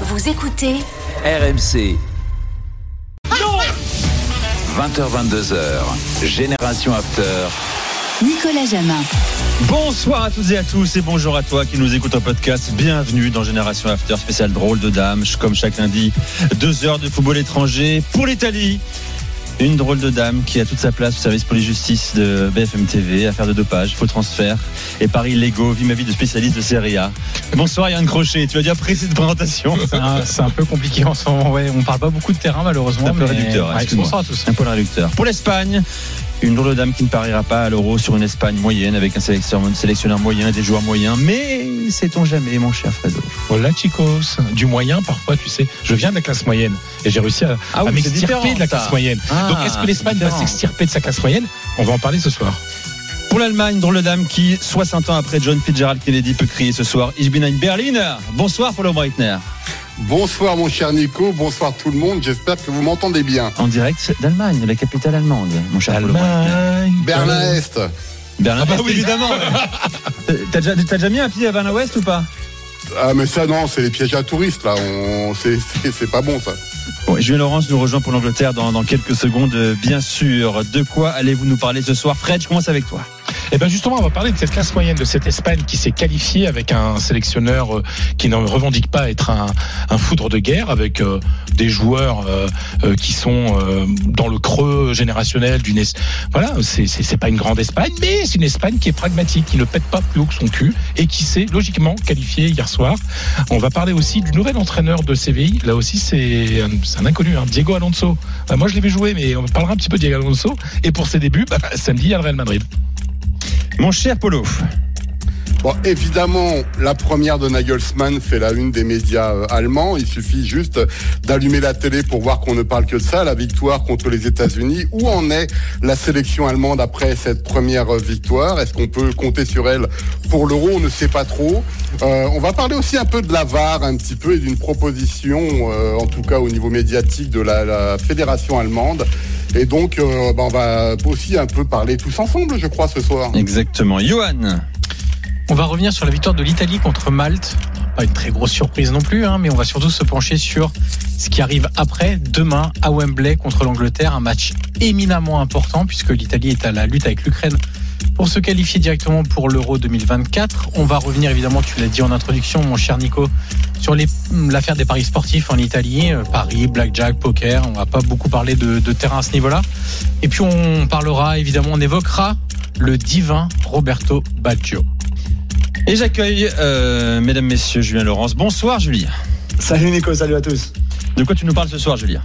Vous écoutez RMC. 20h22h, Génération After. Nicolas Jamin. Bonsoir à toutes et à tous et bonjour à toi qui nous écoute en podcast. Bienvenue dans Génération After, spécial drôle de dame, comme chaque lundi. Deux heures de football étranger pour l'Italie. Une drôle de dame qui a toute sa place au service pour les justices de BFM TV, affaire de dopage, faux transfert et paris légaux, vie ma vie de spécialiste de Serie A. Bonsoir Yann Crochet, tu as déjà pris cette présentation C'est un, peu compliqué en ce moment. Ouais, on parle pas beaucoup de terrain malheureusement. Un peu mais- réducteur, Ouais, bonsoir à tous. Un peu réducteur. Pour l'Espagne, une drôle de dame qui ne pariera pas à l'euro sur une Espagne moyenne avec un sélectionneur, un sélectionneur moyen et des joueurs moyens. Mais sait-on jamais, mon cher Fredo Hola chicos, du moyen parfois, tu sais. Je viens de la classe moyenne et j'ai réussi à, Ah oui, m'extirper de la ça. classe moyenne. Ah, Donc est-ce que l'Espagne va s'extirper de sa classe moyenne? On va en parler ce soir. Pour l'Allemagne, drôle de dame qui, 60 ans après John Fitzgerald Kennedy, peut crier ce soir Ich bin ein Berliner. Bonsoir Paulo Breitner. Bonsoir mon cher Nico, bonsoir tout le monde, j'espère que vous m'entendez bien. En direct d'Allemagne, la capitale allemande, mon cher Breitner. Berlin-Est, Berlin, Ah bah Est, oui. évidemment. T'as déjà, t'as déjà mis un pied à Berlin Ouest ou pas? Ah mais ça non, c'est les pièges à touristes là, On... c'est- c'est c'est pas bon ça. Bon, et Julien Laurence nous rejoint pour l'Angleterre dans, dans quelques secondes, euh, bien sûr. De quoi allez-vous nous parler ce soir? Fred, je commence avec toi. Et bien justement, on va parler de cette classe moyenne, de cette Espagne qui s'est qualifiée avec un sélectionneur euh, qui ne revendique pas être un, foudre de guerre, avec euh, des joueurs euh, qui sont dans le creux générationnel d'une. Es- Voilà, c'est pas une grande Espagne, mais c'est une Espagne qui est pragmatique, qui ne pète pas plus haut que son cul et qui s'est logiquement qualifiée hier soir. On va parler aussi du nouvel entraîneur de CVI. Là aussi, c'est un, inconnu, hein, Diego Alonso. Euh, moi, je l'ai vu jouer, mais on parlera un petit peu de Diego Alonso. Et pour ses débuts, bah, samedi, il y a le Real Madrid. Mon cher Polo. Bon évidemment, la première de Nagelsmann fait la une des médias euh, allemands, il suffit juste d'allumer la télé pour voir qu'on ne parle que de ça, la victoire contre les États-Unis. Où en est la sélection allemande après cette première euh, victoire? Est-ce qu'on peut compter sur elle pour l'euro? On ne sait pas trop. Euh, on va parler aussi un peu de la VAR un petit peu et d'une proposition, en tout cas au niveau médiatique, de la, fédération allemande. Et donc, bah, on va aussi un peu parler tous ensemble, je crois, ce soir. Exactement. Johan. On va revenir sur la victoire de l'Italie contre Malte. Pas une très grosse surprise non plus, hein, mais on va surtout se pencher sur ce qui arrive après, demain, à Wembley contre l'Angleterre. Un match éminemment important puisque l'Italie est à la lutte avec l'Ukraine pour se qualifier directement pour l'Euro 2024. On va revenir évidemment, tu l'as dit en introduction, mon cher Nico, sur l'affaire des paris sportifs en Italie, euh, paris, blackjack, poker. On va pas beaucoup parler de, de terrain à ce niveau-là. Et puis on parlera évidemment, on évoquera le divin Roberto Baggio. Et j'accueille, euh, mesdames, messieurs, Julien Laurence. Bonsoir Julien. Salut Nico, salut à tous. De quoi tu nous parles ce soir, Julien?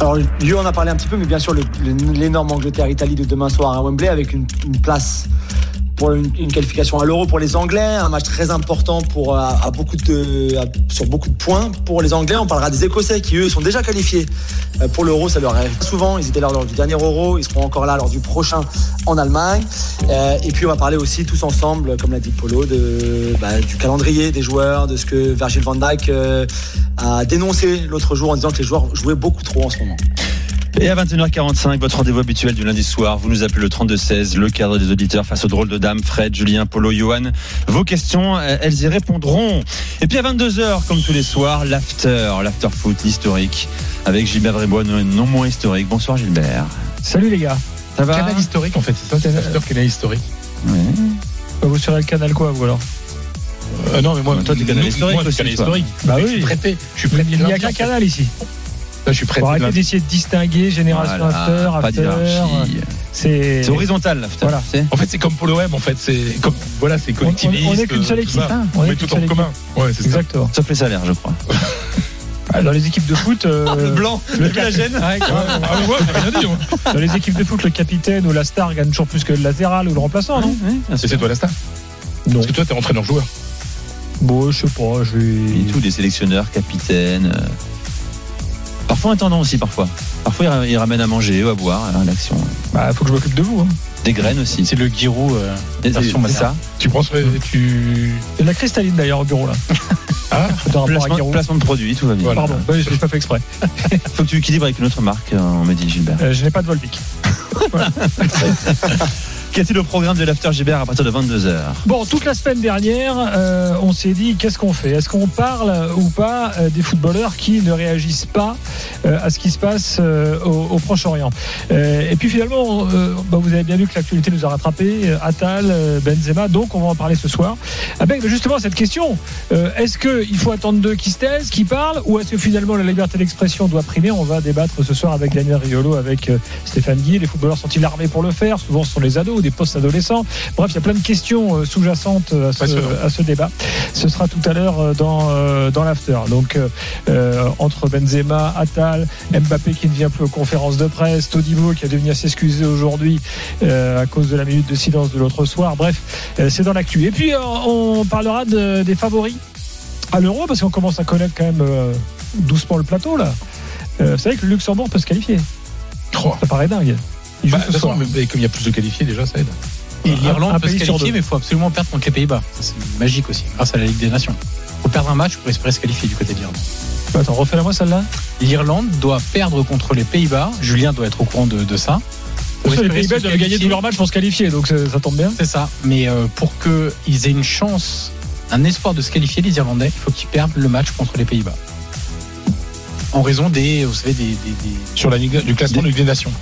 Alors, Lyon en a parlé un petit peu, mais bien sûr, l'énorme Angleterre-Italie de demain soir à Wembley avec une, une place pour une, une qualification à l'Euro pour les Anglais, un match très important pour à, à beaucoup de à- sur beaucoup de points pour les Anglais. On parlera des Écossais qui eux sont déjà qualifiés euh, pour l'Euro. Ça leur arrive souvent. Ils étaient là lors du dernier Euro, ils seront encore là lors du prochain en Allemagne. Euh, et puis on va parler aussi tous ensemble, comme l'a dit Polo, de bah, du calendrier des joueurs, de ce que Virgil van Dijk euh, a dénoncé l'autre jour en disant que les joueurs jouaient beaucoup trop en ce moment. Et à 21h45, votre rendez-vous habituel du lundi soir, vous nous appelez le 3216, le cadre des auditeurs face aux drôles de dames, Fred, Julien, Polo, Johan. Vos questions, euh, elles y répondront. Et puis à 22h, comme tous les soirs, l'after, l'after foot, l'historique, avec Gilbert Brébois, non moins historique. Bonsoir Gilbert. Salut les gars. Ça va Canal historique en fait, c'est ça, l'after canal historique. Ouais. Bah, Vous serez le canal quoi vous alors? Euh, non mais moi, Toi, t'es canal historique moi, je suis aussi, canal historique. Bah Je oui. suis prêté, je suis prêté. Il n'y a qu'un canal ici. Là, je suis prêté. Faut arrêter d'essayer de distinguer génération Voilà, after, pas after. d'hierarchie. C'est horizontal. Voilà. En fait, c'est comme pour l'OM, en fait, c'est comme voilà, c'est on- collectiviste. on est qu'une seule équipe, hein. On On est met tout en commun. Ouais, c'est ça. exactement. Sauf les salaires, je crois. Ah, Dans les équipes de foot, euh, blanc, le la gêne. Ouais, Ah, ouais, j'ai rien dit. dans les équipes de foot, le capitaine ou la star gagne toujours plus que le latéral ou le remplaçant, non Et c'est toi la star. Non. Parce que toi, t'es entraîneur-joueur. Bon, je sais pas, je Et vais. tous les sélectionneurs, capitaines. euh, Parfois intendant aussi, parfois. Parfois, il ra- il ramène à manger ou à boire à la rédaction. Bah, faut que je m'occupe de vous. Hein. Des graines aussi. C'est le Giroud. euh, C'est version c'est ça. Tu penses que tu. Il y a de la cristalline d'ailleurs au bureau là. Ah, Placement, placement de produit, tout va bien. Voilà. Pardon, je l'ai pas fait exprès. Faut que tu équilibres avec une autre marque, euh, on me dit Gilbert. Euh, je n'ai pas de Volvic. A-t-il au programme de l'After Gilbert à partir de 22h Bon, toute la semaine dernière, euh, on s'est dit qu'est-ce qu'on fait? Est-ce qu'on parle ou pas euh, des footballeurs qui ne réagissent pas euh, à ce qui se passe au, Proche-Orient? Et puis finalement, bah, vous avez bien vu que l'actualité nous a rattrapé. euh, Attal, Benzema, donc on va en parler ce soir. Avec justement cette question est-ce qu'il faut attendre d'eux qui se taisent, qui parlent, ou est-ce que finalement la liberté d'expression doit primer? On va débattre ce soir avec Daniel Riolo, avec Stéphane Guy. Les footballeurs sont-ils armés pour le faire? Souvent, ce sont les ados des post-adolescents. Bref, il y a plein de questions euh, sous-jacentes euh, à ce, Passionnant. à ce débat. Ce sera tout à l'heure euh, dans, dans l'after. Donc, euh, entre Benzema, Attal, Mbappé qui ne vient plus aux conférences de presse, Todibo qui a dû venir s'excuser aujourd'hui euh, à cause de la minute de silence de l'autre soir. Bref, euh, c'est dans l'actu. Et puis, on parlera de- des favoris à l'euro parce qu'on commence à connaître quand même doucement le plateau là. Vous savez que le Luxembourg peut se qualifier. Oh. Ça paraît dingue. Il joue Bah, de ce toute façon, soir. mais comme il y a plus de qualifiés, déjà, ça aide. Et l'Irlande peut se qualifier, mais il faut absolument perdre contre les Pays-Bas. C'est magique aussi, grâce à la Ligue des Nations. Il faut perdre un match pour espérer se qualifier du côté de l'Irlande. Attends, refais-la moi celle-là. L'Irlande doit perdre contre les Pays-Bas. Julien doit être au courant de, de ça. Pour les Pays-Bas doivent gagner tous leurs matchs pour se qualifier, donc ça, ça tombe bien. C'est ça. Mais euh, pour qu'ils aient une chance, un espoir de se qualifier, les Irlandais, il faut qu'ils perdent le match contre les Pays-Bas. En raison des, vous savez, des, des, des, Sur la du classement de Ligue des Nations.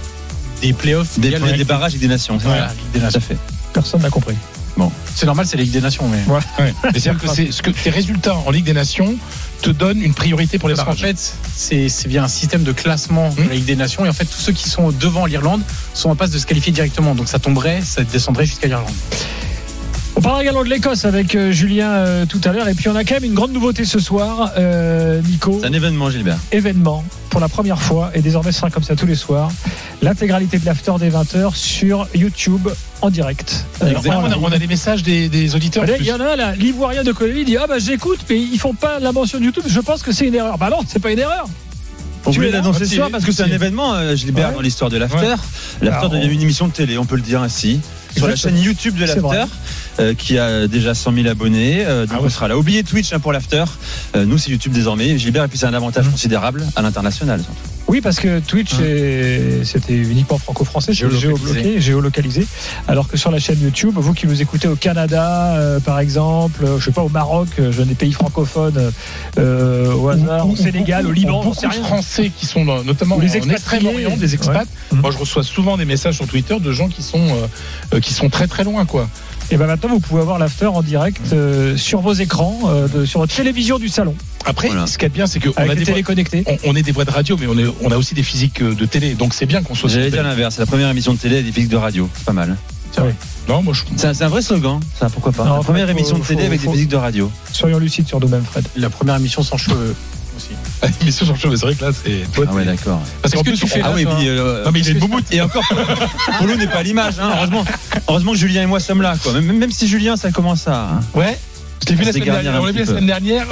Des playoffs. Des, barrages et des nations. Voilà, Tout à fait. Personne n'a compris. C'est normal, c'est la Ligue des Nations, mais. Ouais. Ouais. Mais C'est-à-dire que, c'est- ce que tes résultats en Ligue des Nations te donnent une priorité pour les Parce qu'en barrages. fait, c'est c'est via un système de classement de la Ligue des Nations. Et en fait, tous ceux qui sont devant l'Irlande sont en passe de se qualifier directement. Donc ça tomberait, ça descendrait jusqu'à l'Irlande. On parlera également de l'Écosse avec euh, Julien euh, tout à l'heure. Et puis on a quand même une grande nouveauté ce soir, euh, Nico. C'est un événement, Gilbert. Événement pour la première fois, et désormais ce sera comme ça tous les soirs. L'intégralité de l'after des 20h sur YouTube en direct. Alors. On, a, on a des messages des, des auditeurs. Il y en a un là, l'Ivoirien de Colélie dit Ah bah j'écoute, mais ils font pas la mention de YouTube, je pense que c'est une erreur. Bah non, c'est pas une erreur. On Tu voulait l'annoncer ce soir parce que c'est un événement, euh, Gilbert, Ouais. dans l'histoire de l'After. Ouais. L'After devient une émission de télé, on peut le dire ainsi. Sur la chaîne YouTube de l'After. Euh, qui a déjà 100 000 abonnés. Euh, donc Ah ouais. on sera là. Oubliez Twitch hein, pour l'After. Euh, nous, c'est YouTube désormais. Gilbert, et puis c'est un avantage considérable à l'international. surtout. Oui, parce que Twitch, est- c'était uniquement franco-français, Géolocalisé. géobloqué, géolocalisé. Alors que sur la chaîne YouTube, vous qui nous écoutez au Canada, euh, par exemple, je sais pas, au Maroc, je des pays francophones, euh, au hasard, au Sénégal, au Liban, beaucoup de rien. Français qui sont dans- notamment les en expatriés. Extrême-Orient, des expats. Ouais. Moi, je reçois souvent des messages sur Twitter de gens qui sont euh, qui sont très très loin, quoi. Et ben maintenant, vous pouvez avoir l'after en direct euh, sur vos écrans, euh, de- sur votre télévision du salon, Après, Voilà. ce qui est bien, c'est qu'on a des télé connectées. on, on est des voix de radio, mais on, est, on a aussi des physiques euh, de télé. Donc c'est bien qu'on soit. J'allais dire l'inverse. C'est la première émission de télé et des physiques de radio. C'est pas mal. Non, moi je. C'est un, c'est un vrai slogan. Ça, pourquoi pas. Non, la première faut- émission de télé faut- avec faut- des physiques de radio. Soyons lucides sur nous-mêmes, Fred. La première émission sans cheveux aussi. Émission sur le c'est vrai que là, c'est. toi, Ah ouais, d'accord. Parce qu'en plus, tu fais Ah oui, puis, euh, Non, mais il est bouboute. Et encore, Polo n'est pas à l'image. Hein. Heureusement, heureusement que Julien et moi sommes là. Quoi. Même, même si Julien, ça commence à. hein. Ouais. Je l'ai vu On la semaine dernière. On l'a vu la semaine dernière.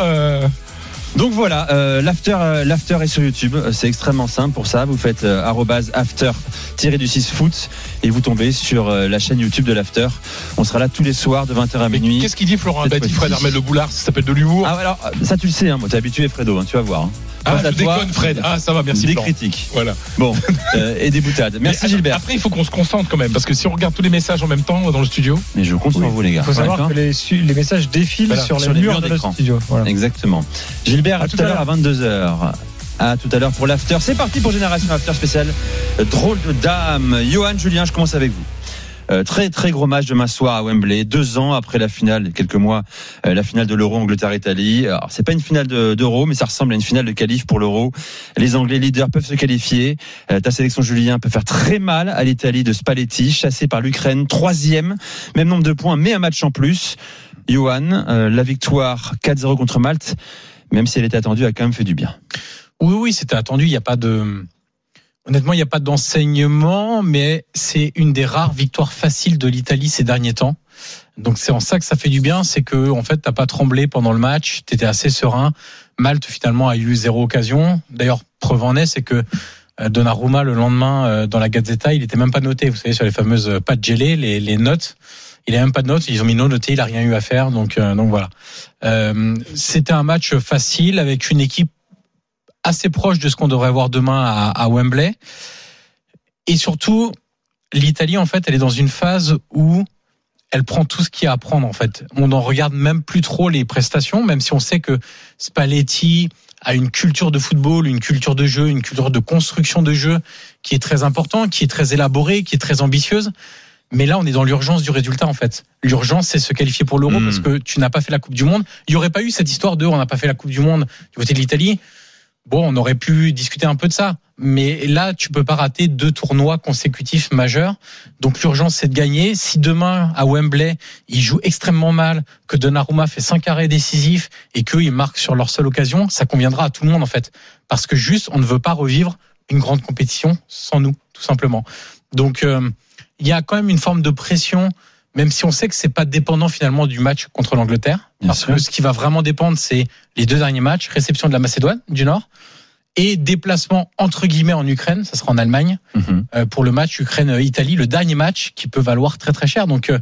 Donc voilà, euh, l'after, euh, l'after est sur YouTube. Euh, C'est extrêmement simple pour ça. Vous faites arrobase after du 6 foot et vous tombez sur la chaîne YouTube de l'after. On sera là tous les soirs de 20h à Mais minuit. qu'est-ce qu'il dit Florent Abadi, Fred. Armel Le Boulard Ça s'appelle de l'humour. Ah alors ça tu le sais, hein, moi t'es habitué Fredo, hein, tu vas voir. hein. Ah, je déconne, Fred. Ah, ça va, merci. Des Florent. critiques. Voilà. Bon euh, et des boutades. Merci Gilbert. Après, il faut qu'on se concentre quand même, parce que si on regarde tous les messages en même temps dans le studio, Mais je compte sur vous les gars. Il faut savoir que les, messages défilent Voilà, sur, sur les les murs murs de notre studio. Voilà. Exactement. Gilbert, à, À tout à l'heure à 22h. À tout à l'heure pour l'after. C'est parti pour Génération After spécial. Drôle de dame. Johan, Julien, je commence avec vous. Euh, très très gros match demain soir à Wembley, deux ans après la finale, quelques mois, euh, la finale de l'Euro Angleterre-Italie. Alors c'est pas une finale de- d'Euro, mais ça ressemble à une finale de qualif pour l'Euro. Les Anglais leaders peuvent se qualifier. Euh, ta sélection Julien peut faire très mal à l'Italie de Spalletti, chassé par l'Ukraine, troisième, même nombre de points, mais un match en plus. Johan, euh, la victoire 4-0 contre Malte, même si elle était attendue, a quand même fait du bien. Oui, oui, c'était attendu. Il n'y a pas de. Honnêtement, il n'y a pas d'enseignement, mais c'est une des rares victoires faciles de l'Italie ces derniers temps. Donc c'est en ça que ça fait du bien, c'est que en fait t'as pas tremblé pendant le match, t'étais assez serein. Malte finalement a eu zéro occasion. D'ailleurs, preuve en est, c'est que euh, Donnarumma le lendemain euh, dans la Gazzetta, il était même pas noté. Vous savez sur les fameuses euh, pattes gelées, les, les notes. Il a même pas de notes. Ils ont mis non noté. Il a rien eu à faire. Donc euh, donc voilà. Euh, C'était un match facile avec une équipe assez proche de ce qu'on devrait voir demain à, à Wembley. Et surtout, l'Italie, en fait, elle est dans une phase où elle prend tout ce qu'il y a à prendre, en fait. On n'en regarde même plus trop les prestations, même si on sait que Spalletti a une culture de football, une culture de jeu, une culture de construction de jeu qui est très important, qui est très élaborée, qui est très ambitieuse. Mais là, on est dans l'urgence du résultat, en fait. L'urgence, c'est se qualifier pour l'Euro Mm. parce que tu n'as pas fait la Coupe du Monde. Il n'y aurait pas eu cette histoire de on n'a pas fait la Coupe du Monde du côté de l'Italie. Bon, on aurait pu discuter un peu de ça. Mais là, tu peux pas rater deux tournois consécutifs majeurs. Donc l'urgence, c'est de gagner. Si demain, à Wembley, ils jouent extrêmement mal, que Donnarumma fait cinq arrêts décisifs et qu'ils marquent sur leur seule occasion, ça conviendra à tout le monde, en fait. Parce que juste, on ne veut pas revivre une grande compétition sans nous, tout simplement. Donc, euh, il y a quand même une forme de pression, même si on sait que c'est pas dépendant finalement du match contre l'Angleterre. Parce sûr. que ce qui va vraiment dépendre, c'est les deux derniers matchs, réception de la Macédoine du Nord et déplacement entre guillemets en Ukraine, ça sera en Allemagne Mhm. euh, pour le match Ukraine-Italie, le dernier match qui peut valoir très très cher. Donc euh,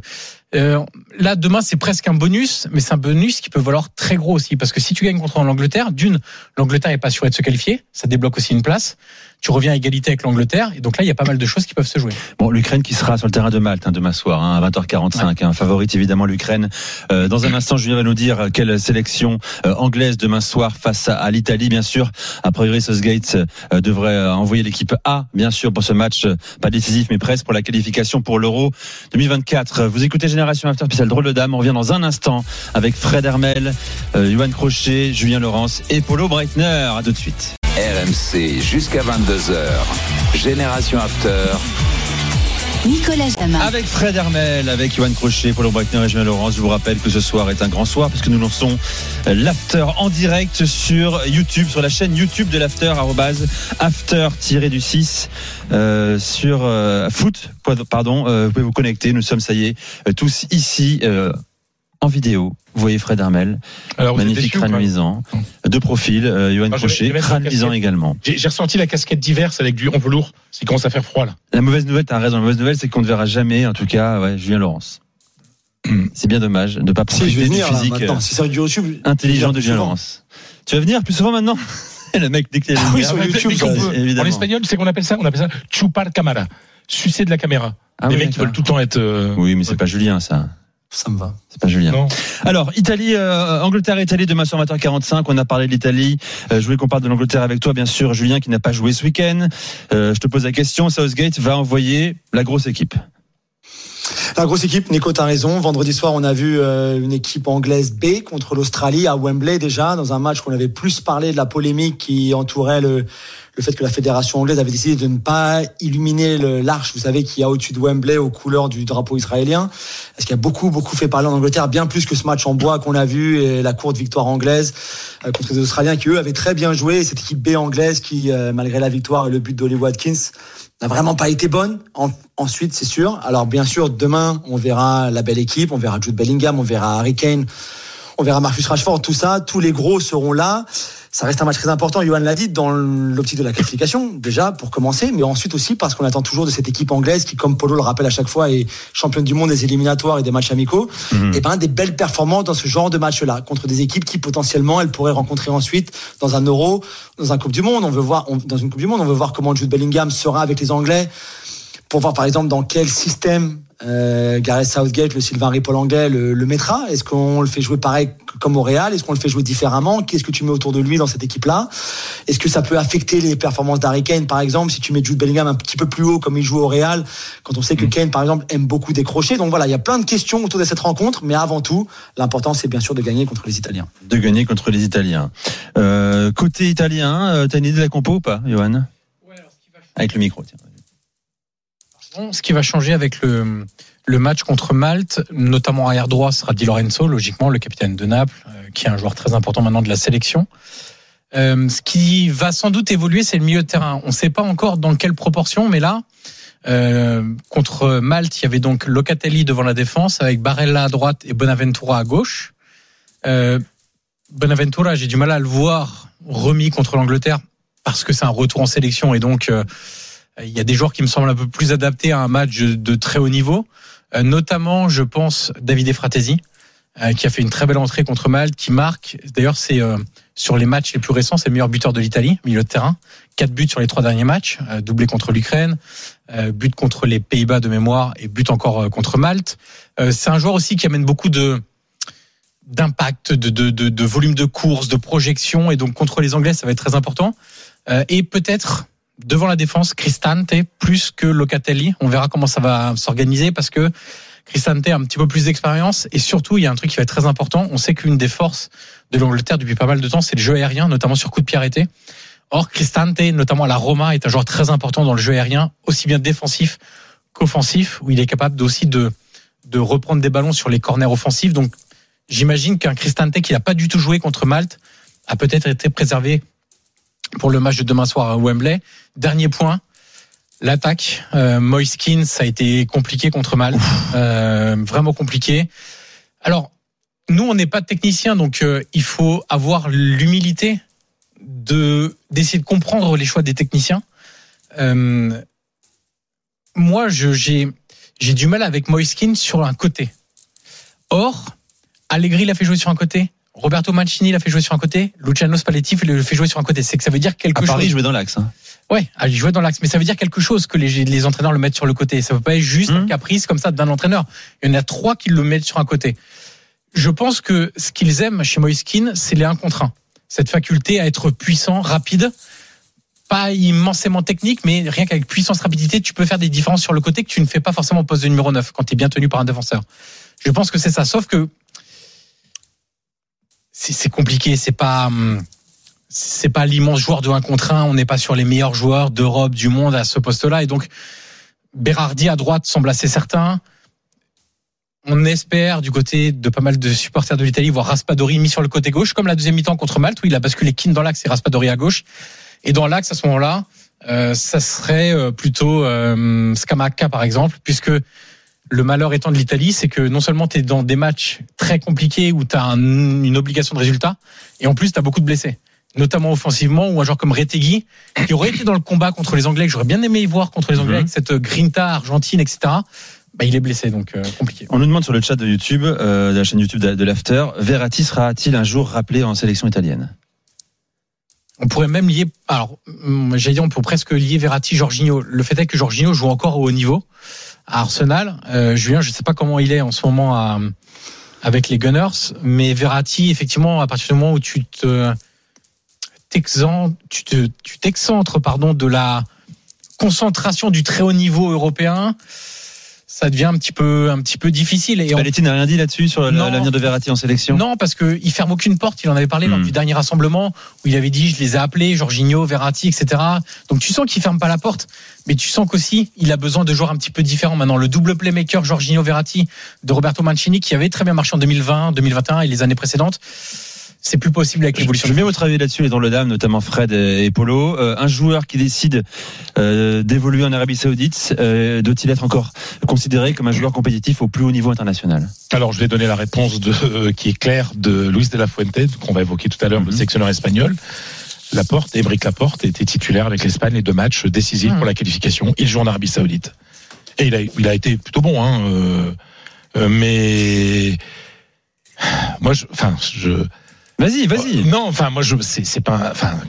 euh, là demain c'est presque un bonus, mais c'est un bonus qui peut valoir très gros aussi parce que si tu gagnes contre l'Angleterre, d'une l'Angleterre est pas sûre de se qualifier, ça débloque aussi une place. Tu reviens à égalité avec l'Angleterre et donc là il y a pas mal de choses qui peuvent se jouer. Bon, l'Ukraine qui sera sur le terrain de Malte hein, demain soir hein, à 20h45. Hein, favorite évidemment l'Ukraine. Euh, dans un instant, Julien va nous dire quelle sélection euh, anglaise demain soir face à, à l'Italie, bien sûr. A priori, Southgate euh, devrait euh, envoyer l'équipe A, bien sûr, pour ce match euh, pas décisif, mais presque pour la qualification pour l'Euro 2024. Vous écoutez Génération After spécial drôle de dame. On revient dans un instant avec Fred Hermel, euh, Crochet, Julien Laurence et Polo Breitner. À tout de suite. RMC jusqu'à 22h. Génération After. Nicolas Jamin. Avec Fred Hermel, avec Johan Crochet, Paulo Breitner et Julien Laurence, je vous rappelle que ce soir est un grand soir puisque nous lançons euh, l'after en direct sur YouTube, sur la chaîne YouTube de l'after, arrobase after-du-6 euh, sur euh, foot, pardon, euh, vous pouvez vous connecter, nous sommes, ça y est, euh, tous ici euh, en vidéo. Vous voyez Fred Hermel, Alors, magnifique crâne luisant, de profil, euh, Johan Crochet, crâne luisant également. J'ai ressenti la casquette diverse avec du en velours. Il commence à faire froid là. La mauvaise nouvelle, t'as raison, la mauvaise nouvelle, c'est qu'on ne verra jamais, en tout cas, ouais, Julien Laurence. C'est bien dommage de ne pas Si, profiter je vais du venir physique euh, maintenant. Si c'est sur YouTube. intelligent de Julien. Laurence. Tu vas venir plus souvent maintenant Le mec, dès qu'il Ah oui, sur YouTube, ça, peut- évidemment. En espagnol, c'est qu'on appelle ça On appelle ça chupar camara. Sucer de la caméra. Ah Les oui, mecs qui veulent tout le temps être. euh, Oui, mais c'est pas Julien, ça. Ça me va. C'est pas Julien. Non. Alors, Italie, euh, Angleterre, Italie, demain soir 20h45. On a parlé de l'Italie. Euh, je voulais qu'on parle de l'Angleterre avec toi, bien sûr, Julien, qui n'a pas joué ce week-end. Euh, je te pose la question. Southgate va envoyer la grosse équipe. La grosse équipe, Nico, t'as raison. Vendredi soir, on a vu euh, une équipe anglaise B contre l'Australie à Wembley déjà, dans un match qu'on avait plus parlé de la polémique qui entourait le, le fait que la fédération anglaise avait décidé de ne pas illuminer l'arche, vous savez, qui a au-dessus de Wembley aux couleurs du drapeau israélien. Est-ce qu'il y a beaucoup, beaucoup fait parler en Angleterre, bien plus que ce match en bois qu'on a vu et la courte victoire anglaise euh, contre les Australiens qui, eux, avaient très bien joué. Cette équipe B anglaise qui, euh, malgré la victoire et le but d'Ollie Watkins, n'a vraiment pas été bonne. En- ensuite, c'est sûr. Alors, bien sûr, demain, on verra la belle équipe, on verra Jude Bellingham, on verra Harry Kane, on verra Marcus Rashford, tout ça. Tous les gros seront là. Ça reste un match très important, Johan l'a dit, dans l'optique de la qualification, déjà, pour commencer, mais ensuite aussi parce qu'on attend toujours de cette équipe anglaise qui, comme Polo le rappelle à chaque fois, est championne du monde des éliminatoires et des matchs amicaux. Mhm. Et ben, des belles performances dans ce genre de match-là, contre des équipes qui, potentiellement, elles pourraient rencontrer ensuite dans un Euro, dans un Coupe du Monde. On veut voir, on- dans une Coupe du Monde, on veut voir comment Jude Bellingham sera avec les Anglais pour voir par exemple dans quel système euh, Gareth Southgate, le Sylvain Ripoll anglais, le, le mettra. Est-ce qu'on le fait jouer pareil comme au Real? Est-ce qu'on le fait jouer différemment? Qu'est-ce que tu mets autour de lui dans cette équipe-là? Est-ce que ça peut affecter les performances d'Harry Kane, par exemple, si tu mets Jude Bellingham un petit peu plus haut comme il joue au Real, quand on sait que Kane, par exemple, aime beaucoup décrocher? Donc voilà, il y a plein de questions autour de cette rencontre, mais avant tout, l'important, c'est bien sûr de gagner contre les Italiens. De gagner contre les Italiens. Euh, côté italien, euh, t'as une idée de la compo ou pas, Johan? Avec le micro, tiens. Ce qui va changer avec le, le match contre Malte, notamment arrière droit, sera Di Lorenzo, logiquement, le capitaine de Naples, euh, qui est un joueur très important maintenant de la sélection. Euh, ce qui va sans doute évoluer, c'est le milieu de terrain. On ne sait pas encore dans quelle proportion, mais là, euh, contre Malte, il y avait donc Locatelli devant la défense, avec Barella à droite et Bonaventura à gauche. Euh, Bonaventura, j'ai du mal à le voir remis contre l'Angleterre parce que c'est un retour en sélection et donc euh, il y a des joueurs qui me semblent un peu plus adaptés à un match de, très haut niveau, Euh, notamment, je pense, David Fratesi, euh, qui a fait une très belle entrée contre Malte, qui marque. D'ailleurs, c'est euh, Sur les matchs les plus récents, c'est le meilleur buteur de l'Italie, milieu de terrain. Quatre buts sur les trois derniers matchs, euh, doublé contre l'Ukraine, euh, but contre les Pays-Bas de mémoire et but encore euh, contre Malte. Euh, c'est un joueur aussi qui amène beaucoup de d'impact, de, de, de, de volume de course, de projection, et donc contre les Anglais, ça va être très important. Euh, et peut-être devant la défense, Cristante plus que Locatelli. On verra comment ça va s'organiser parce que Cristante a un petit peu plus d'expérience et surtout il y a un truc qui va être très important. On sait qu'une des forces de l'Angleterre depuis pas mal de temps, c'est le jeu aérien, notamment sur coup de pied arrêté. Or, Cristante, notamment à la Roma, est un joueur très important dans le jeu aérien, aussi bien défensif qu'offensif, où il est capable aussi de, de reprendre des ballons sur les corners offensifs. Donc, j'imagine qu'un Cristante qui n'a pas du tout joué contre Malte a peut-être été préservé pour le match de demain soir à Wembley. Dernier point, l'attaque. Euh, Moiskin, ça a été compliqué contre Malte, euh, vraiment compliqué. Alors, nous, on n'est pas technicien, donc euh, il faut avoir l'humilité de d'essayer de comprendre les choix des techniciens. Euh, moi, j'ai j'ai du mal avec Moiskin sur un côté. Or, Allegri l'a fait jouer sur un côté. Roberto Mancini l'a fait jouer sur un côté, Luciano Spalletti le fait jouer sur un côté. C'est que ça veut dire quelque À Paris, chose. jouer dans l'axe. hein. Ouais, à jouer dans l'axe, mais ça veut dire quelque chose que les, les entraîneurs le mettent sur le côté. Ça peut pas être juste un Mhm. caprice comme ça d'un entraîneur. Il y en a trois qui le mettent sur un côté. Je pense que ce qu'ils aiment chez Moiskin, c'est les 1 contre 1. Cette faculté à être puissant, rapide, pas immensément technique, mais rien qu'avec puissance, rapidité, tu peux faire des différences sur le côté que tu ne fais pas forcément au poste de numéro 9 quand tu es bien tenu par un défenseur. Je pense que c'est ça. Sauf que c'est compliqué. C'est pas. hum, c'est pas l'immense joueur de 1 contre 1. On n'est pas sur les meilleurs joueurs d'Europe, du monde à ce poste-là. Et donc, Berardi à droite semble assez certain. On espère du côté de pas mal de supporters de l'Italie voir Raspadori mis sur le côté gauche, comme la deuxième mi-temps contre Malte, où il a basculé Keane dans l'axe et Raspadori à gauche. Et dans l'axe, à ce moment-là, euh, ça serait euh, plutôt euh, Scamacca, par exemple, puisque le malheur étant de l'Italie, c'est que non seulement tu es dans des matchs très compliqués où tu as une obligation de résultat, et en plus tu as beaucoup de blessés notamment offensivement, ou un joueur comme Retegui, qui aurait été dans le combat contre les Anglais, que j'aurais bien aimé y voir contre les Anglais, Mhm. avec cette grinta argentine, etc. Bah, il est blessé, donc euh, compliqué. On nous demande sur le chat de YouTube, euh, de la chaîne YouTube de, de l'After, Verratti sera-t-il un jour rappelé en sélection italienne? On pourrait même lier, alors, j'allais dire, on peut presque lier Verratti, Jorginho. Le fait est que Jorginho joue encore au haut niveau à Arsenal. Euh, Julien, je ne sais pas comment il est en ce moment à- avec les Gunners, mais Verratti, effectivement, à partir du moment où tu te tu t'excentres, pardon, de la concentration du très haut niveau européen, ça devient un petit peu, un petit peu difficile. Et Spalletti n'a rien dit là-dessus sur l'avenir de Verratti en sélection? Non, parce que il ferme aucune porte. Il en avait parlé lors Hmm. du dernier rassemblement où il avait dit je les ai appelés, Jorginho, Verratti, etc. Donc tu sens qu'il ferme pas la porte, mais tu sens qu'aussi il a besoin de joueurs un petit peu différents maintenant. Le double playmaker Jorginho Verratti de Roberto Mancini qui avait très bien marché en 2020, 2021 et les années précédentes, c'est plus possible avec Je l'évolution. je veux bien votre avis là-dessus, les dans le dame, notamment Fred et Polo. Euh, un joueur qui décide euh, d'évoluer en Arabie Saoudite, euh, doit-il être encore considéré comme un joueur compétitif au plus haut niveau international? Alors, je vais donner la réponse de, euh, qui est claire de Luis de la Fuente, qu'on va évoquer tout à l'heure, le Mhm. sélectionneur espagnol. Laporte, Ébric Laporte, était titulaire avec l'Espagne les deux matchs décisifs Mhm. pour la qualification. Il joue en Arabie Saoudite. Et il a, il a été plutôt bon, hein, euh, euh, mais moi, je, enfin, je, Vas-y, vas-y. non, enfin, moi, je, c'est, c'est pas, enfin,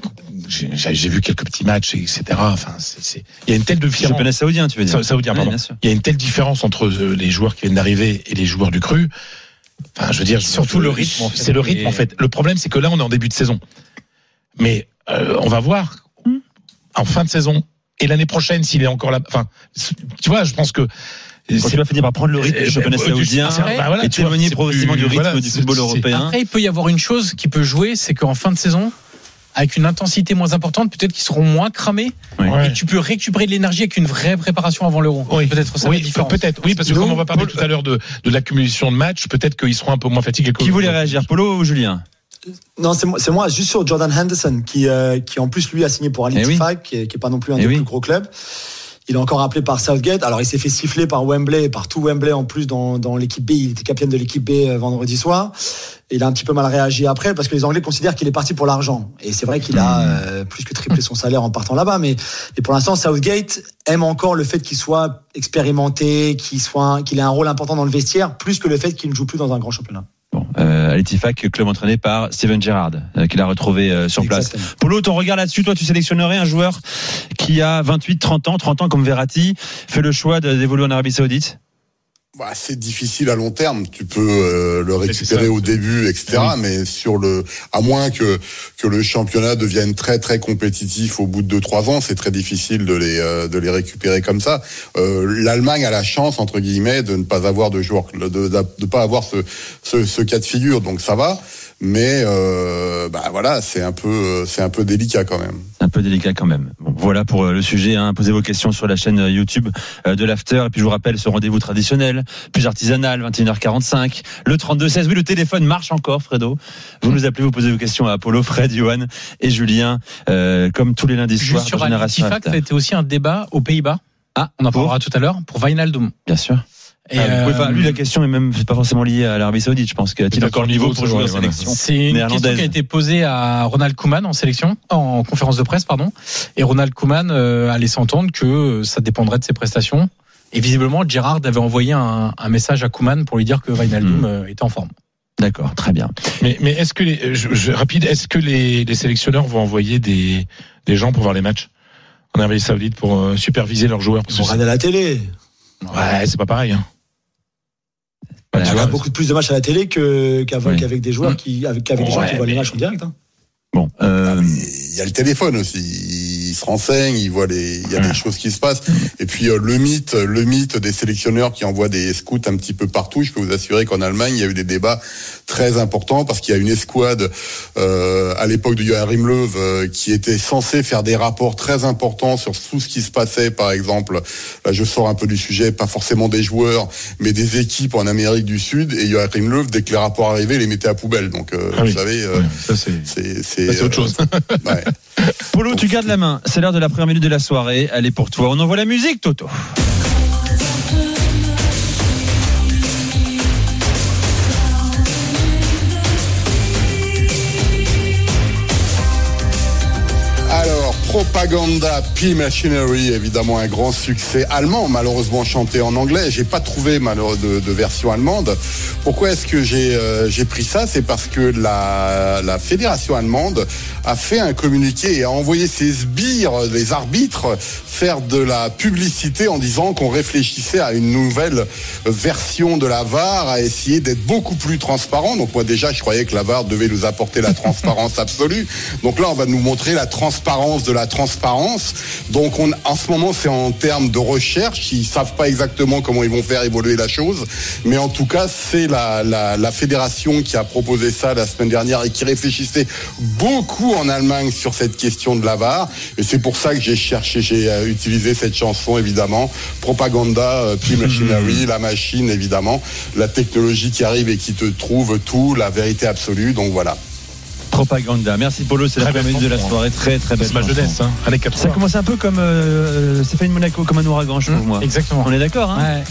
j'ai, j'ai vu quelques petits matchs, etc. Enfin, c'est, c'est, il y a une telle différence. Championnat saoudien, tu veux dire Sa- Saoudien, Oui, pardon. bien sûr. Il y a une telle différence entre euh, les joueurs qui viennent d'arriver et les joueurs du cru. Enfin, je veux dire, Surtout je- le rythme, en fait. C'est le rythme, Et- en fait. Le problème, c'est que là, on est en début de saison. Mais euh, on va voir en fin de saison et l'année prochaine s'il est encore là. Enfin, tu vois, je pense que Quand tu vas finir par prendre le rythme Euh, du championnat euh, saoudien du- bah et t'éloigner progressivement du rythme du football européen. Après, il peut y avoir une chose qui peut jouer, c'est qu'en fin de saison, avec une intensité moins importante, peut-être qu'ils seront moins cramés Ouais. et tu peux récupérer de l'énergie avec une vraie préparation avant l'euro. Oui. Peut-être ça oui, peut-être. Oui, parce que comme on va parler tout à l'heure de, de l'accumulation de matchs, peut-être qu'ils seront un peu moins fatigués. Qui voulait réagir, Polo ou Julien? Non, c'est moi, c'est moi, juste sur Jordan Henderson, qui, euh, qui en plus lui a signé pour Al Eh oui. Qui, est, qui est pas non plus un Eh des oui. plus gros clubs. Il est encore appelé par Southgate. Alors, il s'est fait siffler par Wembley, par tout Wembley en plus dans, dans l'équipe B. Il était capitaine de l'équipe B euh, vendredi soir. Il a un petit peu mal réagi après parce que les Anglais considèrent qu'il est parti pour l'argent. Et c'est vrai qu'il a euh, plus que triplé son salaire en partant là-bas. Mais et pour l'instant, Southgate aime encore le fait qu'il soit expérimenté, qu'il soit, qu'il ait un rôle important dans le vestiaire, plus que le fait qu'il ne joue plus dans un grand championnat. Bon, Euh, à l'Etifak, club entraîné par Steven Gerrard, euh, qu'il a retrouvé euh, sur place. Exactement. Polo, ton regard là-dessus, toi, tu sélectionnerais un joueur qui a 28, 30 ans, 30 ans comme Verratti, fait le choix d'évoluer en Arabie Saoudite? Bah, c'est difficile à long terme. Tu peux euh, le récupérer ça. au début, etc. Mais sur le, à moins que que le championnat devienne très très compétitif au bout de deux trois ans, c'est très difficile de les euh, de les récupérer comme ça. Euh, L'Allemagne a la chance entre guillemets de ne pas avoir de joueurs, de de, de pas avoir ce, ce ce cas de figure. Donc ça va. Mais euh, bah voilà, c'est un peu euh, c'est un peu délicat quand même. un peu délicat quand même. Bon, voilà pour euh, le sujet. Hein. Posez vos questions sur la chaîne euh, YouTube euh, de l'After. Et puis je vous rappelle ce rendez-vous traditionnel, plus artisanal, 21h45. Le 32-16. Oui, le téléphone marche encore, Fredo. Vous nous appelez, vous posez vos questions à Apollo, Fred, Johan et Julien, euh, comme tous les lundis soirs Juste sur Génération ça a été aussi un débat aux Pays-Bas. Ah, On en pour parlera tout à l'heure pour Wijnaldum. Bien sûr. Et, Ah, pouvez pas- euh, lui, la question est même c'est pas forcément liée à l'Arabie Saoudite. Je pense qu'il a encore le niveau pour jouer en sélection. C'est une question qui a été posée à Ronald Koeman en sélection, en conférence de presse, pardon. Et Ronald Koeman euh, a laissé entendre que euh, ça dépendrait de ses prestations. Et visiblement, Gerrard avait envoyé un, un message à Koeman pour lui dire que Wijnaldum euh, était en forme. D'accord, très bien. Mais, mais est-ce que les, je, je- rapide, est-ce que les, les sélectionneurs vont envoyer des, des gens pour voir les matchs en Arabie Saoudite pour euh, superviser leurs joueurs? Ils vont regarder à la télé. Ouais, c'est pas pareil. Hein. Bah, tu Il y vois, a beaucoup plus de matchs à la télé que qu'avant Oui. qu'avec des joueurs Mm. qui avec des gens qui voient les matchs en direct. hein. Bon, euh, Il y a le téléphone aussi. Il se renseigne, il voit les, il y a des choses qui se passent. Et puis euh, le mythe, le mythe des sélectionneurs qui envoient des scouts un petit peu partout. Je peux vous assurer qu'en Allemagne, il y a eu des débats très importants parce qu'il y a une escouade euh, à l'époque de Joachim Löw euh, qui était censée faire des rapports très importants sur tout ce qui se passait. Par exemple, là je sors un peu du sujet, pas forcément des joueurs, mais des équipes en Amérique du Sud. Et Joachim Löw, dès que les rapports arrivaient, les mettait à poubelle. Donc euh, Ah oui. vous savez. euh, c'est. autre chose. ouais. Polo, tu gardes la main. C'est l'heure de la première minute de la soirée. Elle est pour toi. On envoie la musique, Toto. Propaganda P Machinery, évidemment un grand succès allemand, malheureusement chanté en anglais. J'ai pas trouvé de, version allemande. Pourquoi est-ce que j'ai euh, pris ça? C'est parce que la fédération allemande a fait un communiqué et a envoyé ses sbires, les arbitres, faire de la publicité en disant qu'on réfléchissait à une nouvelle version de la VAR, à essayer d'être beaucoup plus transparent. Donc moi déjà, je croyais que la VAR devait nous apporter la transparence absolue. Donc là, on va nous montrer la transparence de la transparence. Donc on, en ce moment, c'est en termes de recherche. Ils savent pas exactement comment ils vont faire évoluer la chose, mais en tout cas, c'est la, la, la fédération qui a proposé ça la semaine dernière et qui réfléchissait beaucoup en Allemagne sur cette question de la VAR. Et c'est pour ça que j'ai cherché, j'ai euh, utilisé cette chanson évidemment. Propaganda, euh, P-Machinery, la machine évidemment, la technologie qui arrive et qui te trouve tout, la vérité absolue. Donc voilà. Propaganda. Merci Polo, c'est la Très première de la chanson, soirée. Très très belle. C'est ma jeunesse, hein. Ça 80. commence un peu comme euh, Stéphane Monaco, comme un ouragan, je trouve moi. Exactement. On est d'accord, hein Ouais.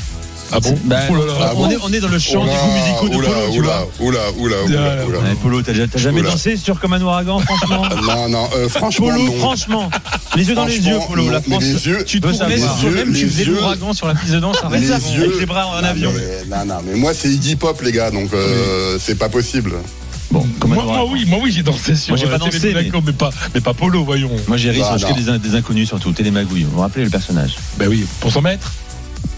Ah bon Bah, Oh là là. on, Ah bon est, on est dans le champ des Oula, goûts musicaux de oula, Polo, tu oula, vois. oula, oula, oula, oula. Ouais, Polo, t'as jamais dansé sur comme un ouragan, franchement Non, non, euh, franchement, Polo, non. franchement, les yeux dans les yeux, Polo. non, La France, les yeux- Tu veux tournais sur Les tu faisais l'ouragan sur la piste de danse. arrête Les ça. yeux- avec les bras en avion. Non, non, mais moi c'est Iggy Pop, les gars, donc euh, c'est pas possible. Bon, comme un Moi, moi, ouragan. oui, moi oui, j'ai dansé sur. Moi, j'ai pas euh, dansé, mais- mais pas, mais pas Polo, voyons. Moi j'ai ri Ah, sur des, des inconnus surtout, Télémagouille. Vous vous rappelez le personnage Ben oui, pour s'en mettre.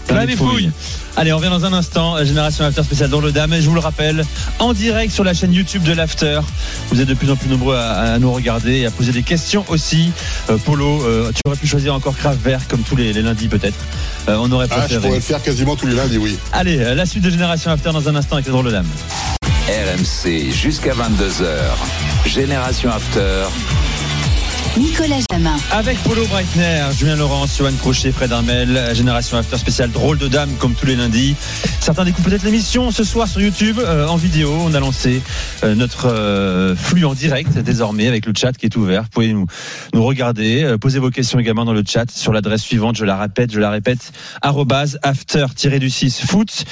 Plein des des fouilles. Allez, on revient dans un instant. euh, Génération After spécial dans le Dame. Et je vous le rappelle, en direct sur la chaîne YouTube de l'After. Vous êtes de plus en plus nombreux à, à nous regarder et à poser des questions aussi. Euh, Polo, euh, tu aurais pu choisir encore Kraftwerk comme tous les, les lundis peut-être. Euh, on aurait Ah, je préféré. pourrais le faire quasiment tous les lundis, oui. Allez, euh, la suite de Génération After dans un instant avec les drôles de dames. RMC jusqu'à 22h. Génération After. Nicolas Jamin. Avec Polo Breitner, Julien Laurence, Johan Crochet, Fred Armel, Génération After spécial drôle de dame comme tous les lundis. Certains découvrent peut-être l'émission ce soir sur YouTube euh, en vidéo. On a lancé euh, notre euh, flux en direct désormais avec le chat qui est ouvert. Vous pouvez nous, regarder, euh, poser vos questions également dans le chat sur l'adresse suivante. Je la répète, je la répète, arrobase after-du-6 foot.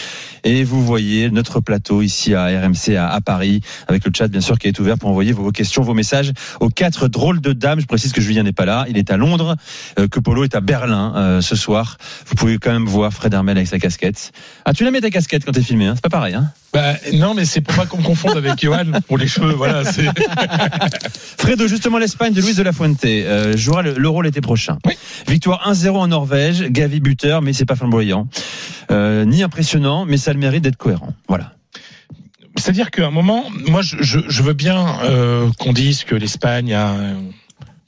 Et vous voyez notre plateau ici à RMC à, Paris avec le chat bien sûr qui est ouvert pour envoyer vos questions, vos messages aux quatre drôles de dames. Précise que Julien n'est pas là. Il est à Londres, euh, que Polo est à Berlin euh, ce soir. Vous pouvez quand même voir Fred Hermel avec sa casquette. Ah, tu la mets ta casquette quand t'es filmé, hein c'est pas pareil. Hein Bah, non, mais c'est pour pas qu'on me confonde avec Johan pour les cheveux. Voilà. Fredo, justement, l'Espagne de Luis de la Fuente euh, jouera le- l'Euro l'été prochain. Oui. Victoire 1-0 en Norvège, Gavi buteur, mais c'est pas flamboyant. Euh, ni impressionnant, mais ça a le mérite d'être cohérent. Voilà. C'est-à-dire qu'à un moment, moi, je, je, je veux bien euh, qu'on dise que l'Espagne a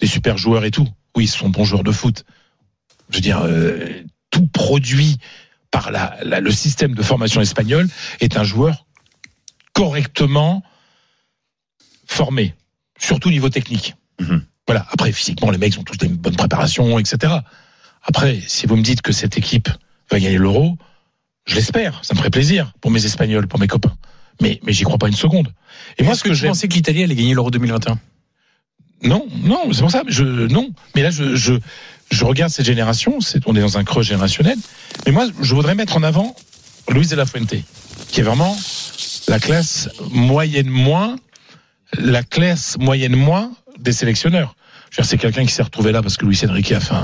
des super joueurs et tout. Oui, ce sont bons joueurs de foot. Je veux dire, euh, tout produit par la, la- le système de formation espagnol est un joueur correctement formé, surtout au niveau technique. Mhm. Voilà. Après, physiquement, les mecs ont tous une bonne préparation, etc. Après, si vous me dites que cette équipe va gagner l'Euro, je l'espère. Ça me ferait plaisir pour mes Espagnols, pour mes copains. Mais, mais j'y crois pas une seconde. Et moi, ce que, tu j'aime, pensais que l'Italie allait gagner l'Euro 2021 non, non, c'est pour ça. Je, non. Mais là, je, je, je regarde cette génération. On est dans un creux générationnel. Mais moi, je voudrais mettre en avant Luis de la Fuente, qui est vraiment la classe moyenne moins, la classe moyenne moins des sélectionneurs. C'est quelqu'un qui s'est retrouvé là parce que Luis Enrique a fait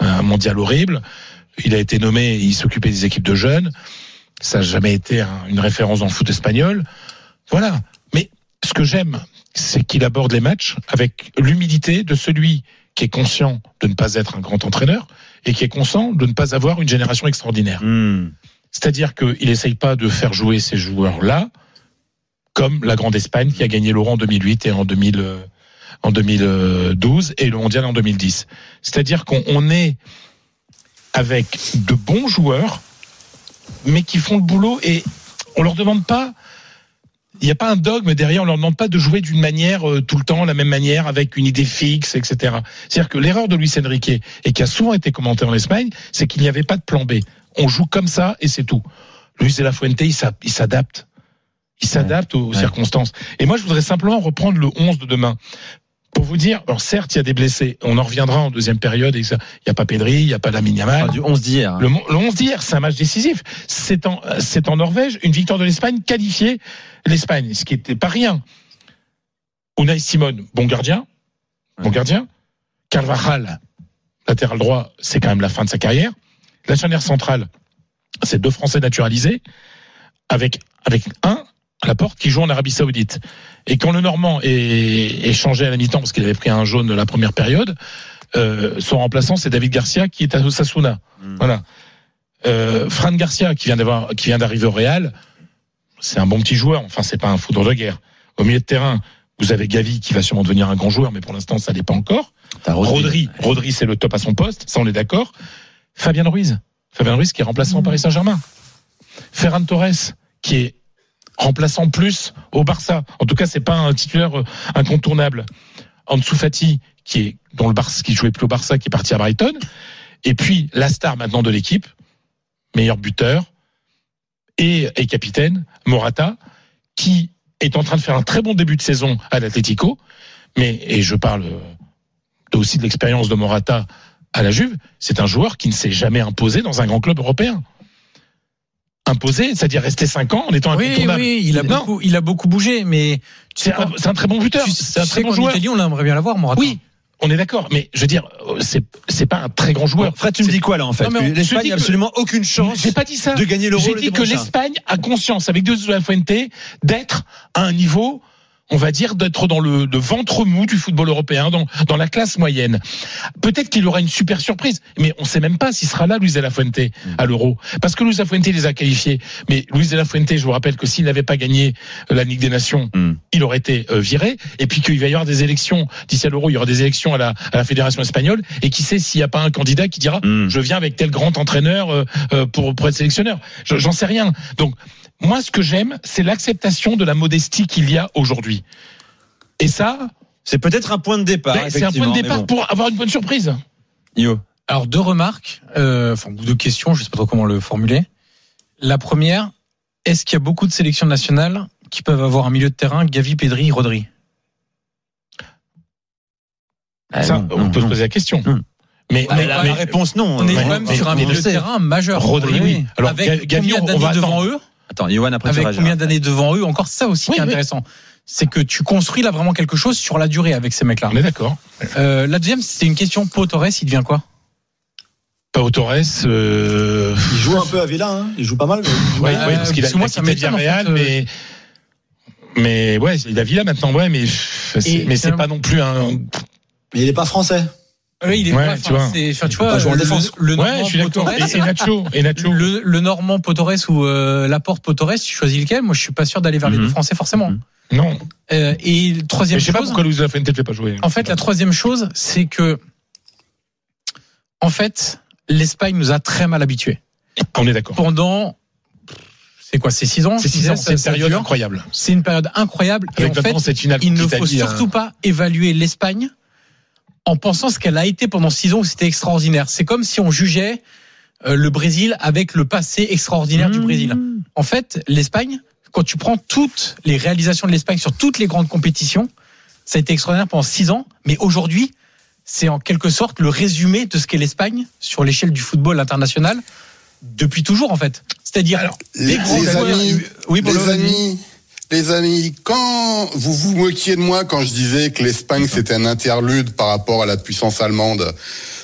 un, mondial horrible. Il a été nommé, il s'occupait des équipes de jeunes. Ça n'a jamais été un- une référence dans le foot espagnol. Voilà. Mais ce que j'aime, c'est qu'il aborde les matchs avec l'humilité de celui qui est conscient de ne pas être un grand entraîneur et qui est conscient de ne pas avoir une génération extraordinaire. Hmm. C'est-à-dire qu'il essaye pas de faire jouer ces joueurs-là comme la Grande Espagne qui a gagné l'Euro en 2008 et en 2000, euh, en 2012 et le Mondial en 2010. C'est-à-dire qu'on on est avec de bons joueurs, mais qui font le boulot et on leur demande pas. Il n'y a pas un dogme derrière, on leur demande pas de jouer d'une manière euh, tout le temps, la même manière, avec une idée fixe, etc. C'est-à-dire que l'erreur de Luis Enrique, et qui a souvent été commentée en Espagne, c'est qu'il n'y avait pas de plan B. On joue comme ça et c'est tout. Luis de la Fuente, il s'a- il s'adapte. Il s'adapte aux Ouais. circonstances. Et moi, je voudrais simplement reprendre le 11 de demain. Pour vous dire, alors certes, il y a des blessés. On en reviendra en deuxième période. et ça- Il n'y a pas Pedri, il n'y a pas Lamine Yamal. Du 11 d'hier. hein. Le, mon- le 11 d'hier, c'est un match décisif. C'est en, c'est en Norvège, une victoire de l'Espagne qualifiée l'Espagne, ce qui n'était pas rien. Unai Simon, bon gardien, bon gardien. Carvajal, latéral droit, c'est quand même la fin de sa carrière. La charnière centrale, c'est deux Français naturalisés, avec, avec un à la porte qui joue en Arabie Saoudite. Et quand le Normand est, est changé à la mi-temps parce qu'il avait pris un jaune la première période, euh, son remplaçant c'est David Garcia qui est à Osasuna. Mm. Voilà. Euh, Fran Garcia qui vient d'avoir, qui vient d'arriver au Real, c'est un bon petit joueur. Enfin, c'est pas un foudre de guerre. Au milieu de terrain, vous avez Gavi qui va sûrement devenir un grand joueur, mais pour l'instant, ça n'est pas encore. Rodri, Rodri, c'est le top à son poste, ça on est d'accord. Fabien Ruiz, Fabien Ruiz qui est remplaçant au Paris Saint-Germain. Ferran Torres qui est remplaçant plus au Barça. En tout cas, c'est pas un titulaire euh, incontournable. Ansu Fati qui est dont le Barça qui jouait plus au Barça qui est parti à Brighton. Et puis la star maintenant de l'équipe, meilleur buteur et, et capitaine Morata qui est en train de faire un très bon début de saison à l'Atlético. Mais et je parle euh, aussi de l'expérience de Morata à la Juve, c'est un joueur qui ne s'est jamais imposé dans un grand club européen. Imposé, c'est-à-dire rester 5 ans en étant Oui, incontournable. oui, il a, Non. beaucoup, il a beaucoup bougé, mais tu C'est sais un, quoi c'est un très bon buteur, c'est un très bon joueur. Italie, on aimerait bien l'avoir, Morata. Oui, on est d'accord, mais je veux dire, euh, c'est c'est pas un très grand joueur. Fred, tu me dis quoi là en fait? L'Espagne n'a absolument aucune chance J'ai pas dit ça. de gagner l'Euro J'ai dit que l'Espagne a conscience, avec deux de la Fuente, d'être à un niveau, on va dire, d'être dans le, le ventre mou du football européen, dans, dans la classe moyenne. Peut-être qu'il aura une super surprise, mais on sait même pas s'il sera là, Luis de la Fuente, à l'Euro. Parce que Luis de la Fuente les a qualifiés. Mais Luis de la Fuente, je vous rappelle que s'il n'avait pas gagné euh, la Ligue des Nations, Hmm. il aurait été euh, viré. Et puis qu'il va y avoir des élections, d'ici à l'Euro, il y aura des élections à la, à la Fédération espagnole. Et qui sait s'il n'y a pas un candidat qui dira, Hmm. je viens avec tel grand entraîneur euh, pour, pour être sélectionneur. Je- J'en sais rien. Donc, moi, ce que j'aime, c'est l'acceptation de la modestie qu'il y a aujourd'hui. Et ça, C'est peut-être un point de départ. ben, c'est un point de départ bon. pour avoir une bonne surprise. Yo. Alors deux remarques, euh, enfin ou deux questions, je sais pas trop comment le formuler. La première, est-ce qu'il y a beaucoup de sélections nationales qui peuvent avoir un milieu de terrain Gavi, Pedri, Rodri? Ah, ça, non, on non, peut se poser la question. Hmm. Mais, Ah, mais- la, mais- la réponse non. On est quand même sur un milieu de terrain majeur. Rodri, oui. Alors, avec Ga- Gavi, on- on va devant attendre. eux? Attends, Johan après Avec combien d'années devant eux Encore ça aussi Oui, qui est oui. intéressant. c'est que tu construis là vraiment quelque chose sur la durée avec ces mecs-là. On est d'accord. Euh, la deuxième, c'était une question. Pau Torres, il devient quoi? Pau Torres. Euh... Il joue un peu à Villa, hein. il joue pas mal. mais Ouais, Ouais, ouais, parce qu'il a, parce que moi, ça m'étonne, en fait, euh, mais mais ouais, il a Villa maintenant, ouais, mais c'est- mais c'est pas non plus un. Mais il est pas français. Oui, il est Ouais, pas- tu vois. enfin, tu vois, pas le, défense. le Ouais, je suis. Torres, Et, et Nacho, et Nacho. le, le Normand Pau Torres ou euh, Laporte Pau Torres, tu choisis lequel? Moi, je suis pas sûr d'aller vers les Mhm. deux Français forcément. Mhm. Non. Euh, et Mais troisième je sais pas chose, pourquoi Luis de la Fuente ne fait pas jouer. en fait, la troisième chose, c'est que, en fait, l'Espagne nous a très mal habitués On est d'accord. pendant. C'est quoi C'est six ans? C'est six Six ans, c'est une période incroyable. C'est une période incroyable. Et en fait, il ne faut surtout hein. pas évaluer l'Espagne en pensant ce qu'elle a été pendant six ans où c'était extraordinaire. C'est comme si on jugeait euh, le Brésil avec le passé extraordinaire du Brésil. En fait, l'Espagne, quand tu prends toutes les réalisations de l'Espagne sur toutes les grandes compétitions, ça a été extraordinaire pendant six ans, mais aujourd'hui, c'est en quelque sorte le résumé de ce qu'est l'Espagne sur l'échelle du football international depuis toujours en fait. C'est-à-dire Les, les amis, Oui, les amis, les amis, quand vous vous moquiez de moi quand je disais que l'Espagne c'était un interlude par rapport à la puissance allemande,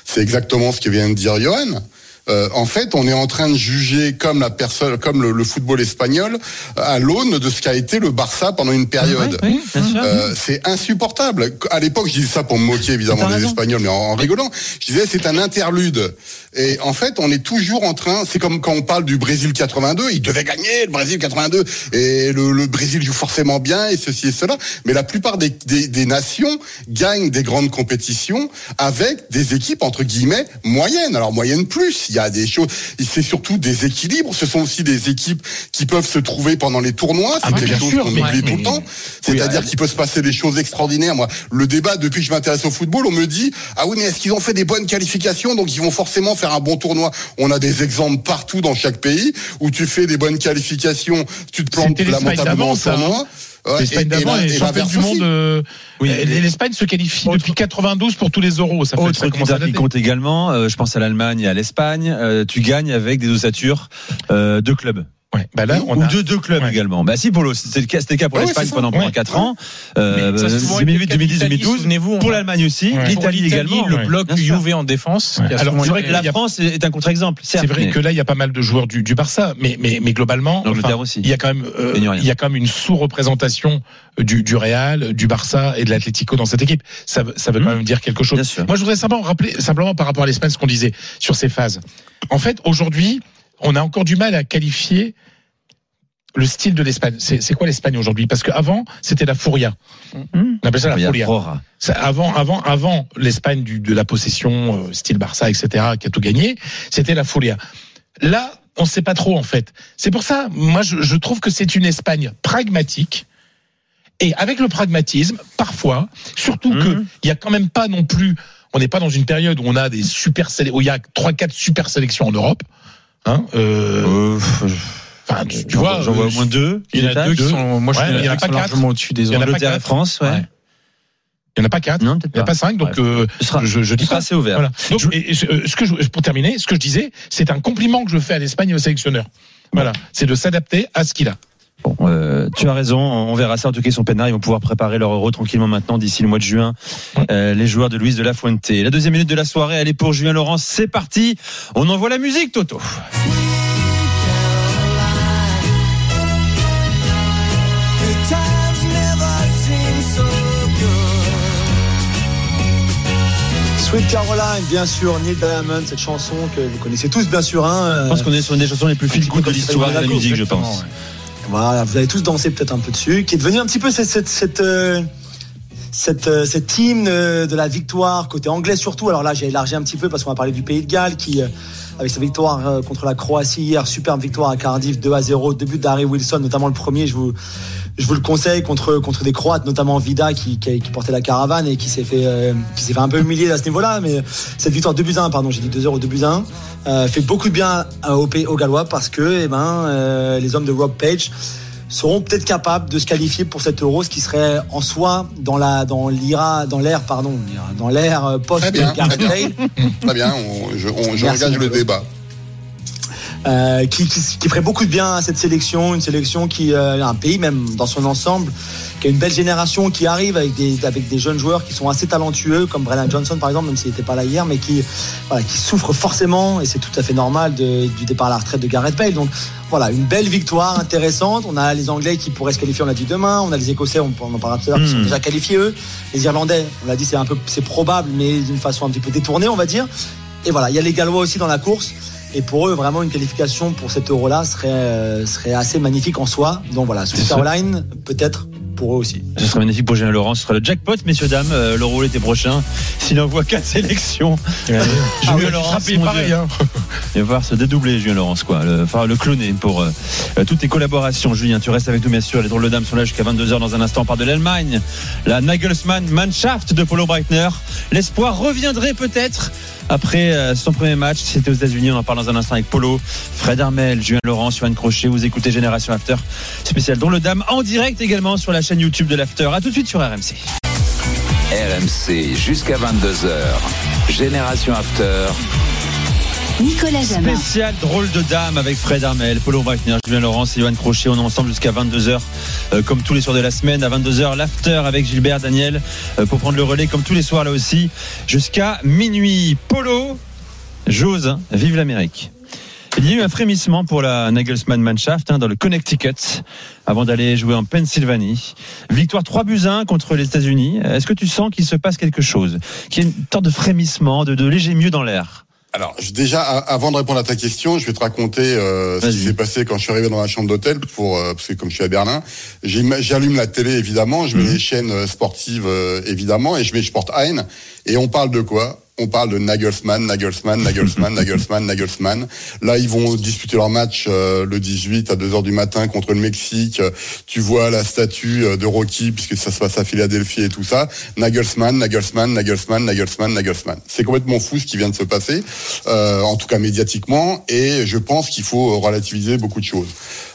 c'est exactement ce que vient de dire Johan. Euh, en fait, on est en train de juger comme la personne, comme le, le football espagnol, à l'aune de ce qu'a été le Barça pendant une période. Oui, sûr. Euh, c'est insupportable. À l'époque, je disais ça pour me moquer évidemment des raison. Espagnols, mais en, en rigolant. Je disais c'est un interlude. Et en fait, on est toujours en train. C'est comme quand on parle du Brésil 82. Il devait gagner le Brésil 82 et le, le Brésil joue forcément bien et ceci et cela. Mais la plupart des, des, des nations gagnent des grandes compétitions avec des équipes entre guillemets moyennes. Alors moyennes plus. Il y a des choses. C'est surtout des équilibres. Ce sont aussi des équipes qui peuvent se trouver pendant les tournois. C'est Ah, quelque chose qu'on oublie tout le temps. C'est-à-dire qu'il peut se passer des choses extraordinaires. Moi, le débat depuis que je m'intéresse au football, on me dit ah oui mais est-ce qu'ils ont fait des bonnes qualifications? Donc ils vont forcément faire un bon tournoi. On a des exemples partout dans chaque pays où tu fais des bonnes qualifications, tu te plantes lamentablement au ça, hein. Ouais, L'Espagne d'avant la- est championne du monde. euh, Oui, L'Espagne se qualifie Autre- depuis 92 pour tous les euros. Ça fait Autre ça critère qui compte également, euh, je pense à l'Allemagne et à l'Espagne, euh, tu gagnes avec des ossatures euh, de clubs. Ouais, bah là, on ou a. de deux clubs Ouais. également. Bah si Polo, c'était le cas, c'était le cas pour Ouais, l'Espagne pendant pendant Ouais. 4 ans, euh, Mais ça a souvent été 2008, le cas de 2010, l'Italie, 2012. Souvenez-vous, Pour l'Allemagne aussi, Ouais. l'Italie également. le bloc. Juve en défense. Alors, c'est vrai que La France est un contre-exemple. C'est vrai que là, il y a pas mal de joueurs du, du Barça, mais, mais, mais globalement, enfin, aussi. il y a quand même, euh, il y a quand même une sous-représentation du, du Real, du Barça et de l'Atlético dans cette équipe. Ça, veut- ça veut quand même dire quelque chose. Moi, je voudrais simplement rappeler, simplement par rapport à l'Espagne, ce qu'on disait sur ces phases. En fait, aujourd'hui, on a encore du mal à qualifier le style de l'Espagne. C'est quoi l'Espagne aujourd'hui? Parce qu'avant, c'était la furia. Mhm. On appelle ça la furia. Ça, avant, avant, avant l'Espagne du- de la possession, euh, style Barça, etc., qui a tout gagné, c'était la Furia. Là, on ne sait pas trop en fait. C'est pour ça, moi, je, je trouve que c'est une Espagne pragmatique. Et avec le pragmatisme, parfois, surtout Mhm. que il y a quand même pas non plus, on n'est pas dans une période où on a des super où il y a trois, quatre super sélections en Europe. Hein, euh, Euh, je- enfin, tu, tu vois, j'en vois euh, au moins deux. il y en a deux qui sont, moi je Ouais, suis il y en a pas quatre. au-dessus des Il y en a autres. pas et quatre. France, ouais. Ouais. il y en a pas quatre. Non, Il n'y en a pas. cinq, donc Ouais. euh, sera, je, je dis pas. assez ouvert. Voilà. Donc, et- et ce euh, ce que je, pour terminer, ce que je disais, c'est un compliment que je fais à l'Espagne et au sélectionneur. Voilà, c'est de s'adapter à ce qu'il a. Bon, euh, tu as raison, on verra ça. En tout cas, ils sont peinards, ils vont pouvoir préparer leur euro tranquillement maintenant d'ici le mois de juin. Euh, les joueurs de Luis de la Fuente. La deuxième minute de la soirée, elle est pour Julien Laurence. C'est parti. On envoie la musique, Toto. Sweet Caroline, bien sûr, Neil Diamond, cette chanson que vous connaissez tous, bien sûr. Hein, Je pense qu'on est sur une des chansons les plus feel de l'histoire de la musique, je pense. Voilà, vous avez tous dansé peut-être un peu dessus, qui est devenu un petit peu cette cette cette euh, cette, euh, cette hymne euh, de la victoire côté anglais surtout. Alors là, j'ai élargi un petit peu parce qu'on va parler du Pays de Galles qui euh, avec sa victoire euh, contre la Croatie hier, superbe victoire à Cardiff 2 à 0, début d'Harry Wilson, notamment le premier, je vous je vous le conseille contre contre des Croates, notamment Vida qui, qui, qui portait la caravane et qui s'est fait euh, qui s'est fait un peu humilier à ce niveau-là, mais cette victoire 2 buts à 1, pardon, j'ai dit 2-0 2 buts à 1, euh, fait beaucoup de bien euh, aux, Gallois parce que eh ben euh, les hommes de Rob Page seront peut-être capables de se qualifier pour cet Euro, ce qui serait en soi dans la dans l'IRA dans l'air pardon dans l'air post Très bien, Gareth. Bale. Très bien, on, je, on, je Merci, engage le débat. Euh, qui, qui, qui, ferait beaucoup de bien à cette sélection, une sélection qui, euh, un pays même dans son ensemble, qui a une belle génération qui arrive avec des, avec des jeunes joueurs qui sont assez talentueux, comme Brennan Johnson par exemple, même s'il n'était pas là hier, mais qui, voilà, qui souffre forcément, et c'est tout à fait normal de, du départ à la retraite de Gareth Bale. Donc voilà, une belle victoire intéressante. On a les Anglais qui pourraient se qualifier, on l'a dit demain. On a les Écossais, on, en parlera tout à l'heure, qui sont déjà qualifiés eux. Les Irlandais, on l'a dit, c'est un peu, c'est probable, mais d'une façon un petit peu détournée, on va dire. Et voilà, il y a les Gallois aussi dans la course. Et pour eux, vraiment, une qualification pour cet euro-là serait, euh, serait assez magnifique en soi. Donc voilà, sur Caroline, peut-être pour eux aussi. Ce serait magnifique pour Julien Laurent. Ce sera le jackpot, messieurs, dames, euh, l'euro l'été prochain. S'il envoie quatre sélections. Julien ah ouais, Laurent, pareil. Hein. Il va falloir se dédoubler, Julien Laurence, quoi. Le, enfin, le cloner pour euh, toutes tes collaborations. Julien, tu restes avec nous, bien sûr. Les drôles de dames sont là jusqu'à 22h dans un instant. On part de l'Allemagne. La Nagelsmann Mannschaft de Polo Breitner. L'espoir reviendrait peut-être après euh, son premier match. C'était aux États-Unis. On en parle dans un instant avec Polo, Fred Armel, Julien Laurent, Johan Crochet. Vous écoutez Génération After spécial dont le dame en direct également sur la chaîne YouTube de l'After. À tout de suite sur RMC. RMC jusqu'à 22h. Génération After. Nicolas Jamin. Spécial drôle de dame avec Fred Armel, Paulo Breitner, Julien Laurence et Johan Crochet. On est ensemble jusqu'à 22h, euh, comme tous les soirs de la semaine. À 22h, l'after avec Gilbert Daniel euh, pour prendre le relais, comme tous les soirs là aussi, jusqu'à minuit. Polo, j'ose, hein, vive l'Amérique. Il y a eu un frémissement pour la Nagelsmann Mannschaft hein, dans le Connecticut avant d'aller jouer en Pennsylvanie. Victoire 3 buts 1 contre les États-Unis. Est-ce que tu sens qu'il se passe quelque chose? Qu'il y a une sorte de frémissement, de, de léger mieux dans l'air? Alors déjà, avant de répondre à ta question, je vais te raconter euh, ce qui s'est passé quand je suis arrivé dans la chambre d'hôtel. Pour euh, parce que comme je suis à Berlin, j'allume la télé évidemment, je mets mhm. les chaînes euh, sportives évidemment et je mets Sport Ein et on parle de quoi? On parle de Nagelsmann, Nagelsmann, Nagelsmann, Nagelsmann, Nagelsmann. Là, ils vont disputer leur match euh, le 18 à 2h du matin contre le Mexique. Tu vois la statue euh, de Rocky, puisque ça se passe à Philadelphie et tout ça. Nagelsmann, Nagelsmann, Nagelsmann, Nagelsmann, Nagelsmann. C'est complètement fou ce qui vient de se passer, euh, en tout cas médiatiquement, et je pense qu'il faut relativiser beaucoup de choses.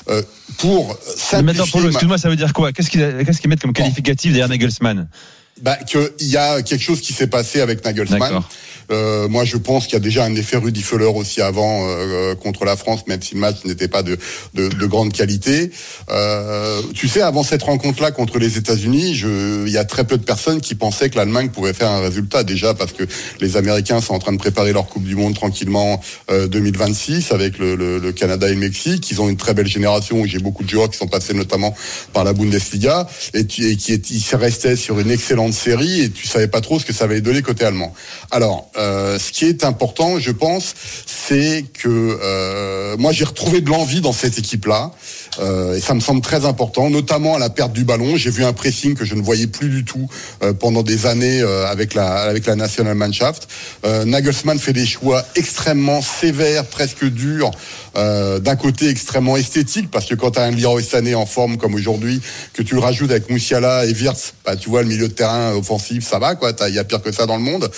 Euh, pour simplifier... Excuse-moi, ça veut dire quoi? Qu'est-ce qu'ils qu mettent comme qualificatif derrière Nagelsmann? Bah, qu'il y a quelque chose qui s'est passé avec Nagelsmann. Euh, moi, je pense qu'il y a déjà un effet Rudy Fuller aussi avant euh, contre la France, même si le match n'était pas de, de, de, grande qualité. Euh, tu sais, avant cette rencontre-là contre les États-Unis, il y a très peu de personnes qui pensaient que l'Allemagne pouvait faire un résultat déjà parce que les Américains sont en train de préparer leur Coupe du Monde tranquillement 2026 euh, avec le, le, le, Canada et le Mexique. Ils ont une très belle génération où j'ai beaucoup de joueurs qui sont passés notamment par la Bundesliga et, et qui est, ils restaient sur une excellente série et tu savais pas trop ce que ça allait donner côté allemand. Alors euh, ce qui est important, je pense, c'est que euh, moi j'ai retrouvé de l'envie dans cette équipe-là. Euh, et ça me semble très important, notamment à la perte du ballon. J'ai vu un pressing que je ne voyais plus du tout pendant des années avec la avec la National Mannschaft. Nagelsmann fait des choix extrêmement sévères, presque durs, d'un côté extrêmement esthétique, parce que quand tu as un Leroy Sané en forme comme aujourd'hui, que tu le rajoutes avec Moussiala et Wirtz, bah, tu vois le milieu de terrain offensif, ça va quoi. Il y a pire que ça dans le monde,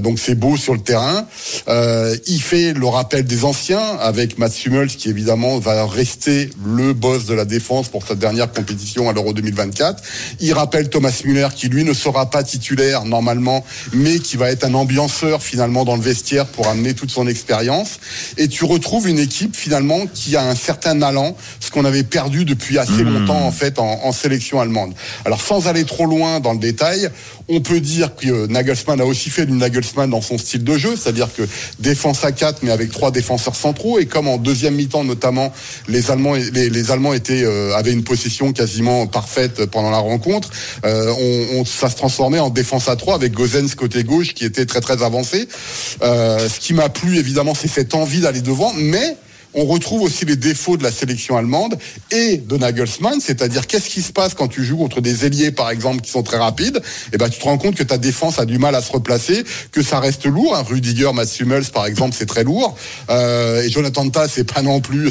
donc c'est beau sur le terrain. Euh, il fait le rappel des anciens avec Mats Hummels qui évidemment va rester le boss de la défense pour sa dernière compétition à l'Euro 2024. Il rappelle Thomas Müller qui lui ne sera pas titulaire normalement, mais qui va être un ambianceur finalement dans le vestiaire pour amener toute son expérience. Et tu retrouves une équipe finalement qui a un certain allant, ce qu'on avait perdu depuis assez mmh. longtemps en fait en, en sélection allemande. Alors sans aller trop loin dans le détail, on peut dire que Nagelsmann a aussi fait du Nagelsmann dans son style de jeu, c'est-à-dire que défense à 4 mais avec trois défenseurs centraux et comme en deuxième mi-temps notamment les Allemands les, Allemands étaient euh, avaient une possession quasiment parfaite pendant la rencontre, euh, on, ça se transformait en défense à 3 avec Gozens côté gauche qui était très très avancé. Euh, ce qui m'a plu évidemment c'est cette envie d'aller devant mais on retrouve aussi les défauts de la sélection allemande et de Nagelsmann, c'est-à-dire qu'est-ce qui se passe quand tu joues contre des ailiers, par exemple, qui sont très rapides? Eh ben, tu te rends compte que ta défense a du mal à se replacer, que ça reste lourd. Hein. Rudiger, Mats Hummels, par exemple, c'est très lourd. Euh, et Jonathan Ta, c'est pas non plus,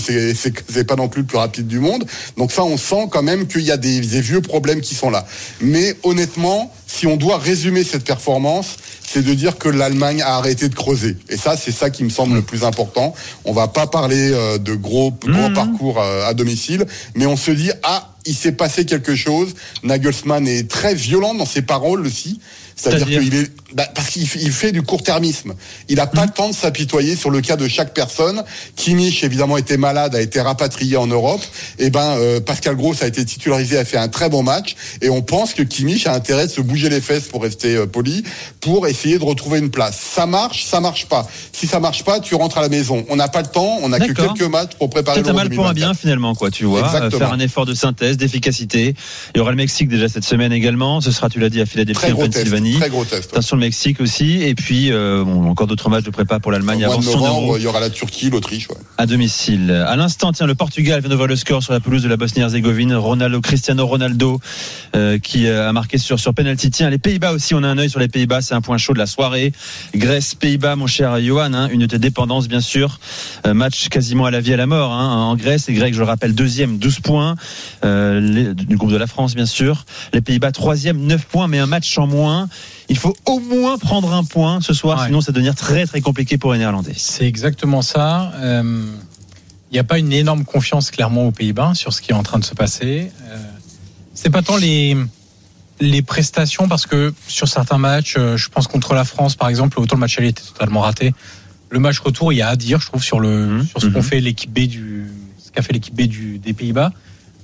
pas non plus le plus rapide du monde. Donc ça, on sent quand même qu'il y a des vieux problèmes qui sont là. Mais honnêtement, si on doit résumer cette performance, c'est de dire que l'Allemagne a arrêté de creuser. Et ça, c'est ça qui me semble le plus important. On va pas parler euh, de gros, gros mmh. parcours euh, à domicile, mais on se dit, ah, il s'est passé quelque chose. Nagelsmann est très violent dans ses paroles aussi. C'est-à-dire qu'il est bah, parce qu'il il fait du court-termisme. Il n'a pas le temps de s'apitoyer sur le cas de chaque personne. Kimmich, évidemment, était malade, a été rapatrié en Europe. Et ben, euh, Pascal Gross a été titularisé, a fait un très bon match. Et on pense que Kimmich a intérêt de se bouger les fesses, pour rester euh, poli, pour essayer de retrouver une place. Ça marche, ça marche pas. Si ça marche pas, tu rentres à la maison. On n'a pas le temps, on n'a que quelques matchs pour préparer Peut-être un mal pour un 2024. bien finalement quoi tu vois Exactement. Euh, faire un effort de synthèse d'efficacité il y aura le Mexique déjà cette semaine également ce sera tu l'as dit à Philadelphie en gros Pennsylvanie très gros test. ouais. attention le Mexique aussi et puis euh, bon, encore d'autres matchs de prépa pour l'Allemagne avant de son euro il y aura la Turquie, l'Autriche. ouais. à domicile. À l'instant, tiens, le Portugal vient d'ouvrir le score sur la pelouse de la Bosnie-Herzégovine. Ronaldo, Cristiano Ronaldo, euh, qui euh, a marqué sur sur penalty. Tiens, les Pays-Bas aussi, on a un œil sur les Pays-Bas, c'est un point chaud de la soirée. Grèce, Pays-Bas, mon cher Johan, hein, une de tes dépendances, bien sûr. Euh, match quasiment à la vie et à la mort hein, en Grèce. Les Grecs, je le rappelle, deuxième, 12 points. Les- du groupe de la France, bien sûr. Les Pays-Bas, troisième, 9 points, mais un match en moins. Il faut au moins prendre un point ce soir, Ouais. sinon ça va devenir très très compliqué pour les Néerlandais. C'est exactement ça. Euh, Il n'y a pas une énorme confiance clairement aux Pays-Bas sur ce qui est en train de se passer. Euh, c'est pas tant les les prestations parce que sur certains matchs, euh, je pense contre la France par exemple, autant le match aller était totalement raté. Le match retour, il y a à dire, je trouve, sur le sur ce Mhm. fait l'équipe B du ce qu'a fait l'équipe B du, des Pays-Bas.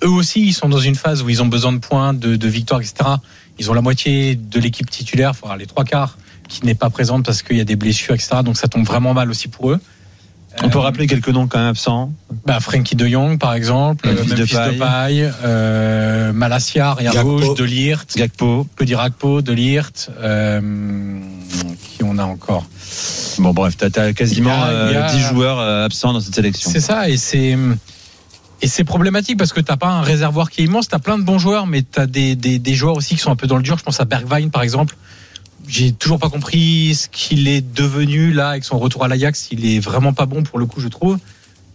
Eux aussi, ils sont dans une phase où ils ont besoin de points, de, de victoires, etc. Ils ont la moitié de l'équipe titulaire, enfin les trois quarts, qui n'est pas présente parce qu'il y a des blessures, etc. Donc ça tombe vraiment mal aussi pour eux. On peut Euh, rappeler quelques noms quand même absents. bah, Frankie de Jong, par exemple, Memphis Memphis, Depay. Depay, euh, Malasia, arrière gauche, De Ligt, Gakpo. peut dire Akpo, De Ligt, euh, qui on a encore. Bon, bref, t'as as quasiment a- il y a- euh, 10 joueurs euh, absents dans cette sélection. C'est ça, et c'est et c'est problématique parce que t'as pas un réservoir qui est immense. T'as plein de bons joueurs, mais t'as des, des des joueurs aussi qui sont un peu dans le dur. Je pense à Bergwijn, par exemple. J'ai toujours pas compris ce qu'il est devenu là avec son retour à l'Ajax. Il est vraiment pas bon pour le coup, je trouve.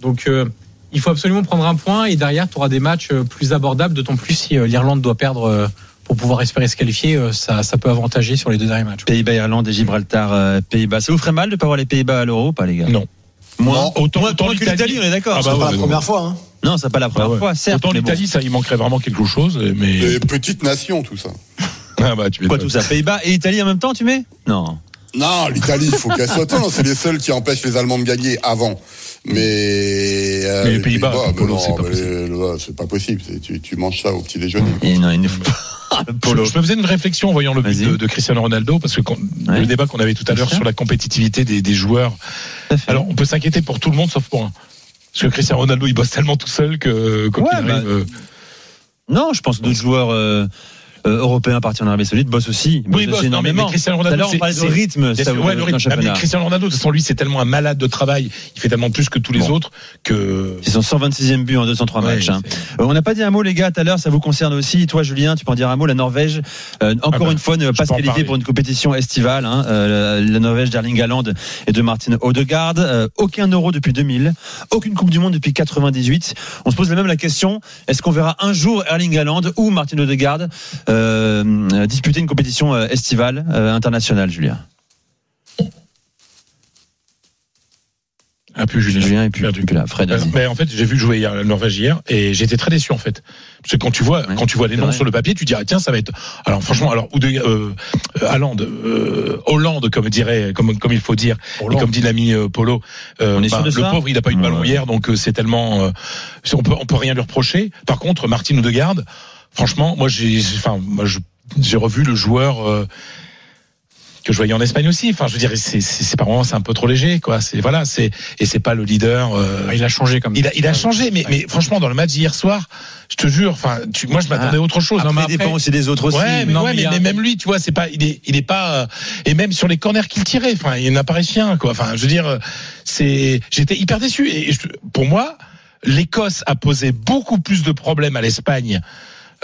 Donc euh, il faut absolument prendre un point et derrière tu auras des matchs euh, plus abordables. D'autant plus si euh, l'Irlande doit perdre euh, pour pouvoir espérer se qualifier, ça ça peut avantager sur les deux derniers matchs. Pays-Bas, Irlande et Gibraltar, Pays-Bas. Ça vous ferait mal de pas voir les Pays-Bas à l'Euro, pas les gars? Non. Moins, Non, autant- autant que l'Italie. on est d'accord. Ah bah C'est pas ouais, la première fois. Hein. Non, c'est pas la première Ah ouais. fois, certes. Autant bon. l'Italie, ça, il manquerait vraiment quelque chose, mais. Et petite nation, tout ça. Ah bah, tu Quoi tout ça Pays-Bas et Italie en même temps, tu mets? Non. Non, l'Italie, il faut qu'elle soit. Non, c'est les seuls qui empêchent les Allemands de gagner avant. Mais, euh, Mais les Pays-Bas, non, c'est pas possible. pas Tu, tu manges ça au petit déjeuner. Et non, il ne faut pas. Je, polo. je me faisais une réflexion en voyant le but de, de Cristiano Ronaldo parce que quand- Ouais. le débat qu'on avait tout à l'heure sur la compétitivité des, des joueurs. Alors on peut s'inquiéter pour tout le monde sauf pour un. Parce que Cristiano Ronaldo il bosse tellement tout seul que quand Ouais, il bah, arrive, euh, Non, je pense que d'autres joueurs euh, euh, européens partis en Arabie Saoudite bossent aussi. Oui, bossent boss, aussi non, mais, énormément. Cristiano à Ronaldo, on c'est- parlait de rythme. Ça, ouais, le rythme. Ah, mais. Cristiano Ronaldo, de toute façon, lui, c'est tellement un malade de travail. Il fait tellement plus que tous les Bon. autres que. C'est son 126e but en 203 Ouais, matchs. hein. Euh, On n'a pas dit un mot, les gars, tout à l'heure, ça vous concerne aussi. Toi, Julien, tu peux en dire un mot. La Norvège, euh, encore Ah bah, une fois, ne pas se qualifier pour une compétition estivale. hein. Euh, la, la Norvège d'Erling Haaland et de Martin Odegaard. Euh, aucun euro depuis 2000. Aucune Coupe du Monde depuis 98. On se pose même la question est-ce qu'on verra un jour Erling Haaland ou Martin Odegaard euh, disputer une compétition euh, estivale euh, internationale, Julien Ah, plus Julien. Julien et puis, Perdu. là, Fred. Euh. Mais en fait, j'ai vu jouer hier, la Norvège hier et j'étais très déçu en fait. Parce que quand tu vois, Ouais, quand tu vois les noms vrai. sur le papier, tu dis ah tiens ça va être. Alors franchement, alors ou de euh, Haaland, euh, Hollande comme dirait, comme comme il faut dire, et comme dit l'ami euh, Polo. euh, On est sûr de le pauvre, il a pas eu de ballon Ouais. hier, donc euh, c'est tellement. euh, on peut on peut rien lui reprocher. Par contre, Martin Odegaard, franchement, moi j'ai, enfin moi j'ai revu le joueur. euh, que je voyais en Espagne aussi. Enfin, je veux dire, c'est c'est vraiment, c'est un peu trop léger, quoi. C'est voilà, c'est et c'est pas le leader. euh, Ah, Il a changé comme il a, il a changé, mais, mais franchement, dans le match d'hier soir, je te jure, enfin, tu, moi, je m'attendais à autre chose. Après, non, mais il dépend après- aussi des autres aussi. Ouais, mais, non, ouais, mais mais, a- mais même lui, tu vois, c'est pas, il est, il est pas, euh, et même sur les corners qu'il tirait, enfin, il n'apparaît rien, quoi. Enfin, je veux dire, c'est, j'étais hyper déçu. Et je- pour moi, l'Écosse a posé beaucoup plus de problèmes à l'Espagne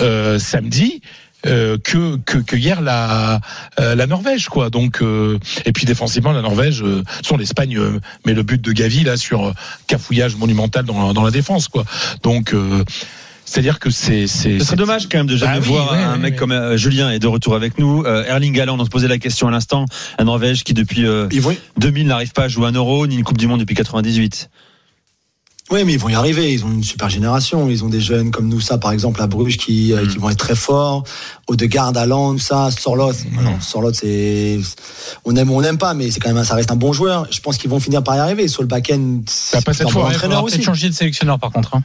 euh, samedi. euh, que, que que hier la euh, la Norvège quoi donc euh, et puis défensivement la Norvège euh, son l'Espagne euh, met le but de Gavi là sur cafouillage monumental dans, dans la défense quoi donc euh, c'est à dire que c'est c'est Ce serait dommage quand même de jamais Bah oui, voir ouais, un ouais, mec ouais. comme Julien est de retour avec nous. Euh, Erling Haaland, on se posait la question à l'instant. La Norvège qui depuis euh, Ils vont, 2000 n'arrive pas à jouer un euro ni une Coupe du Monde depuis 98. Oui, mais ils vont y arriver. Ils ont une super génération. Ils ont des jeunes comme nous, ça, par exemple, à Bruges, qui, euh, qui vont être très forts. Odegaard, Haaland, ça, Sorloth. Non, Sorloth, c'est, on aime ou on n'aime pas, mais c'est quand même, ça reste un bon joueur. Je pense qu'ils vont finir par y arriver. Sur le back-end, c'est pas cette un fois, ouais, entraîneur aussi. changer de sélectionneur par contre. hein.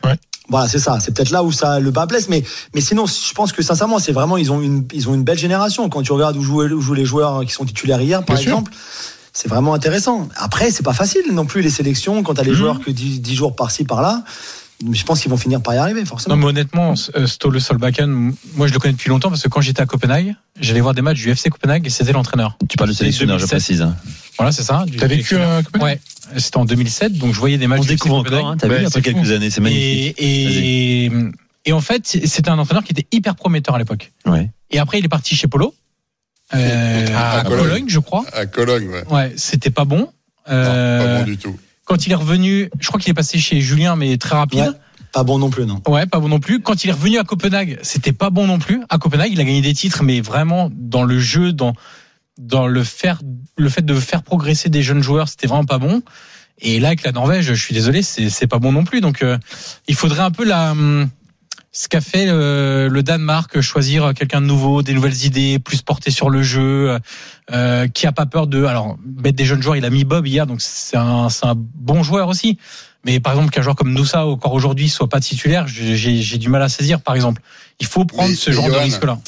Voilà, c'est ça. C'est peut-être là où ça le bas blesse, mais mais sinon, je pense que sincèrement, c'est vraiment ils ont une ils ont une belle génération. Quand tu regardes où jouent, où jouent les joueurs qui sont titulaires hier, par Bien sûr. C'est vraiment intéressant. Après, c'est pas facile non plus les sélections quand t'as les joueurs que 10, 10 jours par-ci par-là. Je pense qu'ils vont finir par y arriver, forcément. Non, mais honnêtement, euh, Ståle Solbakken, moi je le connais depuis longtemps parce que quand j'étais à Copenhague, j'allais voir des matchs du FC Copenhague et c'était l'entraîneur. Tu parles de sélectionneur, je 2007. précise. hein. Voilà, c'est ça. T'as vécu à Copenhague Ouais, c'était en 2007, donc je voyais des matchs On du FC découvre Copenhague. encore, hein, t'as Ouais, vu, après c'est quelques fou. années, c'est magnifique. Et, et, et en fait, c'était un entraîneur qui était hyper prometteur à l'époque. Ouais. Et après, il est parti chez Polo. Euh, Ah, à Cologne. Cologne, je crois. À Cologne, ouais. Ouais, c'était pas bon. Non, Euh, pas bon du tout. quand il est revenu, je crois qu'il est passé chez Julien, mais très rapide. Ouais. Pas bon non plus, non. Ouais, pas bon non plus. Quand il est revenu à Copenhague, c'était pas bon non plus. À Copenhague, il a gagné des titres, mais vraiment dans le jeu, dans dans le faire, le fait de faire progresser des jeunes joueurs, c'était vraiment pas bon. Et là, avec la Norvège, je suis désolé, c'est c'est pas bon non plus. Donc, euh, il faudrait un peu la hum, ce qu'a fait euh, le Danemark, choisir quelqu'un de nouveau, des nouvelles idées, plus porté sur le jeu, euh, qui a pas peur de, alors mettre des jeunes joueurs. Il a mis Bob hier, donc c'est un, un bon joueur aussi. Mais par exemple, qu'un joueur comme Noussa, encore aujourd'hui, soit pas titulaire, j'ai du mal à saisir. Par exemple, il faut prendre Mais- ce genre de risque-là.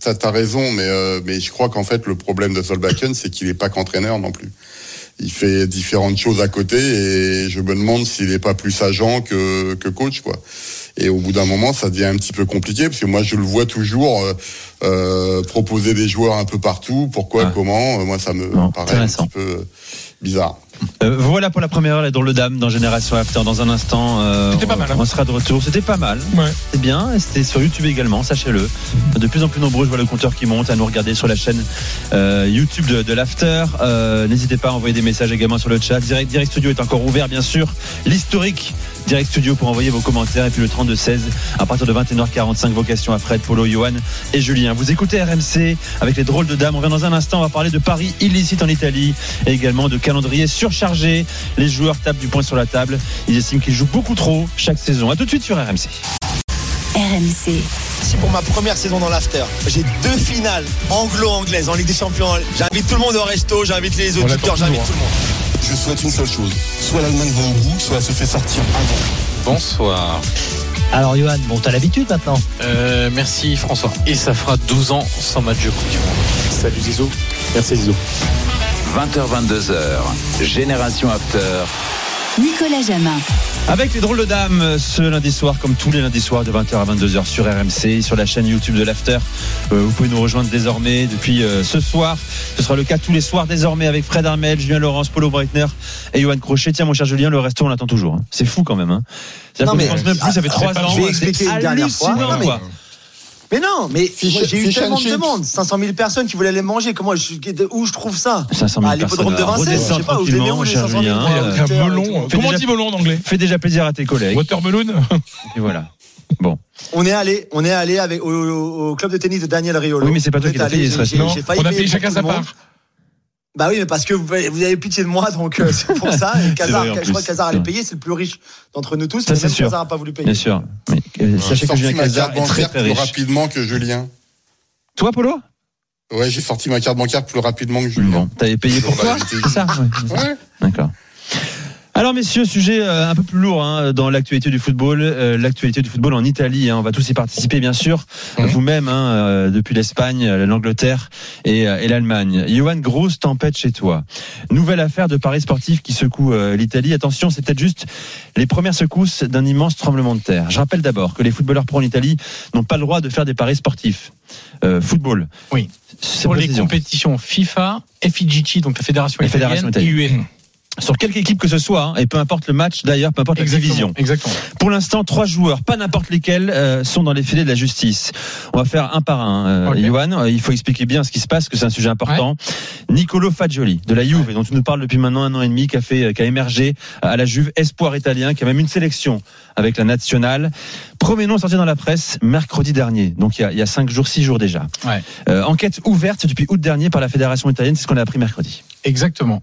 T'as t'as raison, mais euh, mais je crois qu'en fait le problème de Solbakken, c'est qu'il est pas qu'entraîneur non plus. Il fait différentes choses à côté et je me demande s'il est pas plus agent que que coach quoi. Et au bout d'un moment, ça devient un petit peu compliqué parce que moi je le vois toujours euh, euh, proposer des joueurs un peu partout. Pourquoi, Ah. comment Euh, Moi ça me Bon, paraît un petit peu bizarre. Euh, voilà pour la première heure, la drôle de dame dans Génération After. Dans un instant, euh, C'était pas mal, hein. on sera de retour. C'était pas mal. Ouais. C'est bien. C'était sur YouTube également, sachez-le. De plus en plus nombreux, je vois le compteur qui monte à nous regarder sur la chaîne euh, YouTube de, de l'After. Euh, N'hésitez pas à envoyer des messages également sur le chat. Direct, Direct Studio est encore ouvert, bien sûr. L'historique Direct Studio pour envoyer vos commentaires. Et puis le 32-16 à partir de 21h45, vocation à Fred, Polo, Johan et Julien. Vous écoutez RMC avec les drôles de dames. On revient dans un instant. On va parler de Paris illicite en Italie et également de calendrier surchargé. Les joueurs tapent du poing sur la table. Ils estiment qu'ils jouent beaucoup trop chaque saison. À tout de suite sur RMC. RMC. C'est pour ma première saison dans l'after. J'ai deux finales anglo-anglaises en Ligue des Champions. J'invite tout le monde au resto, j'invite les auditeurs, j'invite tout le monde. Je souhaite une seule chose. Soit l'Allemagne va au bout, soit elle se fait sortir avant. Bonsoir. Alors Johan, bon t'as l'habitude maintenant. Euh, merci François. Et ça fera 12 ans sans match de Coupe du Monde. Salut Zizou. Merci Zizou. 20h22h, Génération After. Nicolas Jamin. Avec les drôles de dames ce lundi soir, comme tous les lundis soirs de 20h à 22h sur RMC, sur la chaîne YouTube de l'After. Euh, vous pouvez nous rejoindre désormais depuis euh, ce soir. Ce sera le cas tous les soirs désormais avec Fred Armel, Julien Laurence, Polo Breitner et Johan Crochet. Tiens, mon cher Julien, le resto, on l'attend toujours. hein. C'est fou quand même. Hein. C'est-à-dire Non, qu'on mais- pense même plus, ça fait Ah, trois ans. je vais C'est expliquer une dernière fois. hallucinant, Non, mais- quoi. Mais non, mais j'ai eu tellement de demandes. 500 000 personnes qui voulaient aller manger. Comment je, où je trouve ça? 500 000 À l'hippodrome de personnes. Vincennes, je sais pas où je les mets tranquillement, où les cher 500 000 Julien. pour les Un auditeurs et melon. Fais Comment on déjà- dit melon en anglais? Fais déjà plaisir à tes collègues. Watermelon Et voilà. Bon. On est allé, on est allé avec au, au- au club de tennis de Daniel Riolo. Oui, mais c'est pas toi On qui allé, payé, ce on a payé chacun sa part. Bah oui, mais parce que vous, vous avez pitié de moi, donc euh, c'est pour ça. Et Kazar, je crois que Kazar allait payer, c'est le plus riche d'entre nous tous. Ça, mais même sûr. Kazar n'a pas voulu payer. Bien sûr. Mais, euh, J'ai sachez que sorti Julien est très plus rapidement que Julien. Toi, Polo? Ouais, j'ai sorti ma carte bancaire plus rapidement que Julien. Bon, t'avais payé pour toi C'est ça? Ouais. Ouais. D'accord. Alors messieurs, sujet euh, un peu plus lourd hein, dans l'actualité du football, euh, l'actualité du football en Italie. hein. on va tous y participer bien sûr, Mhm. vous-même hein, euh, depuis l'Espagne, l'Angleterre et, euh, et l'Allemagne. Johan, grosse tempête chez toi. Nouvelle affaire de paris sportif qui secoue euh, l'Italie. Attention, c'est peut-être juste les premières secousses d'un immense tremblement de terre. Je rappelle d'abord que les footballeurs pro en Italie n'ont pas le droit de faire des paris sportifs. Euh, football. Oui. Pour les compétitions FIFA, FIGC, donc la fédération La italienne, et. UEFA. Sur quelque équipe que ce soit, hein, et peu importe le match d'ailleurs, peu importe la division. Exactement. Pour l'instant, trois joueurs, pas n'importe lesquels, euh, sont dans les filets de la justice. On va faire un par un. Euh, euh, il faut expliquer bien ce qui se passe, que c'est un sujet important. Nicolo Fagioli, de la Juve, dont tu nous parles depuis maintenant un an et demi, qui a, fait, qui a émergé à la Juve, espoir italien, qui a même une sélection avec la nationale. Premier nom sorti dans la presse mercredi dernier, donc il y a, il y a cinq jours, six jours déjà. Ouais. Euh, enquête ouverte depuis août dernier par la fédération italienne, c'est ce qu'on a appris mercredi. Exactement.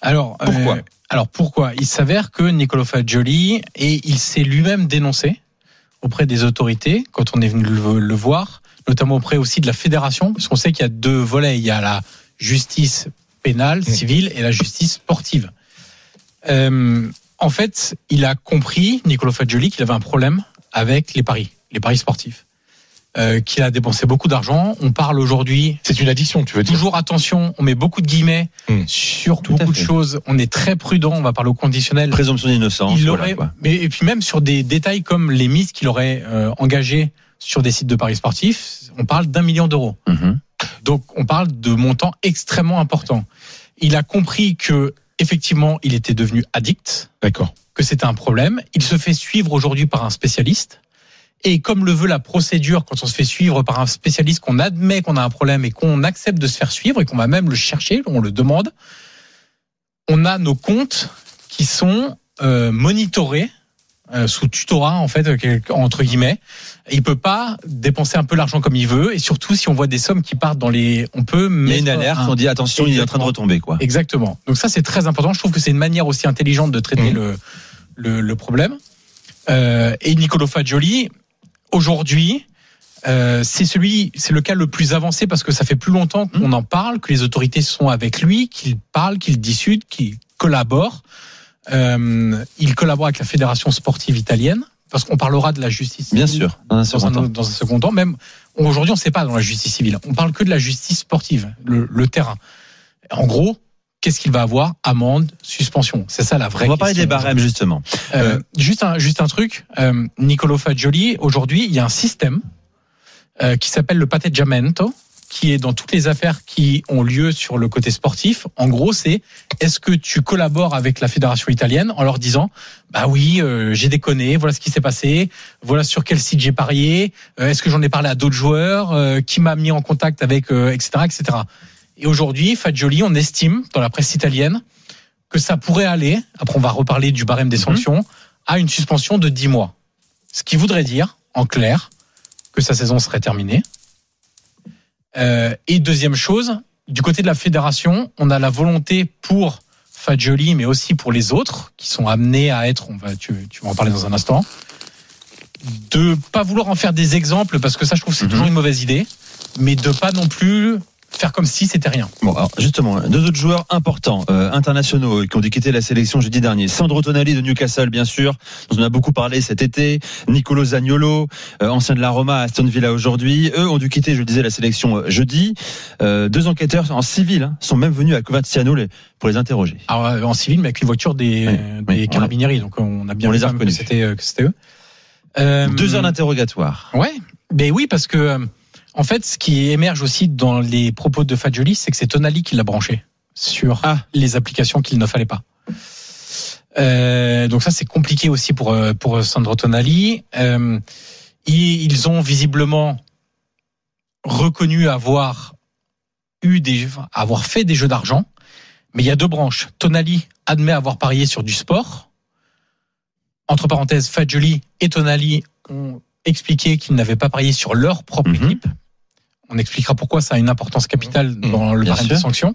Alors, Pourquoi euh, Alors pourquoi? Il s'avère que Niccolo Fagioli, et il s'est lui-même dénoncé auprès des autorités quand on est venu le, le voir, notamment auprès aussi de la fédération, parce qu'on sait qu'il y a deux volets. Il y a la justice pénale, civile, et la justice sportive. Euh, en fait, il a compris, Niccolo Fagioli, qu'il avait un problème avec les paris, les paris sportifs. Euh, qu'il a dépensé beaucoup d'argent. On parle aujourd'hui. C'est une addiction, tu veux dire Toujours attention, on met beaucoup de guillemets Hmm. sur Tout beaucoup de choses. On est très prudent, on va parler au conditionnel. Présomption d'innocence. Il aurait, mais et puis même sur des détails comme les mises qu'il aurait euh, engagées sur des sites de paris sportifs, on parle d'un million d'euros. Mhm. Donc on parle de montants extrêmement importants. Il a compris que effectivement il était devenu addict, D'accord. que c'était un problème. Il se fait suivre aujourd'hui par un spécialiste. Et comme le veut la procédure, quand on se fait suivre par un spécialiste, qu'on admet qu'on a un problème et qu'on accepte de se faire suivre et qu'on va même le chercher, on le demande, on a nos comptes qui sont euh, monitorés euh, sous tutorat en fait entre guillemets. Il peut pas dépenser un peu l'argent comme il veut et surtout si on voit des sommes qui partent dans les, on peut Il y a mettre une alerte, un- on dit attention, il est en train de retomber, quoi. Exactement. Donc ça, c'est très important. Je trouve que c'est une manière aussi intelligente de traiter Mhm. le, le, le problème. Euh, et Nicolo Fagioli, aujourd'hui, euh, c'est celui, c'est le cas le plus avancé parce que ça fait plus longtemps qu'on en parle, que les autorités sont avec lui, qu'il parle, qu'il discute, qu'il collabore. Euh, il collabore avec la fédération sportive italienne parce qu'on parlera de la justice. Bien sûr, dans un dans second un, temps. dans un second temps. Même aujourd'hui, on ne sait pas dans la justice civile. On parle que de la justice sportive, le, le terrain. En gros, qu'est-ce qu'il va avoir? Amende, suspension. C'est ça la vraie. On va parler question. des barèmes, justement. Euh, juste un juste un truc. Euh, Nicolo Fagioli. Aujourd'hui, il y a un système euh, qui s'appelle le patteggiamento, qui est dans toutes les affaires qui ont lieu sur le côté sportif. En gros, c'est est-ce que tu collabores avec la fédération italienne en leur disant bah oui, euh, j'ai déconné, voilà ce qui s'est passé, voilà sur quel site j'ai parié, euh, est-ce que j'en ai parlé à d'autres joueurs, euh, qui m'a mis en contact avec, euh, etc., etc. Et aujourd'hui, Fagioli, on estime dans la presse italienne que ça pourrait aller. Après, on va reparler du barème des sanctions à une suspension de 10 mois. Ce qui voudrait dire, en clair, que sa saison serait terminée. Euh, et deuxième chose, du côté de la fédération, on a la volonté pour Fagioli, mais aussi pour les autres qui sont amenés à être, on va, tu, tu vas en parler dans un instant, de pas vouloir en faire des exemples parce que ça, je trouve, c'est toujours une mauvaise idée, mais de pas non plus faire comme si c'était rien. Bon, alors justement, deux autres joueurs importants, euh, internationaux, qui ont dû quitter la sélection jeudi dernier. Sandro Tonali de Newcastle, bien sûr, dont on a beaucoup parlé cet été. Nicolo Zaniolo, euh, ancien de la Roma à Aston Villa aujourd'hui. Eux ont dû quitter, je le disais, la sélection euh, jeudi. Euh, deux enquêteurs en civil hein, sont même venus à Coverciano les- pour les interroger. Alors, en civil, mais avec une voiture des, Oui, des oui, carabinieri, donc on a bien on les a reconnus. c'était que c'était eux. Deux heures d'interrogatoire. Ouais, mais oui, parce que en fait, ce qui émerge aussi dans les propos de Fagioli, c'est que c'est Tonali qui l'a branché sur Ah. les applications qu'il ne fallait pas. Euh, donc ça, c'est compliqué aussi pour euh, pour Sandro Tonali. Euh, ils, ont visiblement reconnu avoir eu des, avoir fait des jeux d'argent, mais il y a deux branches. Tonali admet avoir parié sur du sport. Entre parenthèses, Fagioli et Tonali ont expliqué qu'ils n'avaient pas parié sur leur propre Mhm. équipe. On expliquera pourquoi ça a une importance capitale dans le sûr. des sanctions.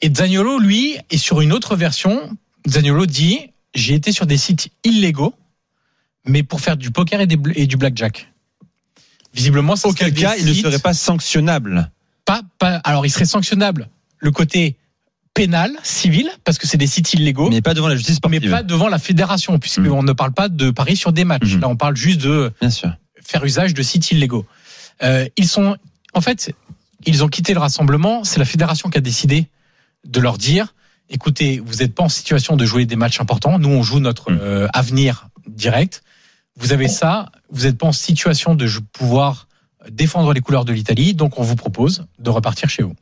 Et Zaniolo, lui, est sur une autre version. Zaniolo dit J'ai été sur des sites illégaux, mais pour faire du poker et, des bl- et du blackjack. Visiblement, ça Auquel cas, il ne serait pas sanctionnable. pas, pas, alors il serait sanctionnable le côté pénal, civil, parce que c'est des sites illégaux, Mais pas devant la justice mais sportive. pas devant la fédération, puisqu'on ne parle pas de paris sur des matchs. Mhm. Là, on parle juste de Bien sûr. faire usage de sites illégaux. Euh, ils sont, en fait, ils ont quitté le rassemblement. C'est la fédération qui a décidé de leur dire écoutez, vous n'êtes pas en situation de jouer des matchs importants. Nous, on joue notre Mhm. euh, avenir direct. Vous avez ça. Vous n'êtes pas en situation de pouvoir défendre les couleurs de l'Italie. Donc, on vous propose de repartir chez vous.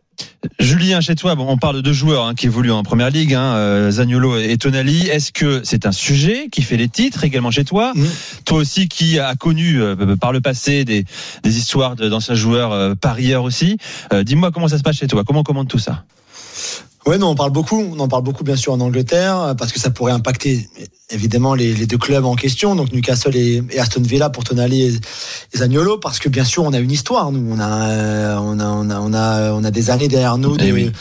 Julien, chez toi, bon, on parle de deux joueurs hein, qui évoluent en première ligue, hein, euh, Zaniolo et Tonali. Est-ce que c'est un sujet qui fait les titres également chez toi Mm. Toi aussi qui a connu euh, par le passé des, des histoires de- d'anciens joueurs euh, parieurs aussi. Euh, Dis-moi comment ça se passe chez toi Comment on commande tout ça? Ouais, non, on parle beaucoup. On en parle beaucoup, bien sûr, en Angleterre, parce que ça pourrait impacter évidemment les, les deux clubs en question, donc Newcastle et, et Aston Villa pour Tonali et, et Zaniolo, parce que bien sûr, on a une histoire. Nous, on a, euh, on a, on a, on a, on a des années derrière nous Eh de, oui.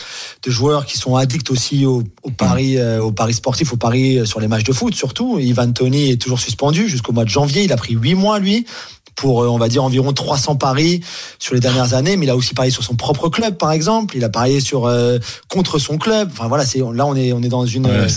de joueurs qui sont addicts aussi au, au paris, euh, au paris sportif, au paris euh, sur les matchs de foot, surtout. Ivan Tony est toujours suspendu jusqu'au mois de janvier. Il a pris huit mois, lui pour, euh, on va dire, environ 300 paris sur les dernières années, mais il a aussi parié sur son propre club, par exemple. Il a parié sur euh, contre son club. Enfin voilà, c'est là on est on est dans une Ouais, euh,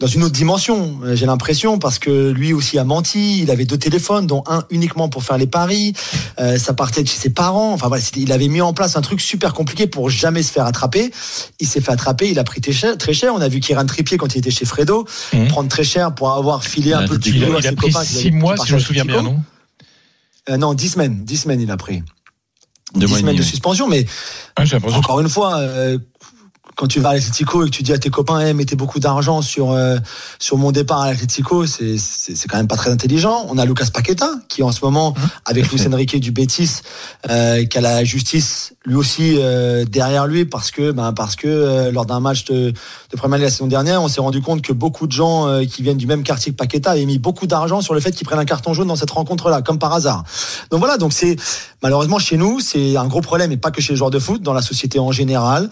dans une autre dimension. J'ai l'impression parce que lui aussi a menti. Il avait deux téléphones, dont un uniquement pour faire les paris. Euh, ça partait de chez ses parents. Enfin voilà, il avait mis en place un truc super compliqué pour jamais se faire attraper. Il s'est fait attraper. Il a pris très cher. Très cher. On a vu Kieran Trippier quand il était chez Fredo Mhm. prendre très cher pour avoir filé un peu de il il, il a pris six mois, si je me souviens bien, non? Euh, non, dix semaines. Dix semaines, il a pris. Deux Dix mois et semaines demi, de suspension, mais Ah, encore une fois, euh, quand tu vas à l'Atletico et que tu dis à tes copains, hey, mettez beaucoup d'argent sur euh, sur mon départ à l'Atletico, c'est c'est c'est quand même pas très intelligent. On a Lucas Paqueta qui en ce moment, avec Luis Enrique du Betis, euh, qui a la justice lui aussi euh, derrière lui parce que ben parce que euh, lors d'un match de, de Premier League la saison dernière, on s'est rendu compte que beaucoup de gens euh, qui viennent du même quartier que Paqueta avaient mis beaucoup d'argent sur le fait qu'ils prennent un carton jaune dans cette rencontre-là, comme par hasard. Donc voilà, donc c'est malheureusement chez nous, c'est un gros problème et pas que chez les joueurs de foot, dans la société en général.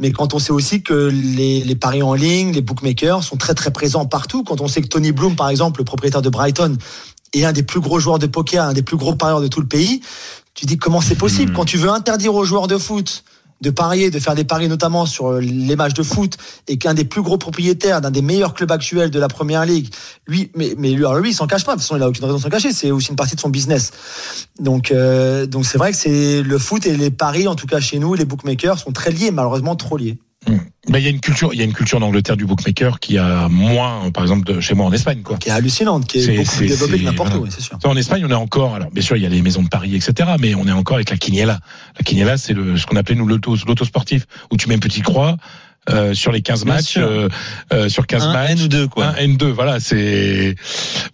Mais quand on sait aussi que les, les paris en ligne, les bookmakers sont très très présents partout, quand on sait que Tony Bloom, par exemple, le propriétaire de Brighton, est un des plus gros joueurs de poker, un des plus gros parieurs de tout le pays, tu dis comment c'est possible? Quand tu veux interdire aux joueurs de foot de parier, de faire des paris notamment sur les matchs de foot, et qu'un des plus gros propriétaires d'un des meilleurs clubs actuels de la première ligue, lui, mais, mais lui, alors lui, il s'en cache pas, de toute façon, il a aucune raison de s'en cacher, c'est aussi une partie de son business. Donc, euh, donc c'est vrai que c'est le foot et les paris, en tout cas chez nous, les bookmakers sont très liés, malheureusement trop liés. Bah, il y a une culture, il y a une culture en Angleterre du bookmaker qui a moins, par exemple, de chez moi en Espagne, quoi. Qui est hallucinante, qui est, C'est- beaucoup plus développée que n'importe où, voilà. oui, c'est sûr. En Espagne, on est encore, alors bien sûr, il y a les maisons de paris, etc., mais on est encore avec la quiniela. La quiniela, c'est le, ce qu'on appelait nous l'auto, l'auto sportif, où tu mets une petite croix euh, sur les 15 Bien matchs, euh, euh, sur 15 Un matchs. N ou deux, quoi. Un N2, voilà, c'est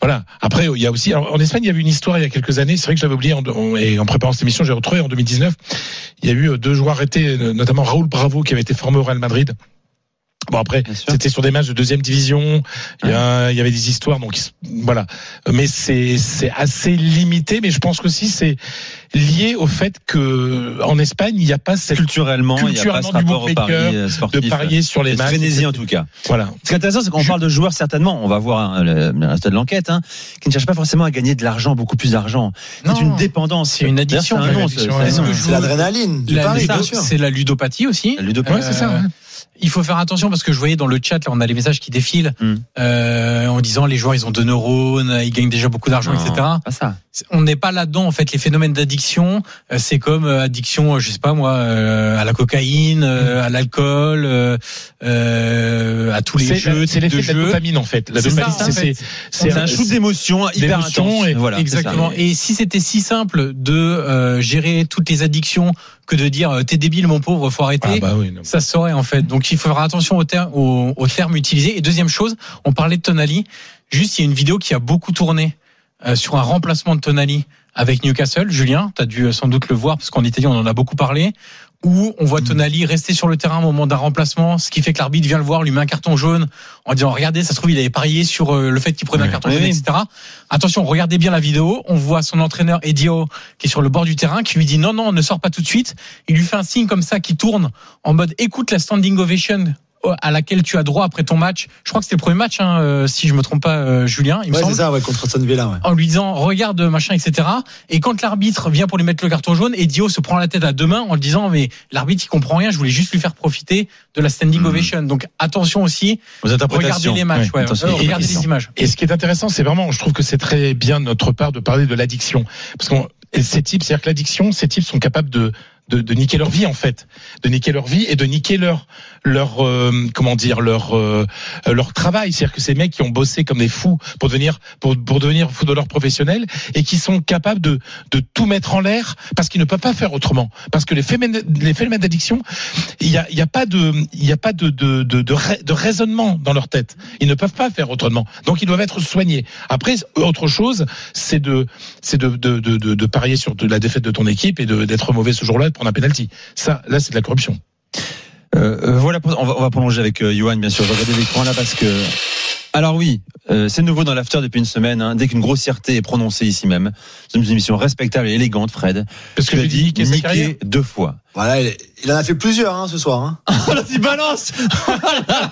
voilà. Après, il y a aussi, alors, en Espagne, il y avait une histoire il y a quelques années. C'est vrai que j'avais oublié en, et en préparant cette émission, j'ai retrouvé en 2019. Il y a eu euh, deux joueurs arrêtés, notamment Raoul Bravo qui avait été formé au Real Madrid. Bon après, c'était sur des matchs de deuxième division. Il y, a- il y avait des histoires, donc voilà. Mais c'est c'est assez limité. Mais je pense qu'aussi c'est lié au fait que en Espagne il n'y a pas cette Culturellement, il n'y a pas ce rapport au bookmaker, pari euh, sportif. de parier sur les matchs. frénésie en tout cas. Voilà. Ce qui est intéressant, c'est qu'on parle de joueurs certainement, on va voir hein, le, le reste de l'enquête, hein, qui ne cherchent pas forcément à gagner de l'argent, beaucoup plus d'argent. C'est une dépendance. C'est une addiction. C'est l'adrénaline. C'est la ludopathie aussi. La ludopathie. Ouais, c'est ça. ouais. Il faut faire attention parce que je voyais dans le chat, là, on a les messages qui défilent Hmm. euh, en disant les joueurs ils ont deux neurones, ils gagnent déjà beaucoup d'argent, etc. Pas ça. On n'est pas là-dedans en fait. Les phénomènes d'addiction, euh, c'est comme euh, addiction, euh, je sais pas moi, euh, à la cocaïne, euh, à l'alcool, euh, euh, à tous les jeux, c'est l'effet de de la dopamine en fait. La C'est dopamine, un shoot d'émotion hyper intense. et- Voilà, Exactement. Et si c'était si simple de euh, gérer toutes les addictions que de dire euh, t'es débile mon pauvre, faut arrêter. Ah bah oui. Ça se saurait en fait. Donc il faut faire attention aux, ter- aux, aux termes utilisés. Et deuxième chose, on parlait de Tonali. Juste, il y a une vidéo qui a beaucoup tourné euh, sur un remplacement de Tonali avec Newcastle. Julien, tu as dû euh, sans doute le voir parce qu'en Italie, on en a beaucoup parlé. Où on voit Tonali rester sur le terrain au moment d'un remplacement, ce qui fait que l'arbitre vient le voir, lui met un carton jaune en disant regardez, ça se trouve il avait parié sur euh, le fait qu'il prenait un carton Oui, jaune, oui. etc. Attention, regardez bien la vidéo. On voit son entraîneur Edio qui est sur le bord du terrain, qui lui dit non non, ne sors pas tout de suite. Il lui fait un signe comme ça qui tourne en mode écoute la standing ovation à laquelle tu as droit après ton match. Je crois que c'était le premier match, hein, euh, si je me trompe pas, euh, Julien. Il me Ouais, c'est ça, ouais, contre Aston Villa, ouais. en lui disant regarde machin etc et quand l'arbitre vient pour lui mettre le carton jaune Edio se prend la tête à deux mains en lui disant mais l'arbitre il comprend rien je voulais juste lui faire profiter de la standing Mhm. ovation donc attention aussi Aux regardez les matchs Ouais, euh, regardez les images Et ce qui est intéressant, c'est vraiment, je trouve que c'est très bien de notre part de parler de l'addiction, parce qu'on et ces types, c'est-à-dire que l'addiction, ces types sont capables de, de de niquer leur vie en fait, de niquer leur vie et de niquer leur leur euh, comment dire leur euh, leur travail. C'est-à-dire que ces mecs qui ont bossé comme des fous pour devenir pour pour devenir footballeurs professionnels et qui sont capables de de tout mettre en l'air parce qu'ils ne peuvent pas faire autrement. Parce que les phénomènes les phénomènes d'addiction, il y a il y a pas de il y a pas de de de de, rai- de raisonnement dans leur tête. Ils ne peuvent pas faire autrement. Donc ils doivent être soignés. Après autre chose, c'est de c'est de de, de parier sur de la défaite de ton équipe et d'être mauvais ce jour-là et de prendre un penalty. Ça là c'est de la corruption. Euh, euh, voilà, on va, on va prolonger avec euh, Johan, bien sûr. Je vais regarder l'écran là parce que. Alors oui, euh, c'est nouveau dans l'after depuis une semaine. hein. dès qu'une grossièreté est prononcée ici même, c'est une émission respectable et élégante, Fred. Parce que j'ai dit niquer deux fois. Voilà, il, il en a fait plusieurs hein, ce soir. Hein. Alors tu balances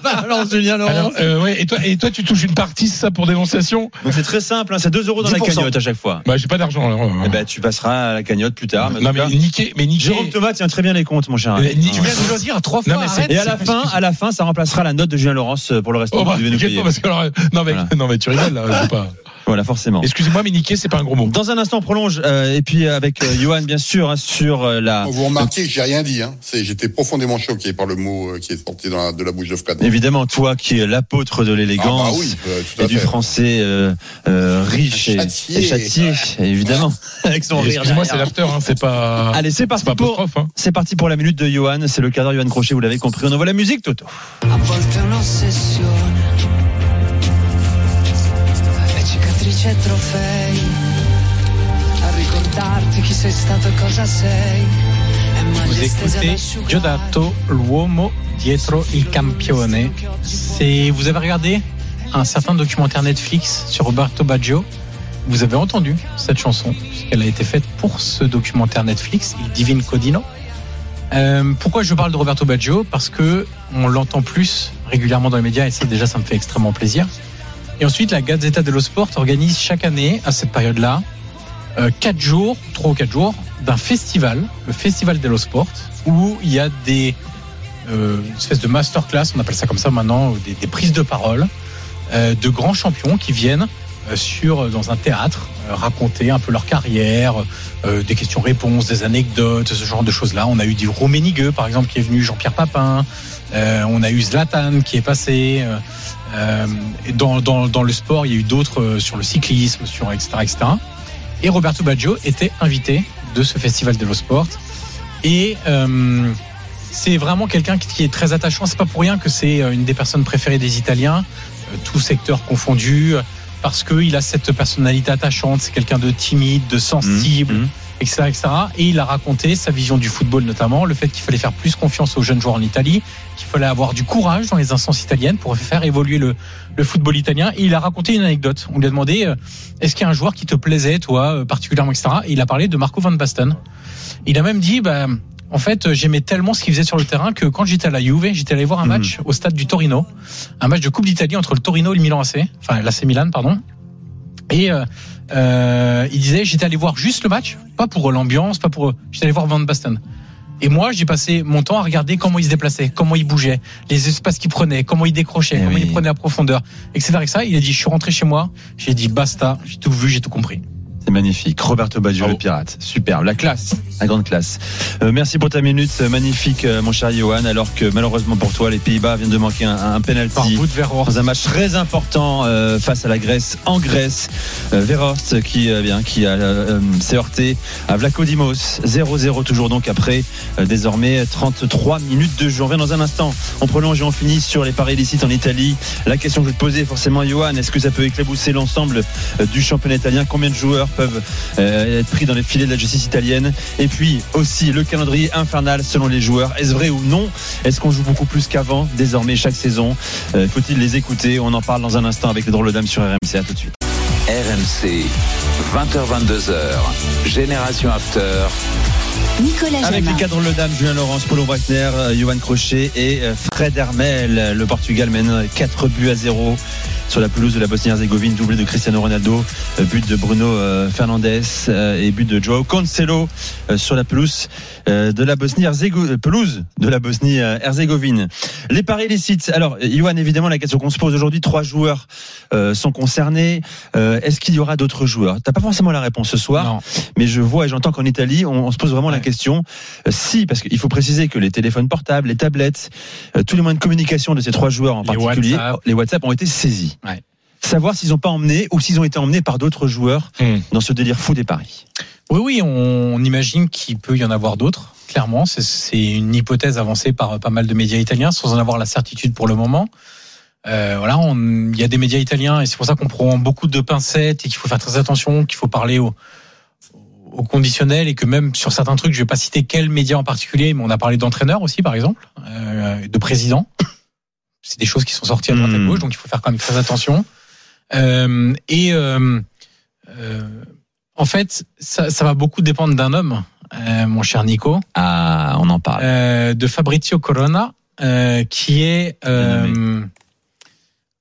Balance Julien Laurent Alors, euh, ouais, et toi, et toi, tu touches une partie, c'est ça, pour dénonciation Donc c'est très simple, hein, c'est 2 euros dans la 10%. cagnotte à chaque fois. Bah, j'ai pas d'argent. alors, euh. Eh ben, tu passeras à la cagnotte plus tard. mais non, tout cas, mais niquer, mais niquer. Jérôme Thomas tient très bien les comptes, mon cher. Euh, ami. ni- Tu viens de le dire trois fois. Non, mais arrête. Et à la fin, à la fin, ça remplacera la note de Julien Laurence euh, pour le reste Oh, bah, euh, non, mais, Voilà. non, mais tu rigoles, là, je sais pas. Voilà, forcément. Excusez-moi, mais niquer, c'est pas un gros mot. Dans un instant, on prolonge. euh, et puis avec euh, Johan, bien sûr, hein, sur euh, la. Vous remarquez que j'ai rien dit. Hein. C'est- J'étais profondément choqué par le mot euh, qui est sorti dans la- de la bouche de Fred. Évidemment, toi qui es l'apôtre de Ah l'élégance bah oui, euh, tout à et du fait. français euh, euh, riche et, Châtié. et châtié, évidemment, avec son rire. Excuse-moi, c'est l'after, hein, c'est pas. Allez, c'est c'est parti pas pour. apostrophe, hein. C'est parti pour la minute de Johan. C'est le d'heure Johan Crochet, vous l'avez compris. On envoie la musique, Toto. Cicatrici e trofei. A ricordarti chi sei stato e cosa sei. E Vous écoutez. Giodato l'uomo dietro il campione. C'est vous avez regardé un certain documentaire Netflix sur Roberto Baggio. Vous avez entendu cette chanson puisqu'elle a été faite pour ce documentaire Netflix, Il Divine Codino. Euh, pourquoi je parle de Roberto Baggio? Parce que on l'entend plus régulièrement dans les médias et ça déjà ça me fait extrêmement plaisir. Et ensuite la Gazzetta dello Sport organise chaque année à cette période-là euh, quatre jours, trois ou quatre jours d'un festival, le Festival dello Sport, où il y a des euh, une espèce de masterclass, on appelle ça comme ça maintenant, des, des prises de parole euh, de grands champions qui viennent euh, sur dans un théâtre euh, raconter un peu leur carrière, euh, des questions-réponses, des anecdotes, ce genre de choses-là. On a eu du Rummenigge par exemple qui est venu, Jean-Pierre Papin, euh, on a eu Zlatan qui est passé. Euh, dans, le sport, il y a eu d'autres euh, sur le cyclisme, sur etc. etc. Et Roberto Baggio était invité de ce festival de sport. Et euh, c'est vraiment quelqu'un qui est très attachant. C'est pas pour rien que c'est une des personnes préférées des Italiens, tout secteur confondu, parce qu'il a cette personnalité attachante. C'est quelqu'un de timide, de sensible, Mhm. Etc., etc. Et il a raconté sa vision du football, notamment le fait qu'il fallait faire plus confiance aux jeunes joueurs en Italie, qu'il fallait avoir du courage dans les instances italiennes pour faire évoluer le, le football italien. Et il a raconté une anecdote. On lui a demandé euh, est-ce qu'il y a un joueur qui te plaisait, toi, euh, particulièrement, etc. Et il a parlé de Marco Van Basten. Il a même dit bah, en fait, euh, j'aimais tellement ce qu'il faisait sur le terrain que quand j'étais à la Juve, j'étais allé voir un match au stade du Torino, un match de Coupe d'Italie entre le Torino et le Milan AC, enfin l'AC Milan, pardon. Et euh, euh, il disait j'étais allé voir juste le match, pas pour l'ambiance, pas pour. J'étais allé voir Van Basten. Et moi, j'ai passé mon temps à regarder comment il se déplaçait, comment il bougeait, les espaces qu'il prenait, comment il décrochait, Eh comment oui. il prenait la profondeur, etc., etc. Il a dit, je suis rentré chez moi, j'ai dit basta, j'ai tout vu, j'ai tout compris. C'est magnifique. Roberto Baggio, le pirate. Superbe. La classe. La grande classe. Euh, merci pour ta minute euh, magnifique, euh, mon cher Johan. Alors que malheureusement pour toi, les Pays-Bas viennent de manquer un, un Par penalty. bout de Verhorst. Dans un match très important euh, face à la Grèce en Grèce, euh, Verhorst qui euh, bien qui a s'est heurté à Vlachodimos 0-0 toujours donc après euh, désormais 33 minutes de jeu. On revient dans un instant. On prolonge et on finit sur les paris illicites en Italie. La question que je vais te poser forcément Johan, est-ce que ça peut éclabousser l'ensemble du championnat italien? Combien de joueurs peuvent euh, être pris dans les filets de la justice italienne Et puis aussi le calendrier infernal selon les joueurs. Est-ce vrai ou non? Est-ce qu'on joue beaucoup plus qu'avant? Désormais chaque saison Euh, Faut-il les écouter? On en parle dans un instant avec les drôles de dames sur RMC. À tout de suite. RMC, 20h22h, Génération After. Nicolas Avec Jamin. les cadres le dame, Julien Laurence, Paulo Breitner, euh, Johan Crochet et Fred Hermel. Le Portugal mène 4 buts à 0 sur la pelouse de la Bosnie-Herzégovine, doublé de Cristiano Ronaldo, euh, but de Bruno euh, Fernandes euh, et but de Joao Cancelo sur la pelouse de la Bosnie-Herzégovine. Pelouse de la Bosnie-Herzégovine. Les paris licites. Alors, Johan, évidemment, la question qu'on se pose aujourd'hui, trois joueurs sont concernés. Est-ce qu'il y aura d'autres joueurs? T'as pas forcément la réponse ce soir Non. mais je vois et j'entends qu'en Italie, on, on se pose vraiment la question si, parce qu'il faut préciser que les téléphones portables, les tablettes, tous les moyens de communication de ces trois joueurs en Les particulier, WhatsApp. les WhatsApp ont été saisis. Ouais. Savoir s'ils n'ont pas emmené ou s'ils ont été emmenés par d'autres joueurs Hmm. dans ce délire fou des paris. Oui, oui, on, imagine qu'il peut y en avoir d'autres. Clairement, c'est- une hypothèse avancée par pas mal de médias italiens, sans en avoir la certitude pour le moment. Euh, voilà, il y a des médias italiens et c'est pour ça qu'on prend beaucoup de pincettes et qu'il faut faire très attention, qu'il faut parler au conditionnel et que même sur certains trucs, je vais pas citer quel média en particulier, mais on a parlé d'entraîneur aussi, par exemple, euh, de président. C'est des choses qui sont sorties à droite et à Hmm. gauche, donc il faut faire quand même très attention. Euh, et euh, euh, en fait, ça, ça va beaucoup dépendre d'un homme, euh, mon cher Nico, Ah, on en parle. euh, de Fabrizio Corona, euh, qui est euh,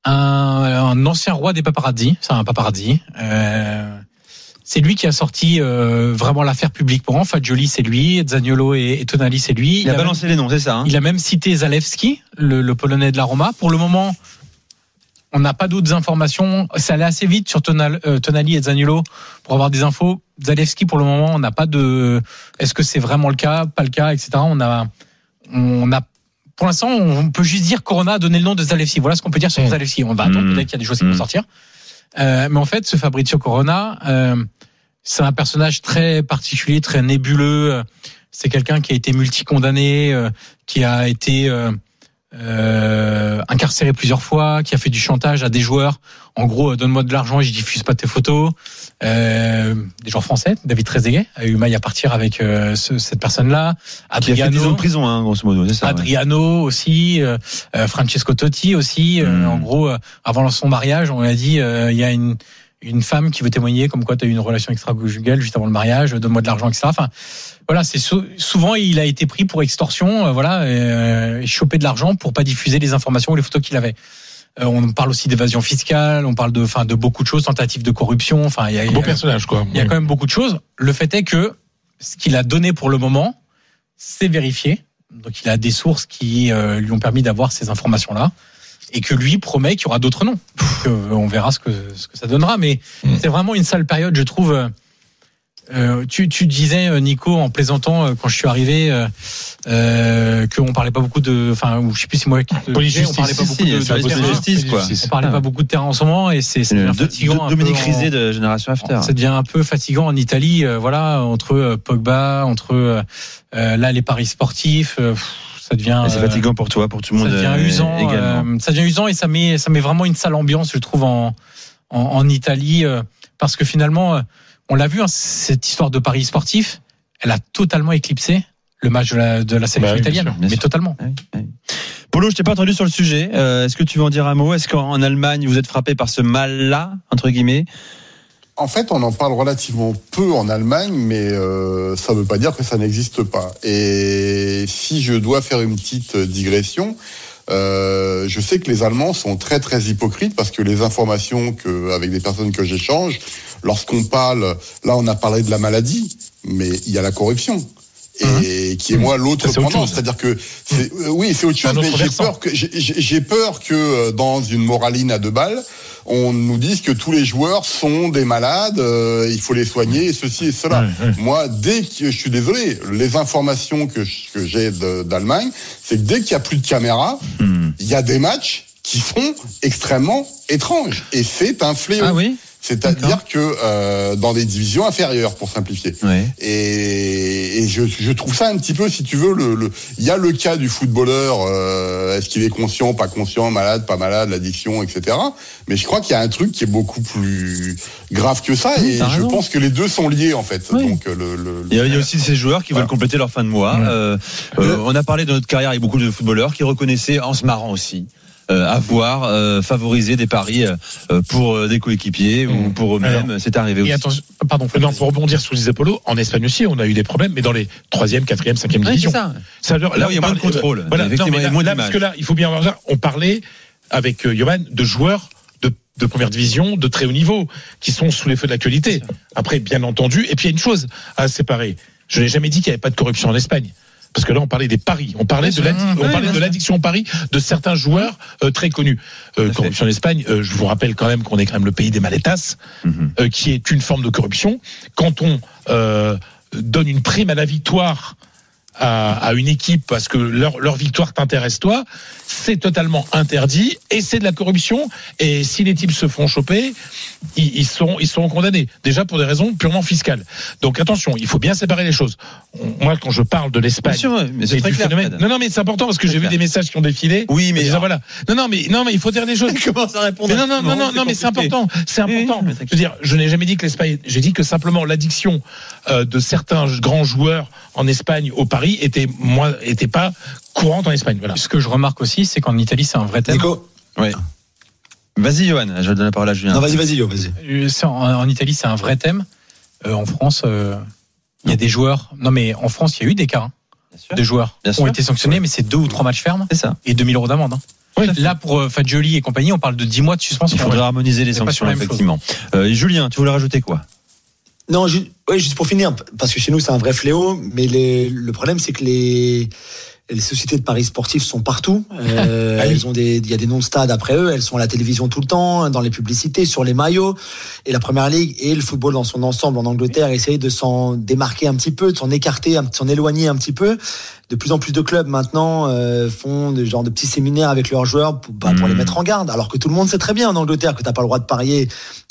un, un ancien roi des paparazzi. C'est un paparazzi. Euh, c'est lui qui a sorti euh, vraiment l'affaire publique pour Fagioli, c'est lui. Zaniolo et, et Tonali, c'est lui. Il a balancé les noms, c'est ça hein il a même cité Zalewski, le, le Polonais de la Roma. Pour le moment, on n'a pas d'autres informations. Ça allait assez vite sur Tonal- euh, Tonali et Zaniolo pour avoir des infos. Zalewski, pour le moment, on n'a pas de. Est-ce que c'est vraiment le cas, pas le cas, etc. On a, on a. Pour l'instant, on peut juste dire Corona a donné le nom de Zalewski. Voilà ce qu'on peut dire sur Mm. Zalewski. On va attendre. Mm. Peut-être qu'il y a des choses qui vont Mm. sortir. Euh, mais en fait, ce Fabrizio Corona, euh, c'est un personnage très particulier, très nébuleux. C'est quelqu'un qui a été multicondamné, euh, qui a été euh, euh, incarcéré plusieurs fois, qui a fait du chantage à des joueurs. En gros, euh, donne-moi de l'argent et je diffuse pas tes photos. Euh, des joueurs français, David Trezeguet a eu maille à partir avec euh, ce- cette personne-là. Qui a fait 10 ans Adriano, de prison, hein, grosso modo, c'est ça ouais. Adriano aussi, euh, Francesco Totti aussi. Euh, Mm. En gros, avant son mariage, on a dit euh, il y a une une femme qui veut témoigner comme quoi tu as eu une relation extra-conjugale juste avant le mariage, donne-moi de l'argent, etc. Enfin, voilà, c'est sou- souvent il a été pris pour extorsion, euh, voilà, euh, choper de l'argent pour pas diffuser les informations ou les photos qu'il avait. Euh, on parle aussi d'évasion fiscale, on parle de, enfin, de beaucoup de choses, tentatives de corruption. Enfin, il y a, beau personnage, quoi. il y a quand même beaucoup de choses. Le fait est que ce qu'il a donné pour le moment, c'est vérifié. Donc il a des sources qui euh, lui ont permis d'avoir ces informations-là. Et que lui promet qu'il y aura d'autres noms. Euh, on verra ce que, ce que ça donnera. Mais Mm. c'est vraiment une sale période, je trouve. euh, tu, tu disais, euh, Nico, en plaisantant, euh, quand je suis arrivé, euh, euh, qu'on parlait pas beaucoup de. Enfin, ou je sais plus si moi qui te Police on parlait pas Si, beaucoup si, de, terrain. justice, quoi. On parlait pas beaucoup de terrain en ce moment et c'est fatigant. Dominique Rizet de Génération After. ça devient un peu fatigant en Italie, euh, voilà, entre euh, Pogba, entre là les paris sportifs, euh, pff, ça devient C'est euh, fatigant pour toi, pour tout le monde ça devient euh, usant, également. euh, ça devient usant et ça met ça met vraiment une sale ambiance, je trouve, en en, en Italie, parce que finalement, on l'a vu, hein, cette histoire de paris sportifs, elle a totalement éclipsé le match de la, de la sélection Bah oui, bien italienne, sûr, bien mais sûr. totalement. Oui, oui. Polo, je t'ai pas entendu sur le sujet. Euh, Est-ce que tu veux en dire un mot? Est-ce qu'en Allemagne, vous êtes frappé par ce mal-là, entre guillemets? En fait, on en parle relativement peu en Allemagne, mais euh, ça ne veut pas dire que ça n'existe pas. Et si je dois faire une petite digression, euh, je sais que les Allemands sont très très hypocrites parce que les informations que, avec des personnes que j'échange, lorsqu'on parle, là on a parlé de la maladie, mais il y a la corruption. Et qui est moi l'autre pendant, c'est-à-dire que c'est, euh, oui c'est autre chose, mais j'ai peur que j'ai- peur que euh, dans une moraline à deux balles, on nous dise que tous les joueurs sont des malades, euh, il faut les soigner, et ceci et cela. Moi, dès que je suis désolé, les informations que j'ai d'Allemagne, c'est que dès qu'il y a plus de caméras, Hmm. il y a des matchs qui sont extrêmement étranges, et c'est un fléau. Ah oui? C'est-à-dire que euh, dans des divisions inférieures, pour simplifier. Ouais. Et, et je, je trouve ça un petit peu, si tu veux, le, le- il y a le cas du footballeur, euh, est-ce qu'il est conscient, pas conscient, malade, pas malade, l'addiction, etc. Mais je crois qu'il y a un truc qui est beaucoup plus grave que ça, Oui, et je raison. pense que les deux sont liés en fait. Oui. Donc euh, le, le- Il y, a, il y a aussi ces joueurs qui Voilà. veulent compléter leur fin de mois. Ouais. Euh, euh, on a parlé de notre carrière avec beaucoup de footballeurs qui reconnaissaient, en se marrant aussi, avoir euh, favorisé des paris euh, pour euh, des coéquipiers ou Mmh. pour eux-mêmes. C'est arrivé Et aussi. attention, pardon, Non, pour rebondir sur les épaules, en Espagne aussi, on a eu des problèmes, mais dans les troisième, quatrième, cinquième Ouais, c'est divisions. ça. Ça, alors, Là où il y a moins de contrôle. Voilà, non, mais là, moins là, parce que là, il faut bien voir ça. On parlait avec euh, Johan de joueurs de, de première division, de très haut niveau, qui sont sous les feux de l'actualité. Après, bien entendu, et puis il y a une chose à séparer. Je n'ai jamais dit qu'il n'y avait pas de corruption en Espagne. Parce que là, on parlait des paris. On parlait de on parlait l'addiction au pari de certains joueurs euh, très connus. Euh, corruption en Espagne, euh, je vous rappelle quand même qu'on est quand même le pays des maletas, Mhm. euh, qui est une forme de corruption. Quand on euh, donne une prime à la victoire à, à une équipe parce que leur, leur victoire t'intéresse toi, c'est totalement interdit et c'est de la corruption. Et si les types se font choper, ils, ils sont ils seront condamnés déjà pour des raisons purement fiscales. Donc attention, il faut bien séparer les choses. Moi, quand je parle de l'Espagne, c'est très clair, phénomène- non non mais c'est important parce que j'ai vu des messages qui ont défilé. Oui, mais- disant, voilà. Non non mais non mais il faut dire des choses. Commence à répondre. Mais non, non, non, non, non, mais c'est important. C'est important. Je veux dire, je n'ai jamais dit que l'Espagne. J'ai dit que simplement l'addiction euh, de certains grands joueurs en Espagne au Paris était moins, était pas courante en Espagne. Voilà. Ce que je remarque aussi, c'est qu'en Italie, c'est un vrai thème. Nico Oui. Vas-y, Johan, je vais donner la parole à Julien. Non, vas-y, vas-y, vas-y. Euh, En, en Italie, c'est un vrai thème. Euh, en France, euh, il y a des joueurs. Non, mais en France, il y a eu des cas hein, de joueurs qui ont été sanctionnés, mais c'est deux ou trois matchs fermes C'est ça. et 2000 euros d'amende. hein. Oui. Là, pour euh, Fagioli et compagnie, on parle de 10 mois de suspension. Il faudrait harmoniser les sanctions, effectivement. Euh, Julien, tu voulais rajouter quoi? Non, ouais, juste pour finir, parce que chez nous c'est un vrai fléau, mais les- le problème c'est que les, les sociétés de paris sportifs sont partout. Euh, Ah oui. elles ont des, il y a des noms de stades après eux, elles sont à la télévision tout le temps, dans les publicités, sur les maillots. Et la première ligue et le football dans son ensemble en Angleterre essayent de s'en démarquer un petit peu, de s'en écarter, de s'en éloigner un petit peu. De plus en plus de clubs maintenant euh, font des genre de petits séminaires avec leurs joueurs pour, bah, pour Mm. les mettre en garde. Alors que tout le monde sait très bien en Angleterre que t'as pas le droit de parier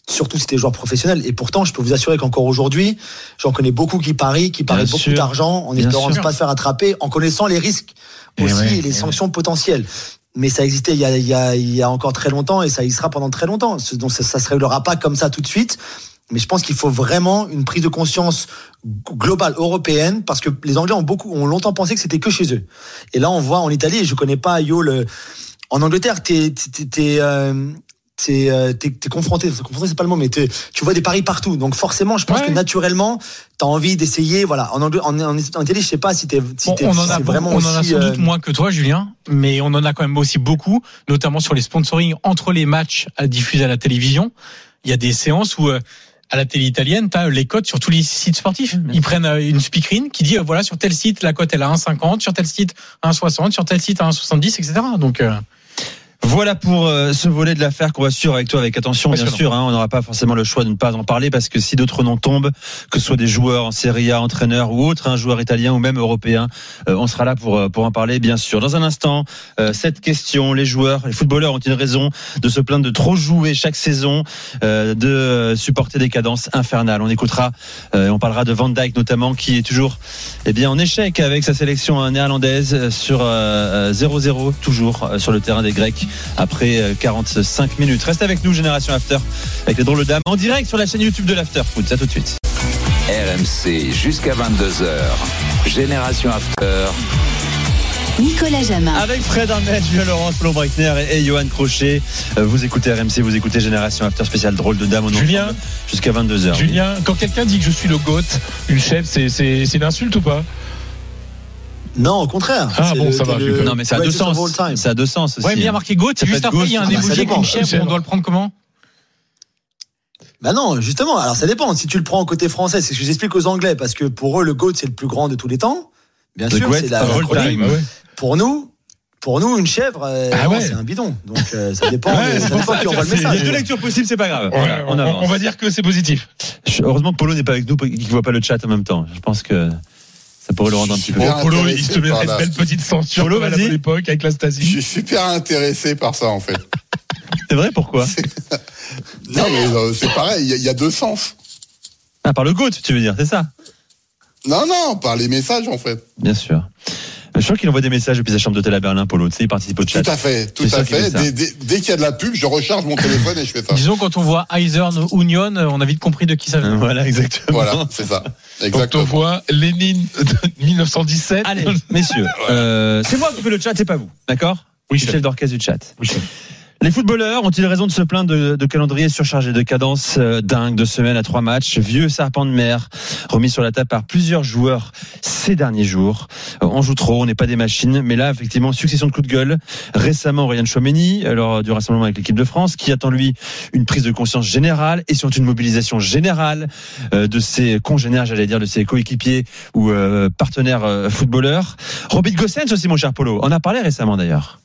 surtout si t'es joueur professionnel. Et pourtant, je peux vous assurer qu'encore aujourd'hui, j'en connais beaucoup qui parient, qui parient Bien beaucoup d'argent en espérant ne pas se faire attraper, en connaissant les risques Eh aussi ouais, et les eh sanctions potentielles. Mais ça existait il y, a, il, y a, il y a encore très longtemps et ça y sera pendant très longtemps. Donc ça, ça se réglera pas comme ça tout de suite. Mais je pense qu'il faut vraiment une prise de conscience globale européenne parce que les Anglais ont beaucoup, ont longtemps pensé que c'était que chez eux. Et là, on voit en Italie, et je connais pas Yo le, en Angleterre, t'es, t'es, t'es, euh, t'es, euh, t'es, t'es confronté, confronté c'est pas le mot, mais tu vois des paris partout. Donc forcément, je pense Ouais. que naturellement, t'as envie d'essayer. Voilà, en, en, en, en Italie, je sais pas si t'es, si Bon, on en a, vraiment on en a sans euh, doute moins que toi, Julien, mais on en a quand même aussi beaucoup, notamment sur les sponsoring entre les matchs à diffuser à la télévision. Il y a des séances où euh, à la télé italienne, tu as les cotes sur tous les sites sportifs. Ils prennent euh, une speakerine qui dit euh, voilà sur tel site la cote elle a 1,50, sur tel site 1,60, sur tel site 1,70, etc. Donc euh, Voilà pour euh, ce volet de l'affaire qu'on va suivre avec toi avec attention, bien sûr. hein, on n'aura pas forcément le choix de ne pas en parler parce que si d'autres noms tombent, que ce soit des joueurs en Serie A, entraîneurs ou autres, un joueur italien ou même européen, euh, on sera là pour euh, pour en parler, bien sûr. Dans un instant, euh, cette question les joueurs, les footballeurs ont-ils raison de se plaindre de trop jouer chaque saison, euh, de supporter des cadences infernales? On écoutera, euh, on parlera de Van Dijk notamment, qui est toujours eh bien en échec avec sa sélection néerlandaise sur euh, euh, 0-0 toujours euh, sur le terrain des Grecs après euh, 45 minutes. Reste avec nous Génération After avec les drôles dames en direct sur la chaîne YouTube de l'After Foot. À tout de suite. RMC jusqu'à 22h. Génération After. Nicolas Jamin. Avec Fred Armel, Julien Laurence, Flo Breitner et, et Johan Crochet. Euh, Vous écoutez RMC, vous écoutez Génération After spécial drôle de dames. On Julien, jusqu'à 22h. Julien, quand quelqu'un dit que je suis le GOAT, une chef, c'est c'est c'est une insulte ou pas? Non, au contraire. Ah bon, le- ça va, le-. Non mais ça a deux sens. all time. Ça a deux sens aussi. ouais, mais il y a marqué GOAT, juste après il y a un. Ah, bah, une chèvre, C'est on doit le prendre comment? Bah non, justement. Alors ça dépend. Si tu le prends au côté français, c'est ce que j'explique aux Anglais, parce que pour eux, le GOAT, c'est le plus grand de tous les temps. Bien The sûr, c'est la, of la time. Bah ouais. Pour nous, pour nous, une chèvre, euh, Ah ouais. c'est un bidon. Donc euh, ça dépend. Ouais, de- c'est ça pour dépend ça, qui tu envoie le vois, c'est- Il y a message. deux lectures possibles, c'est pas grave. On, on on- avance. on va dire que c'est positif. Heureusement que Polo n'est pas avec nous, qu'il ne voit pas le chat en même temps. Je pense que ça pourrait le rendre un petit peu. Bien Bon, Polo, il se met une la- belle petite censure Polo, à la vas-y. bonne époque avec la Je Stasi. suis super intéressé par ça en fait. C'est vrai, pourquoi Non mais euh, c'est pareil, il y, a- il y a deux sens. Ah, par le GOAT, tu veux dire, c'est ça Non non, par les messages en fait. Bien sûr. Je crois qu'il envoie des messages depuis sa chambre d'hôtel à Berlin, Polo. Tu sais, il participe au chat. Tout à fait, tout à fait. Dès, dès- dès qu'il y a de la pub, je recharge mon téléphone et je fais ça. Disons quand on voit Eisern Union, euh, on a vite compris de qui ça vient. Voilà, exactement. Voilà, c'est ça. Donc on Exactement. voit Lénine de 1917. Allez, messieurs, euh, c'est moi qui fais le chat, c'est pas vous. D'accord? Oui, Je suis chef. chef d'orchestre du chat. Oui, chef. Les footballeurs ont-ils raison de se plaindre de, de calendrier surchargé, de cadence euh, dingue, de semaines à trois matchs, vieux serpent de mer, remis sur la table par plusieurs joueurs ces derniers jours. Euh, on joue trop, on n'est pas des machines, mais là, effectivement, succession de coups de gueule. Récemment, Ryan Chouameni, lors du rassemblement avec l'équipe de France, qui attend lui une prise de conscience générale et surtout une mobilisation générale euh, de ses congénères, j'allais dire, de ses coéquipiers ou euh, partenaires euh, footballeurs. Robin Gossens aussi, mon cher Polo, on a parlé récemment d'ailleurs.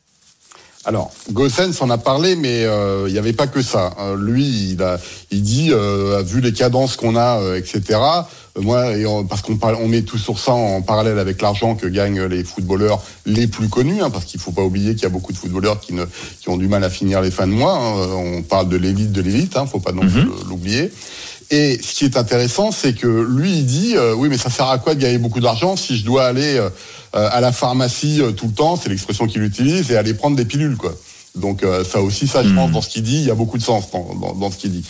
Alors, Gossens en a parlé, mais euh, il n'y avait pas que ça. Euh, lui, il, a, il dit, euh, vu les cadences qu'on a, euh, etc. euh, Moi, et on- parce qu'on on met tout sur ça en parallèle avec l'argent que gagnent les footballeurs les plus connus, hein, parce qu'il faut pas oublier qu'il y a beaucoup de footballeurs qui, ne, qui ont du mal à finir les fins de mois. hein. On parle de l'élite de l'élite, hein, faut pas non plus l'oublier. Et ce qui est intéressant, c'est que lui, il dit, euh, oui, mais ça sert à quoi de gagner beaucoup d'argent si je dois aller à la pharmacie euh, tout le temps, c'est l'expression qu'il utilise, et aller prendre des pilules, quoi. Donc euh, ça aussi, ça, je pense, dans ce qu'il dit, il y a beaucoup de sens dans, dans- dans ce qu'il dit.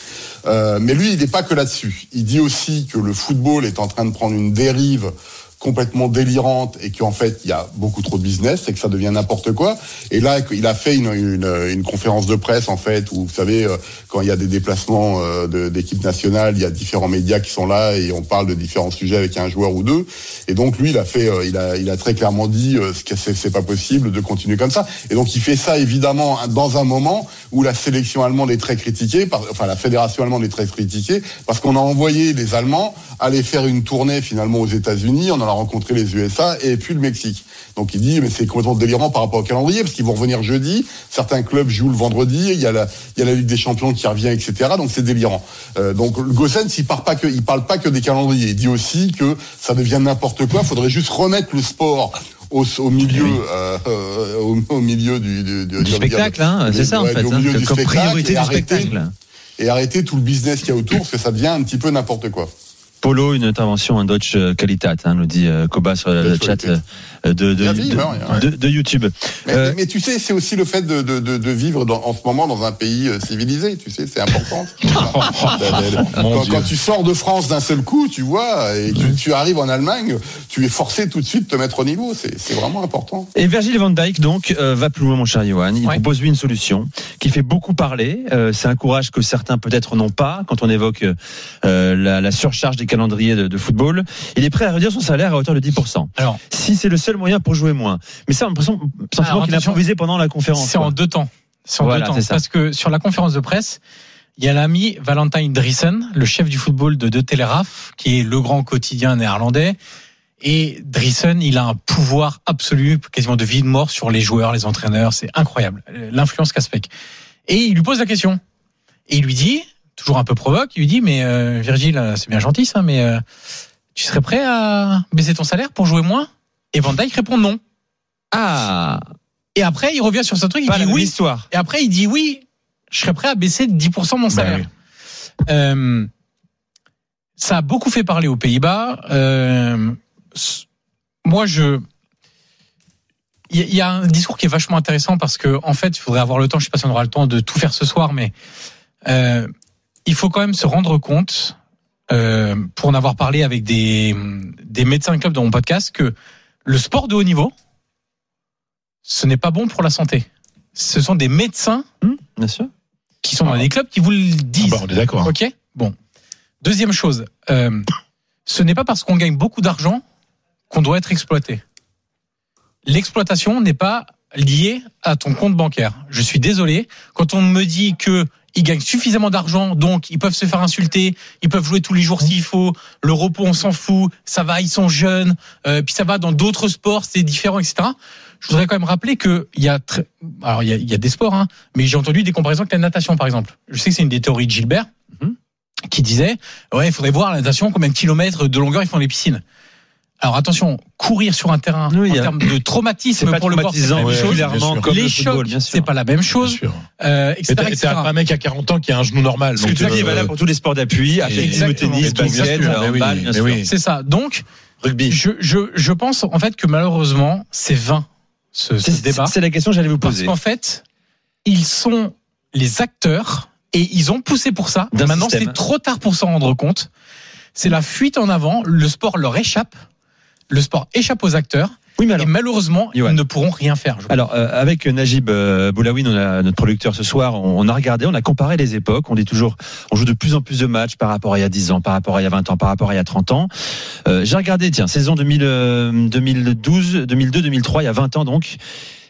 Euh, mais lui, il n'est pas que là-dessus. Il dit aussi que le football est en train de prendre une dérive complètement délirante et qu'en fait il y a beaucoup trop de business et que ça devient n'importe quoi. Et là il a fait une, une, une conférence de presse en fait où vous savez euh, quand il y a des déplacements euh, de- d'équipes nationales, il y a différents médias qui sont là et on parle de différents sujets avec un joueur ou deux. Et donc lui il a fait, euh, il a, il a très clairement dit ce que c'est pas possible de continuer comme ça. Et donc il fait ça évidemment dans un moment où la sélection allemande est très critiquée, enfin la fédération allemande est très critiquée parce qu'on a envoyé les Allemands aller faire une tournée finalement aux États-Unis, on en a rencontré les USA et puis le Mexique. Donc il dit mais c'est complètement délirant par rapport au calendrier parce qu'ils vont revenir jeudi, certains clubs jouent le vendredi, il y a la, il Ligue des Champions qui revient, etc. Donc c'est délirant. Euh, donc Gossens il parle il parle pas que des calendriers, il dit aussi que ça devient n'importe quoi. Faudrait juste remettre le sport au, au milieu, euh, euh, au, au milieu du, du, du- spectacle, hein, c'est ça en ouais, fait, hein, que- comme priorité et du arrêter- spectacle. et arrêter tout le business qu'il y a autour parce que ça devient un petit peu n'importe quoi. Polo, une intervention en Deutsche Qualitat, hein, nous dit euh, Koba sur le chat de, de, Bien de, de- ouais, ouais. de- de YouTube. Mais, Euh, mais tu sais, c'est aussi le fait de, de, de, de vivre dans- en ce moment dans un pays euh, civilisé. Tu sais, c'est important. quand, tu sors de France d'un seul coup, tu vois, et que tu arrives en Allemagne, tu es forcé tout de suite de te mettre au niveau. C'est c'est vraiment important. Et Virgil van Dijk donc euh, va plus loin, mon cher Johan. Il Ouais. propose lui une solution qui fait beaucoup parler. Euh, c'est un courage que certains peut-être n'ont pas quand on évoque euh, la, la surcharge des calendriers de, de football. Il est prêt à réduire son salaire à hauteur de 10%. Alors, Si c'est le seul moyen pour jouer moins. Mais ça, on a l'impression qu'il a improvisé pendant la conférence. c'est en deux temps. C'est en Voilà, deux temps. Parce que sur la conférence de presse, il y a l'ami Valentin Drissen, le chef du football de De Telegraph, qui est le grand quotidien néerlandais. Et Drissen, il a un pouvoir absolu, quasiment de vie de mort sur les joueurs, les entraîneurs. C'est incroyable. L'influence Caspec. Et il lui pose la question. Et il lui dit, toujours un peu provoque, il lui dit, mais euh, Virgile, c'est bien gentil ça, mais euh, tu serais prêt à baisser ton salaire pour jouer moins? Et Van Dijk répond non. Ah, Et après, il revient sur ce truc, il pas dit oui. histoire. Et après, il dit oui, je serais prêt à baisser de 10% mon salaire. oui. Euh, ça a beaucoup fait parler aux Pays-Bas. Euh, moi, je. Il y, a- un discours qui est vachement intéressant parce que, en fait, il faudrait avoir le temps. Je sais pas si on aura le temps de tout faire ce soir, mais euh, il faut quand même se rendre compte, euh, pour en avoir parlé avec des, des médecins de club dans mon podcast, que le sport de haut niveau, ce n'est pas bon pour la santé. Ce sont des médecins Bien sûr. qui sont dans des clubs qui vous le Ah disent. bah, on est d'accord. Ok Bon. Deuxième chose, euh, ce n'est pas parce qu'on gagne beaucoup d'argent qu'on doit être exploité. L'exploitation n'est pas liée à ton compte bancaire. Je suis désolé. Quand on me dit que ils gagnent suffisamment d'argent, donc ils peuvent se faire insulter, ils peuvent jouer tous les jours s'il faut, le repos on s'en fout, ça va, ils sont jeunes, euh, puis ça va dans d'autres sports, c'est différent, etc. Je voudrais quand même rappeler que il y a, très- alors il y a, il y a des sports, hein, mais j'ai entendu des comparaisons avec la natation par exemple. Je sais que c'est une des théories de Gilbert Mhm. qui disait ouais il faudrait voir la natation combien de kilomètres de longueur ils font les piscines. Alors attention, courir sur un terrain Oui, il en y a- termes de C'est traumatisme pas pour le corps, c'est la même Ouais, chose. comme Les le chocs, c'est pas la même Bien chose, sûr. euh, t'as un mec à 40 ans qui a un genou normal. Ce que donc, tu dis est euh, valable pour tous les sports d'appui, athlétisme, tennis, basket, handball, bien sûr. C'est ça. Donc, Rugby. je, je, je pense en fait que malheureusement, c'est vain ce, ce C'est débat. c'est la question que j'allais vous Parce poser. qu'en fait, ils sont les acteurs et ils ont poussé pour ça. D'un Maintenant, système. c'est trop tard pour s'en rendre compte. C'est la fuite en avant. Le sport leur échappe. Le sport échappe aux acteurs. Oui, mais et alors, malheureusement, Johan. ils ne pourront rien faire. Alors, euh, avec Najib euh, Boulawin, on a, notre producteur ce soir, on, on a regardé, on a comparé les époques. On dit toujours, on joue de plus en plus de matchs par rapport à il y a 10 ans, par rapport à il y a 20 ans, par rapport à il y a 30 ans. Euh, J'ai regardé, tiens, saison 2000, euh, 2012, 2002, 2003, il y a 20 ans donc.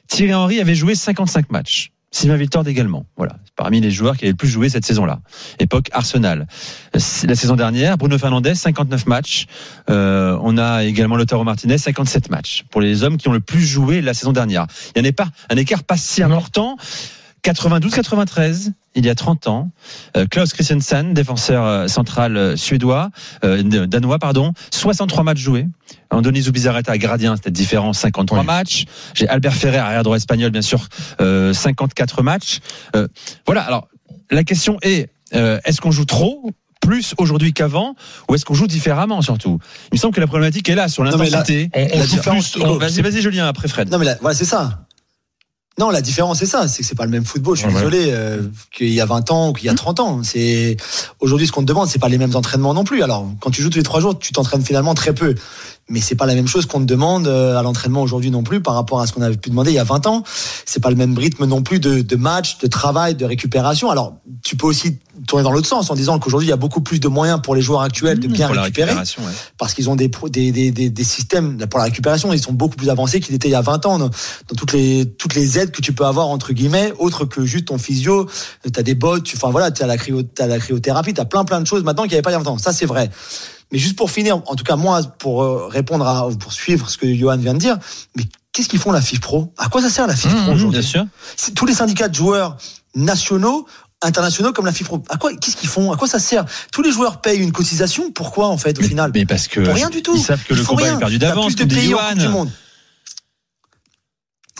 Thierry Henry avait joué 55 matchs. Sylvain Victor également. Voilà, parmi les joueurs qui avaient le plus joué cette saison-là. Époque Arsenal. La saison dernière, Bruno Fernandez, 59 matchs. Euh, on a également Lautaro Martinez, 57 matchs. Pour les hommes qui ont le plus joué la saison dernière. Il n'y en a pas un écart pas si important. 92-93, il y a 30 ans. Euh, Klaus Christensen, défenseur euh, central euh, suédois, euh, danois, pardon, 63 matchs joués. Andoni Zubizarreta, gradien, c'était différent, 53 matchs. J'ai Albert Ferrer, arrière droit espagnol, bien sûr, euh, 54 matchs. Euh, voilà, alors la question est, euh, est-ce qu'on joue trop plus aujourd'hui qu'avant ou est-ce qu'on joue différemment surtout? Il me semble que la problématique est là sur l'intensité. la différence- Vas-y, vas-y Julien, après Fred. Non mais voilà, c'est ça. Non, la différence c'est ça, c'est que c'est pas le même football. Je suis Ouais, désolé euh, qu'il y a 20 ans ou qu'il y a 30 ans. C'est aujourd'hui ce qu'on te demande, c'est pas les mêmes entraînements non plus. Alors quand tu joues tous les trois jours, tu t'entraînes finalement très peu. Mais c'est pas la même chose qu'on te demande euh, à l'entraînement aujourd'hui non plus par rapport à ce qu'on avait pu demander il y a 20 ans. C'est pas le même rythme non plus de, de match, de travail, de récupération. Alors tu peux aussi tourner dans l'autre sens en disant qu'aujourd'hui il y a beaucoup plus de moyens pour les joueurs actuels de bien Pour la récupérer ouais. parce qu'ils ont des, des, des, des, des systèmes pour la récupération, ils sont beaucoup plus avancés qu'ils étaient il y a 20 ans dans, toutes les toutes les aides que tu peux avoir entre guillemets, autres que juste ton physio, tu as des bottes, tu enfin voilà, tu as la cryo, t'as la cryothérapie, tu as plein plein de choses maintenant qu'il n'y avait pas il y a 20 ans. Ça c'est vrai. Mais juste pour finir, en tout cas moi pour euh, répondre à pour suivre ce que Johan vient de dire, mais qu'est-ce qu'ils font la FIF Pro? À quoi ça sert la FIF Pro aujourd'hui? Bien sûr. C'est- Tous les syndicats de joueurs nationaux internationaux comme la FIF Pro. À quoi qu'est-ce qu'ils font? À quoi ça sert? Tous les joueurs payent une cotisation. Pourquoi en fait au final? Mais parce que pour rien du tout. ils savent que Ils le combat rien. est perdu d'avance, plus de pays en. Coupe du Monde.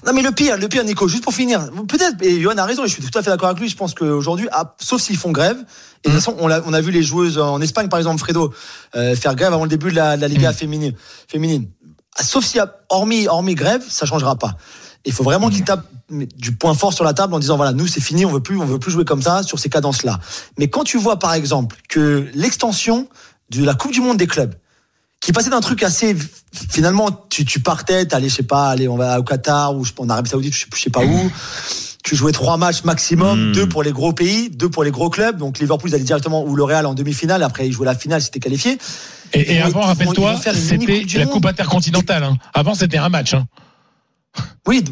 Non mais le pire, le pire Nico, juste pour finir, peut-être, et Johan a raison, et je suis tout à fait d'accord avec lui, je pense qu'aujourd'hui, ah, sauf s'ils font grève, et de toute façon, on a, on a vu les joueuses en Espagne, par exemple, Fredo, euh, faire grève avant le début de la, de la Liga féminine. féminine. Ah, Sauf s'il y a, hormis, hormis grève, ça changera pas. Il faut vraiment qu'ils tapent du point fort sur la table en disant voilà, nous c'est fini, on veut plus, on veut plus jouer comme ça sur ces cadences-là. Mais quand tu vois par exemple que l'extension de la Coupe du Monde des clubs, qui passait d'un truc assez finalement tu, tu partais t'allais je sais pas allez on va au Qatar ou je sais pas, en Arabie Saoudite je sais, je sais pas où tu jouais trois matchs maximum deux pour les gros pays deux pour les gros clubs donc Liverpool ils allaient directement ou le Real en demi-finale après ils jouaient la finale c'était qualifié Et, et avant, rappelle-toi, c'était la. Coupe intercontinentale. hein. Avant, c'était un match. hein. Oui,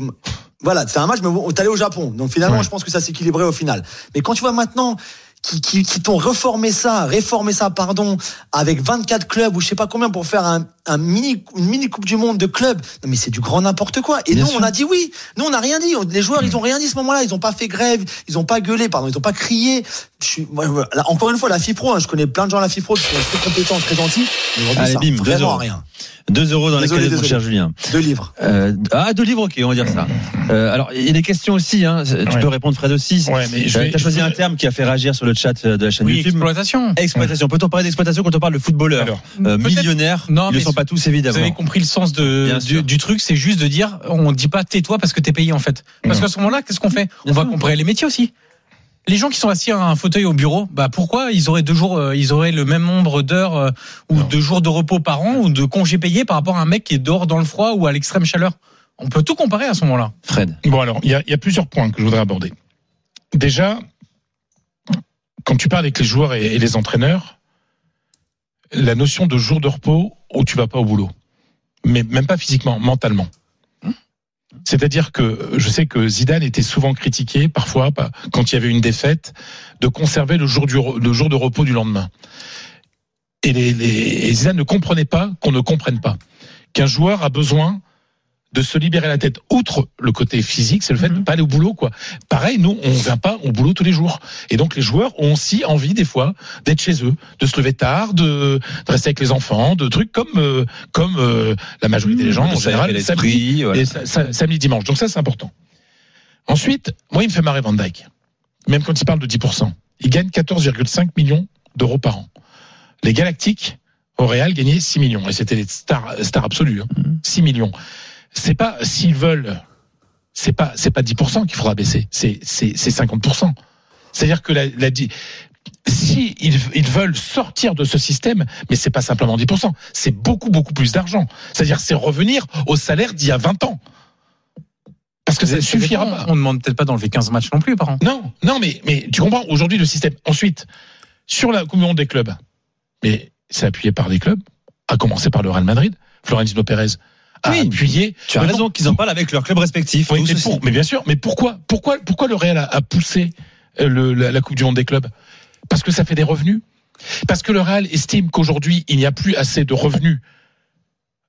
voilà, c'est un match, mais bon, t'allais au Japon. Donc finalement, je pense que ça s'équilibrait au final. Mais quand tu vois maintenant qui, qui, qui t'ont reformé ça, réformé ça, pardon, avec 24 clubs ou je sais pas combien pour faire un, un mini, une mini Coupe du Monde de clubs. Non, mais c'est du grand n'importe quoi. Et Bien nous, sûr. on a dit oui. Nous, on n'a rien dit. Les joueurs, ils ont rien dit à ce moment-là. Ils ont pas fait grève. Ils ont pas gueulé, pardon. Ils ont pas crié. Je suis, moi, moi, là, encore une fois, la FIPRO, hein, je connais plein de gens à la FIPRO qui sont très compétents, très gentils. Mais aujourd'hui, Allez, ça bim, sert deux vraiment euros. rien. 2 euros dans Désolé, la mon cher Julien. Deux livres. Euh, ah, deux livres, ok, on va dire ça. Euh, alors, il y a des questions aussi. Hein. Tu Ouais. peux répondre, Fred aussi. Ouais, mais je Euh, vais- T'as choisi un terme qui a fait réagir sur le chat euh, de la chaîne Oui, YouTube. exploitation. Exploitation. Peut-on parler d'exploitation quand on parle de Alors, euh, peut-être- millionnaires Non, mais pas tous Vous évidemment. avez compris le sens de, du, truc, c'est juste de dire, on dit pas tais-toi parce que t'es payé en fait. Parce Non. qu'à ce moment-là, qu'est-ce qu'on fait On Bien va sûr. comparer les métiers aussi. Les gens qui sont assis à un fauteuil au bureau, bah pourquoi ils auraient deux jours, euh, ils auraient le même nombre d'heures euh, ou de jours de repos par an ou de congés payés par rapport à un mec qui est dehors dans le froid ou à l'extrême chaleur? On peut tout comparer à ce moment-là. Fred. Bon, alors, il y a, il y a plusieurs points que je voudrais aborder. Déjà, quand tu parles avec les joueurs et, et les entraîneurs, la notion de jour de repos où tu vas pas au boulot. Mais même pas physiquement, mentalement. C'est-à-dire que je sais que Zidane était souvent critiqué, parfois, quand il y avait une défaite, de conserver le jour, du, le jour de repos du lendemain. Et, et Zidane ne comprenait pas qu'on ne comprenne pas. Qu'un joueur a besoin de se libérer la tête. Outre le côté physique, c'est le fait de pas aller au boulot, quoi. Pareil, nous, on vient pas au boulot tous les jours. Et donc, les joueurs ont aussi envie, des fois, d'être chez eux, de se lever tard, de, de rester avec les enfants, de trucs comme, euh, comme euh, la majorité des gens, De en général, samedi, voilà. et sa- sa- samedi, dimanche. Donc ça, c'est important. Ensuite, moi, il me fait marrer Van Dyke. Même quand il parle de 10%. Il gagne 14,5 millions d'euros par an. Les Galactiques, au Real, gagnaient 6 millions. Et c'était les stars, stars absolues. hein. 6 millions. C'est pas, s'ils veulent, c'est pas, c'est pas 10% qu'il faudra baisser. C'est, c'est, c'est 50%. C'est-à-dire que la, si ils, ils veulent sortir de ce système, mais c'est pas simplement 10%, c'est beaucoup, beaucoup plus d'argent. C'est-à-dire, c'est revenir au salaire d'il y a 20 ans. Parce que ça ne suffira pas. On ne demande peut-être pas d'enlever 15 matchs non plus par an. Non, non, mais, mais tu comprends aujourd'hui le système. Ensuite, sur la Monde des clubs, mais c'est appuyé par les clubs, à commencer par le Real Madrid. Florentino Pérez à Oui, appuyer. Tu as raison qu'ils en parlent avec leurs clubs respectifs. oui, mais, aussi. pour- mais bien sûr, mais pourquoi, pourquoi, pourquoi le Real a, a poussé euh, le- la, la Coupe du Monde des clubs? Parce que ça fait des revenus. Parce que le Real estime qu'aujourd'hui il n'y a plus assez de revenus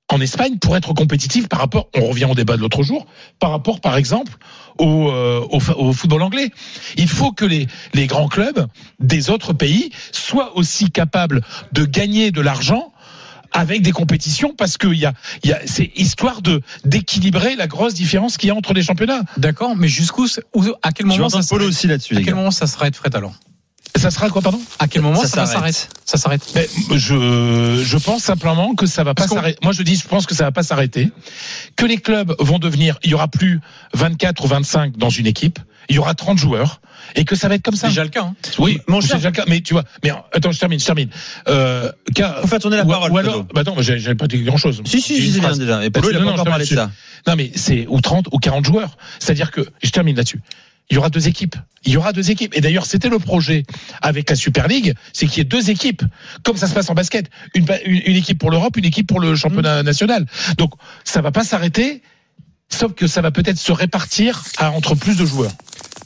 en Espagne pour être compétitif par rapport, on revient au débat de l'autre jour, par rapport par exemple au, euh, au, fa- au football anglais. Il faut que les, les grands clubs des autres pays soient aussi capables de gagner de l'argent avec des compétitions parce que il y a, il y a, c'est histoire de d'équilibrer la grosse différence qu'il y a entre les championnats. D'accord, mais jusqu'où, où- à quel moment ça Polo aussi là-dessus. À quel moment ça s'arrête, Fred alors Ça sera quoi, pardon? À quel moment Ça s'arrête. Ça s'arrête. Ben, je, je pense simplement que ça va pas s'arrêter. Moi, je dis, je pense que ça va pas s'arrêter. Que les clubs vont devenir, il y aura plus 24 ou 25 dans une équipe. Il y aura 30 joueurs. Et que ça va être comme ça. C'est déjà le cas. hein. Oui, Mon c'est cher- déjà le cas. Mais tu vois, mais attends, je termine, je termine. Euh, Faut faire tourner la ou, parole, ou alors, Polo. bah non, j'ai pas dit grand chose. Si, si, disais bien déjà. Et pas encore parlé de ça. Non, mais c'est ou 30 ou 40 joueurs. C'est-à-dire que, je termine là-dessus. Il y aura deux équipes. Il y aura deux équipes. Et d'ailleurs, c'était le projet avec la Super League, c'est qu'il y ait deux équipes, comme ça se passe en basket. Une, une, une équipe pour l'Europe, une équipe pour le championnat national. Donc, ça va pas s'arrêter, sauf que ça va peut-être se répartir à, entre plus de joueurs.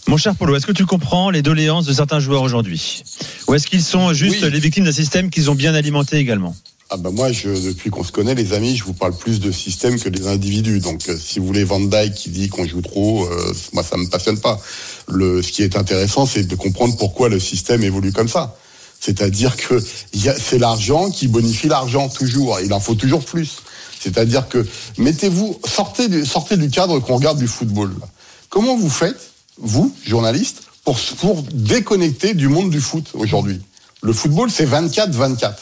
Mon cher Polo, est-ce que tu comprends les doléances de certains joueurs aujourd'hui? Ou est-ce qu'ils sont juste Oui. les victimes d'un système qu'ils ont bien alimenté également? Ah bah moi, je, depuis qu'on se connaît, les amis, je vous parle plus de système que des individus. Donc, euh, si vous voulez Van Dyke qui dit qu'on joue trop, euh, moi, ça me passionne pas. Le, ce qui est intéressant, c'est de comprendre pourquoi le système évolue comme ça. C'est-à-dire que c'est l'argent qui bonifie l'argent toujours. Il en faut toujours plus. C'est-à-dire que mettez-vous, sortez du, sortez du cadre qu'on regarde du football. Comment vous faites, vous, journalistes, pour, pour déconnecter du monde du foot aujourd'hui? Le football, c'est 24-24.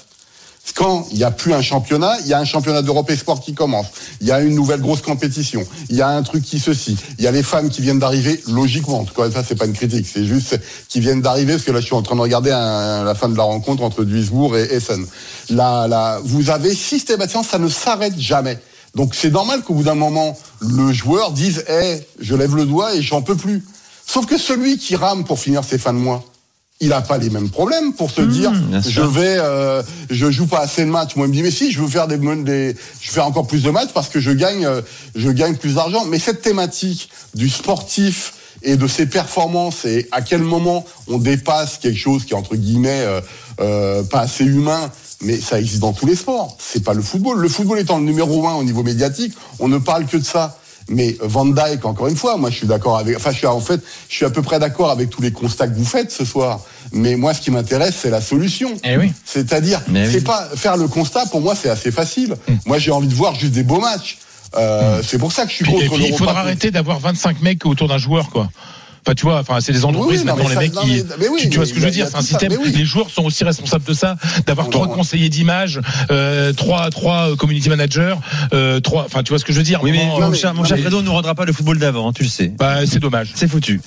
Quand il n'y a plus un championnat, il y a un championnat d'Europe Esport qui commence. Il y a une nouvelle grosse compétition. Il y a un truc qui ceci. Il y a les femmes qui viennent d'arriver, logiquement. En tout cas, ça, c'est pas une critique. C'est juste qui viennent d'arriver, parce que là, je suis en train de regarder la fin de la rencontre entre Duisbourg et Essen. Là, là, vous avez systématiquement, ça ne s'arrête jamais. Donc, c'est normal qu'au bout d'un moment, le joueur dise, eh, je lève le doigt et j'en peux plus. Sauf que celui qui rame pour finir ses fins de mois, il n'a pas les mêmes problèmes pour se dire bien je vais euh, je joue pas assez de matchs. Moi il me dit mais si je veux faire des, des je veux faire encore plus de matchs parce que je gagne euh, je gagne plus d'argent. Mais cette thématique du sportif et de ses performances et à quel moment on dépasse quelque chose qui est entre guillemets euh, euh, pas assez humain mais ça existe dans tous les sports. C'est pas le football. Le football étant le numéro un au niveau médiatique on ne parle que de ça mais Van Dyke, encore une fois, moi je suis d'accord avec. Enfin, je suis en fait, je suis à peu près d'accord avec tous les constats que vous faites ce soir. Mais moi, ce qui m'intéresse, c'est la solution. Eh oui. C'est-à-dire, oui. c'est pas faire le constat. Pour moi, c'est assez facile. Hmm. Moi, j'ai envie de voir juste des beaux matchs. Euh, C'est pour ça que je suis contre et puis, il faudra arrêter d'avoir 25 mecs autour d'un joueur, quoi. Enfin, tu vois, enfin, c'est les entreprises Oui, oui, non, maintenant, les ça- mecs non, qui. mais- mais oui, tu, tu vois ce que je veux dire C'est un ça, système. oui. Les joueurs sont aussi responsables de ça, d'avoir trois non. conseillers d'image, euh, trois, trois community managers, euh, trois. Enfin, tu vois ce que je veux dire Oui, mais mon euh, cher, mon cher mais- Fredo, on ne rendra pas le football d'avant, hein, tu le sais. bah, c'est dommage. C'est foutu.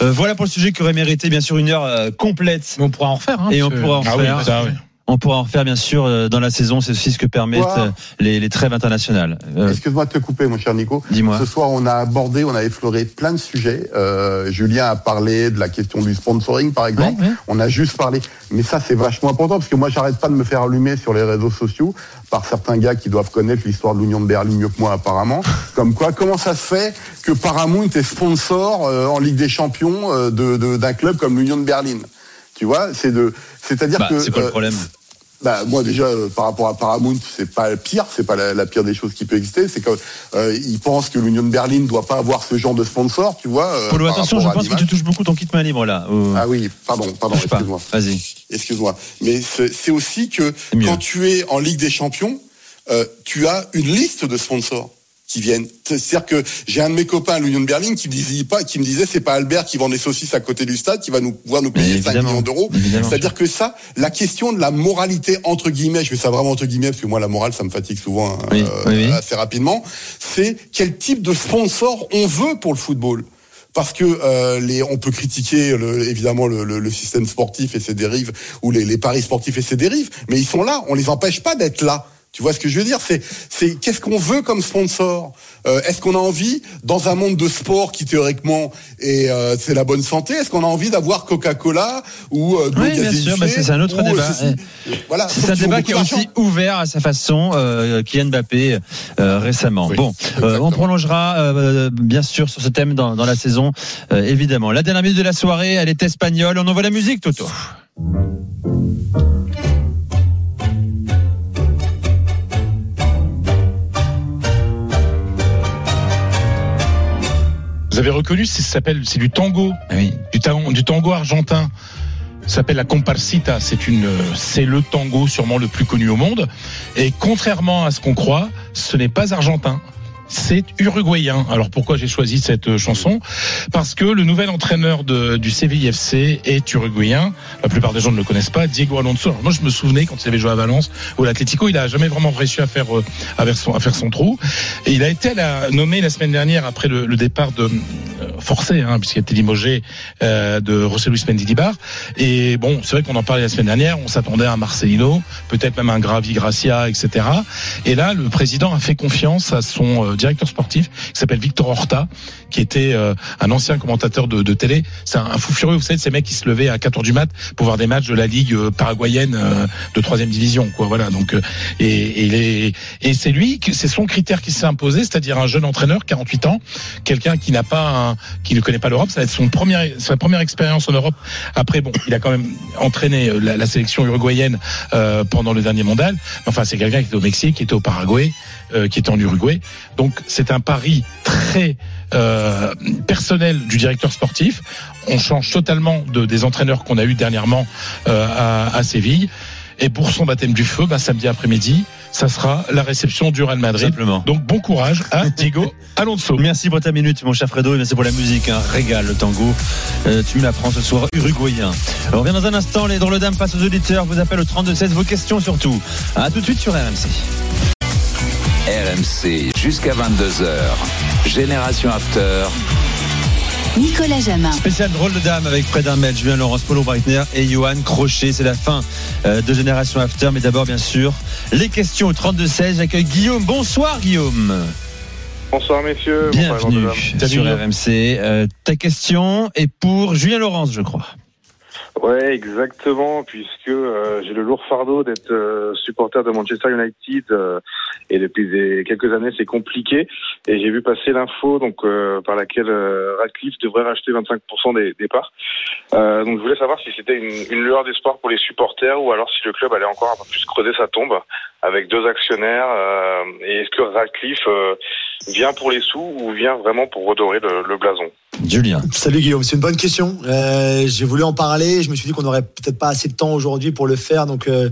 Euh, voilà pour le sujet qui aurait mérité bien sûr une heure euh, complète. Mais on pourra en refaire. Hein, Et on pourra en Ah On pourra en refaire bien sûr euh, dans la saison. C'est aussi ce que permettent euh, les, les trêves internationales. Euh, Excuse-moi de te couper, mon cher Nico. Dis-moi. Ce soir, on a abordé, on a effleuré plein de sujets. Euh, Julien a parlé de la question du sponsoring, par exemple. Ouais, ouais. On a juste parlé. Mais ça, c'est vachement important parce que moi, j'arrête pas de me faire allumer sur les réseaux sociaux par certains gars qui doivent connaître l'histoire de l'Union de Berlin mieux que moi, apparemment. Comme quoi, comment ça se fait que Paramount est sponsor euh, en Ligue des Champions euh, de- de- d'un club comme l'Union de Berlin? Tu vois, c'est de, c'est-à-dire bah, que. c'est quoi le problème? Bah, moi déjà euh, par rapport à Paramount, c'est pas le pire, c'est pas la, la pire des choses qui peut exister. C'est qu'ils pensent que l'Union de Berlin ne doit pas avoir ce genre de sponsor, tu vois. euh, Polo, attention, je pense que tu touches beaucoup ton kit main libre là. Au- Ah oui, pardon, pardon, excuse-moi. Vas-y. Excuse-moi. Mais c'est aussi que quand tu es en Ligue des Champions, euh, tu as une liste de sponsors qui viennent. C'est-à-dire que j'ai un de mes copains à l'Union de Berlin qui me disait pas, qui me disait c'est pas Albert qui vend des saucisses à côté du stade qui va nous pouvoir nous payer Mais 5 évidemment, millions d'euros. C'est-à-dire que ça, la question de la moralité entre guillemets, je fais ça vraiment entre guillemets parce que moi la morale ça me fatigue souvent hein, Oui, oui. assez rapidement, c'est quel type de sponsor on veut pour le football parce que euh, les, on peut critiquer le, évidemment le, le- le système sportif et ses dérives ou les, les paris sportifs et ses dérives, mais ils sont là, on les empêche pas d'être là. Tu vois ce que je veux dire? C'est c'est qu'est-ce qu'on veut comme sponsor? Euh, Est-ce qu'on a envie dans un monde de sport qui théoriquement est euh, c'est la bonne santé Est-ce qu'on a envie d'avoir Coca-Cola ou euh, de Oui, bien sûr, bah, c'est un autre ou, euh, débat. ceci Voilà, C'est un débat qui est aussi ouvert à sa façon, Kylian Mbappé récemment. Oui, bon, on prolongera bien sûr sur ce thème dans, dans la saison, évidemment. La dernière minute de la soirée, elle est espagnole. On envoie la musique, Toto. Avez reconnu, c'est- ça s'appelle, c'est du tango, du, tango, du tango argentin. Ça s'appelle la comparsita. C'est une, c'est le tango sûrement le plus connu au monde. Et contrairement à ce qu'on croit, ce n'est pas argentin. C'est uruguayen. Alors pourquoi j'ai choisi cette euh, chanson? Parce que le nouvel entraîneur du Séville FC est uruguayen. La plupart des gens ne le connaissent pas. Diego Alonso. Alors moi je me souvenais quand il avait joué à Valence ou à l'Atlético, il a jamais vraiment réussi à faire euh, à faire son, trou. Et il a été nommé la semaine dernière après le, départ de euh, forcé, hein, puisqu'il a été limogé de José Luis Mendilibar. Et bon, c'est vrai qu'on en parlait la semaine dernière. On s'attendait à un Marcelino, peut-être même un Gravi Gracia, etc. Et là, le président a fait confiance à son directeur sportif, qui s'appelle Victor Horta, qui était euh, un ancien commentateur de, de télé. C'est un, fou furieux, vous savez, ces mecs qui se levaient à 4 heures du mat pour voir des matchs de la ligue euh, paraguayenne euh, de troisième division, quoi. Voilà. Donc, euh, et, et, et c'est lui, c'est son critère qui s'est imposé, c'est-à-dire un jeune entraîneur, 48 ans, quelqu'un qui n'a pas, un- qui ne connaît pas l'Europe. Ça va être son première, sa première expérience en Europe. Après, bon, il a quand même entraîné euh, la, la sélection uruguayenne euh, pendant le dernier mondial. Enfin, c'est quelqu'un qui était au Mexique, qui était au Paraguay, euh, qui était en Uruguay. Donc, c'est un pari très euh, personnel du directeur sportif. On change totalement de, des entraîneurs qu'on a eu dernièrement euh, à, à Séville. Et pour son baptême du feu, bah, samedi après-midi, ça sera la réception du Real Madrid. Simplement. Donc bon courage à Diego Alonso. Merci pour ta minute, mon cher Fredo, et merci pour la musique. Un régal, le tango. Euh, tu l'apprends ce soir, uruguayen. On revient dans un instant, les drôles dames face aux auditeurs. Vous appelle au 32-16, vos questions surtout. À tout de suite sur RMC. RMC jusqu'à 22h. Génération After. Nicolas Jamin. Spécial drôle de dame avec Fred Hermel, Julien Laurence, Paulo Breitner et Johan Crochet. C'est la fin euh, de Génération After. Mais d'abord, bien sûr, les questions au 32-16. J'accueille Guillaume. Bonsoir, Guillaume. Bonsoir messieurs. Bonsoir, Bienvenue mesdames. sur RMC. Euh, ta question est pour Julien Laurence, je crois. Ouais, exactement, puisque euh, j'ai le lourd fardeau d'être euh, supporter de Manchester United euh, et depuis des, quelques années c'est compliqué. Et j'ai vu passer l'info donc euh, par laquelle euh, Radcliffe devrait racheter 25% des, des parts. Euh, donc je voulais savoir si c'était une, une lueur d'espoir pour les supporters ou alors si le club allait encore un peu plus creuser sa tombe avec deux actionnaires. et est-ce que Radcliffe vient pour les sous ou vient vraiment pour redorer le, le blason Julien. Salut Guillaume, c'est une bonne question. Euh, j'ai voulu en parler, je me suis dit qu'on n'aurait peut-être pas assez de temps aujourd'hui pour le faire, donc euh,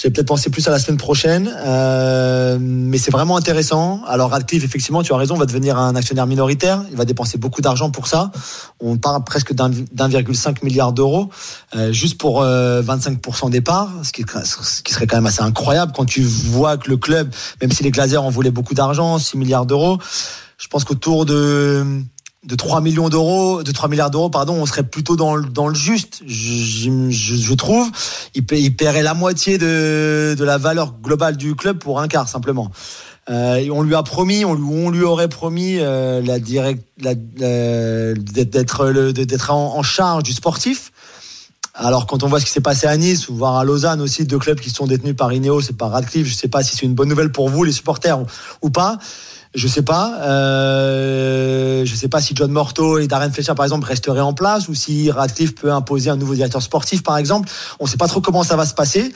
j'ai peut-être pensé plus à la semaine prochaine. Euh, mais c'est vraiment intéressant. Alors Radcliffe, effectivement, tu as raison, va devenir un actionnaire minoritaire. Il va dépenser beaucoup d'argent pour ça. On parle presque d'un d'1,5 milliard d'euros euh, juste pour euh, 25% des parts, ce qui, ce qui serait quand même assez incroyable quand tu vois que le club, même si les Glazers en voulaient beaucoup d'argent, 6 milliards d'euros, je pense qu'autour de de 3 millions d'euros, de 3 milliards d'euros, pardon, on serait plutôt dans le, dans le juste, je, je, je trouve. Il, paie- il paierait la moitié de, de la valeur globale du club pour un quart, simplement. Euh, on lui a promis, on lui, on lui aurait promis euh, la direct, la, euh, d'être en, charge du sportif. Alors quand on voit ce qui s'est passé à Nice ou voir à Lausanne aussi deux clubs qui sont détenus par Ineos et par Radcliffe, je sais pas si c'est une bonne nouvelle pour vous les supporters ou pas. Je sais pas. Euh, je sais pas si John Morto et Darren Fletcher par exemple resteraient en place ou si Radcliffe peut imposer un nouveau directeur sportif par exemple. On sait pas trop comment ça va se passer.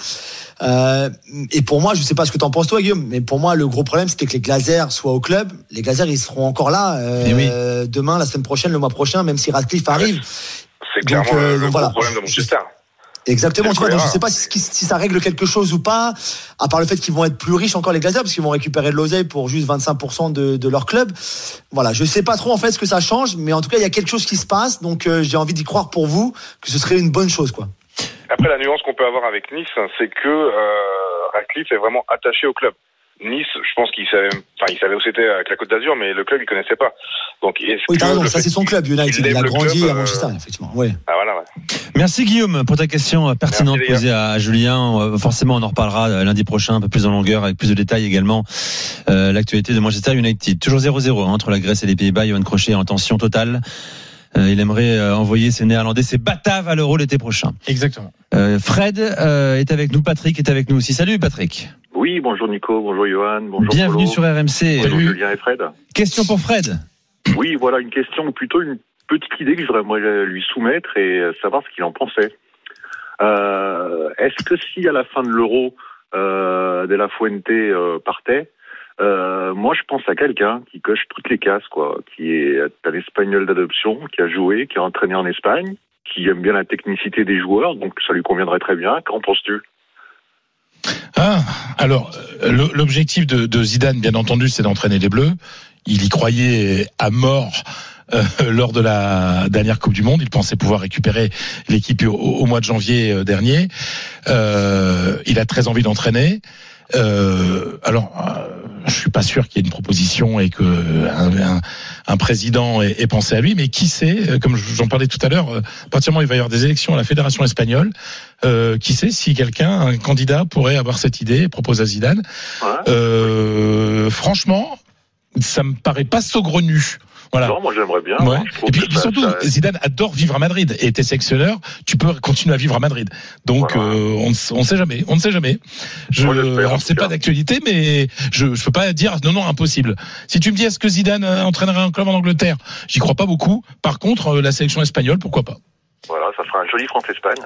Euh, et pour moi, je sais pas ce que t'en penses toi, Guillaume, mais pour moi, le gros problème, c'était que les Glazers soient au club. Les Glazers, ils seront encore là euh, demain, la semaine prochaine, le mois prochain, même si Radcliffe arrive. C'est Donc, clairement euh, le, le donc gros voilà. problème de Manchester. Exactement, C'est tu vois, donc je cohérent. sais pas si, si ça règle quelque chose ou pas, à part le fait qu'ils vont être plus riches encore les Glazers, parce qu'ils vont récupérer de l'oseille pour juste 25% de, de leur club. Voilà, je sais pas trop en fait ce que ça change, mais en tout cas, il y a quelque chose qui se passe, donc euh, j'ai envie d'y croire pour vous que ce serait une bonne chose, quoi. Après, la nuance qu'on peut avoir avec Nice, hein, c'est que euh, Radcliffe est vraiment attaché au club. Nice, je pense qu'il savait, enfin, il savait où c'était avec la Côte d'Azur, mais le club, il connaissait pas. Donc, est-ce Oui, t'as raison, ça c'est son club, United, il a grandi club, à euh, Manchester, effectivement. Ouais. Ah voilà, ouais. Merci Guillaume pour ta question euh, pertinente Merci, posée à Julien. Euh, Forcément, on en reparlera euh, lundi prochain, un peu plus en longueur, avec plus de détails également. Euh, L'actualité de Manchester United. Toujours 0-0 hein, entre la Grèce et les Pays-Bas. Johan Crochet en tension totale. Euh, il aimerait euh, envoyer ses Néerlandais, ses Bataves à l'Euro l'été prochain. Exactement. Euh, Fred euh, est avec nous, Patrick est avec nous aussi. Salut Patrick. Oui, bonjour Nico, bonjour Johan, bonjour Bienvenue Polo. sur RMC. Bonjour Julien et Fred. Question pour Fred. Oui, voilà une question, ou plutôt une petite idée que je voudrais lui soumettre et savoir ce qu'il en pensait. Euh, Est-ce que si à la fin de l'Euro, euh, De La Fuente euh, partait, euh, moi je pense à quelqu'un qui coche toutes les cases, quoi, qui est un espagnol d'adoption, qui a joué, qui a entraîné en Espagne, qui aime bien la technicité des joueurs, donc ça lui conviendrait très bien. Qu'en penses-tu? Ah, alors euh, l'objectif de, Zidane, bien entendu, c'est d'entraîner les Bleus. Il y croyait à mort. euh, lors de la dernière Coupe du Monde, il pensait pouvoir récupérer l'équipe au, mois de janvier euh, dernier. Euh, il a très envie d'entraîner. Alors, je suis pas sûr qu'il y ait une proposition et que un, un- un président ait, ait pensé à lui, mais qui sait euh, Comme j'en parlais tout à l'heure, euh, à partir du moment où il va y avoir des élections à la fédération espagnole, euh, qui sait si quelqu'un, un candidat, pourrait avoir cette idée et propose à Zidane. Euh, franchement, ça me paraît pas saugrenu. Voilà. Non, moi j'aimerais bien. Ouais. Et puis, surtout, ça- Zidane adore vivre à Madrid. Et t'es sélectionneur, tu peux continuer à vivre à Madrid. Donc, euh, on ne ne sait jamais. On ne sait jamais. Je, alors, c'est pas d'actualité, mais je, je peux pas dire non, non, impossible. Si tu me dis est-ce que Zidane euh, entraînerait un club en Angleterre, j'y crois pas beaucoup. Par contre, euh, la sélection espagnole, pourquoi pas? Voilà, ça fera un joli France-Espagne.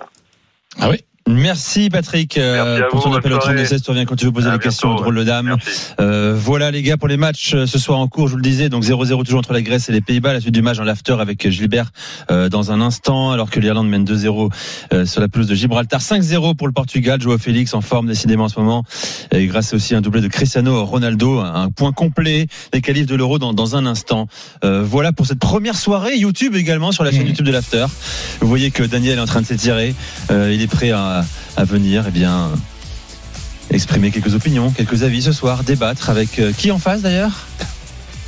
Ah oui. Merci Patrick euh, Merci pour ton appel au soirée. 32 Tu reviens quand tu veux poser À des questions drôles de dames. Euh, voilà les gars pour les matchs euh, ce soir en cours. Je vous le disais donc 0-0 toujours entre la Grèce et les Pays-Bas. La suite du match en l'after avec Gilbert euh, dans un instant alors que l'Irlande mène 2-0 euh, sur la pelouse de Gibraltar. 5-0 pour le Portugal. Joao Félix en forme décidément en ce moment et grâce aussi à un doublé de Cristiano Ronaldo. Un point complet des qualifs de l'Euro dans, dans un instant. Euh, voilà pour cette première soirée YouTube également sur la chaîne YouTube de l'after. Vous voyez que Daniel est en train de s'étirer. Euh, il est prêt à, à venir eh bien exprimer quelques opinions, quelques avis ce soir, débattre avec euh, qui en face d'ailleurs?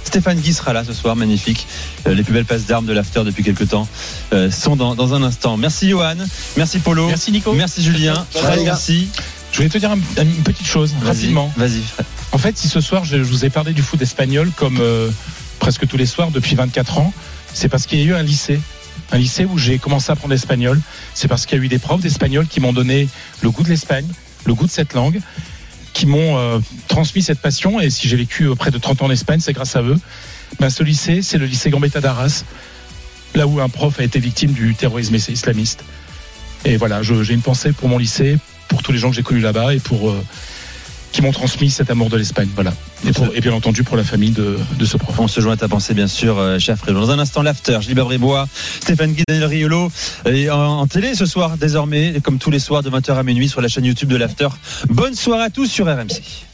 Stéphane Guy sera là ce soir, magnifique. Euh, les plus belles passes d'armes de l'after depuis quelques temps euh, sont dans, dans un instant. Merci Johan, merci Polo, merci Nico, merci Julien, Fred, merci. Je voulais te dire un- une petite chose Vas-y, rapidement. Vas-y, Fred. En fait, si ce soir je, je vous ai parlé du foot espagnol comme euh, presque tous les soirs depuis 24 ans, c'est parce qu'il y a eu un lycée. Un lycée où j'ai commencé à apprendre l'espagnol. C'est parce qu'il y a eu des profs d'espagnol qui m'ont donné le goût de l'Espagne, le goût de cette langue, qui m'ont euh, transmis cette passion. Et si j'ai vécu euh, près de 30 ans en Espagne, c'est grâce à eux. Ben, ce lycée, c'est le lycée Gambetta d'Arras, là où un prof a été victime du terrorisme islamiste. Et voilà, j'ai une pensée pour mon lycée, pour tous les gens que j'ai connus là-bas et pour euh, qui m'ont transmis cet amour de l'Espagne. Voilà. Et, bien entendu pour la famille de, de ce prof. On se joint à ta pensée, bien sûr, euh, cher Fred. Dans un instant, l'after. Gilbert Bribois, Stéphane Guy, Daniel Riolo. Et en, en télé ce soir, désormais, comme tous les soirs de 20h à minuit sur la chaîne YouTube de l'after. Bonne soirée à tous sur RMC.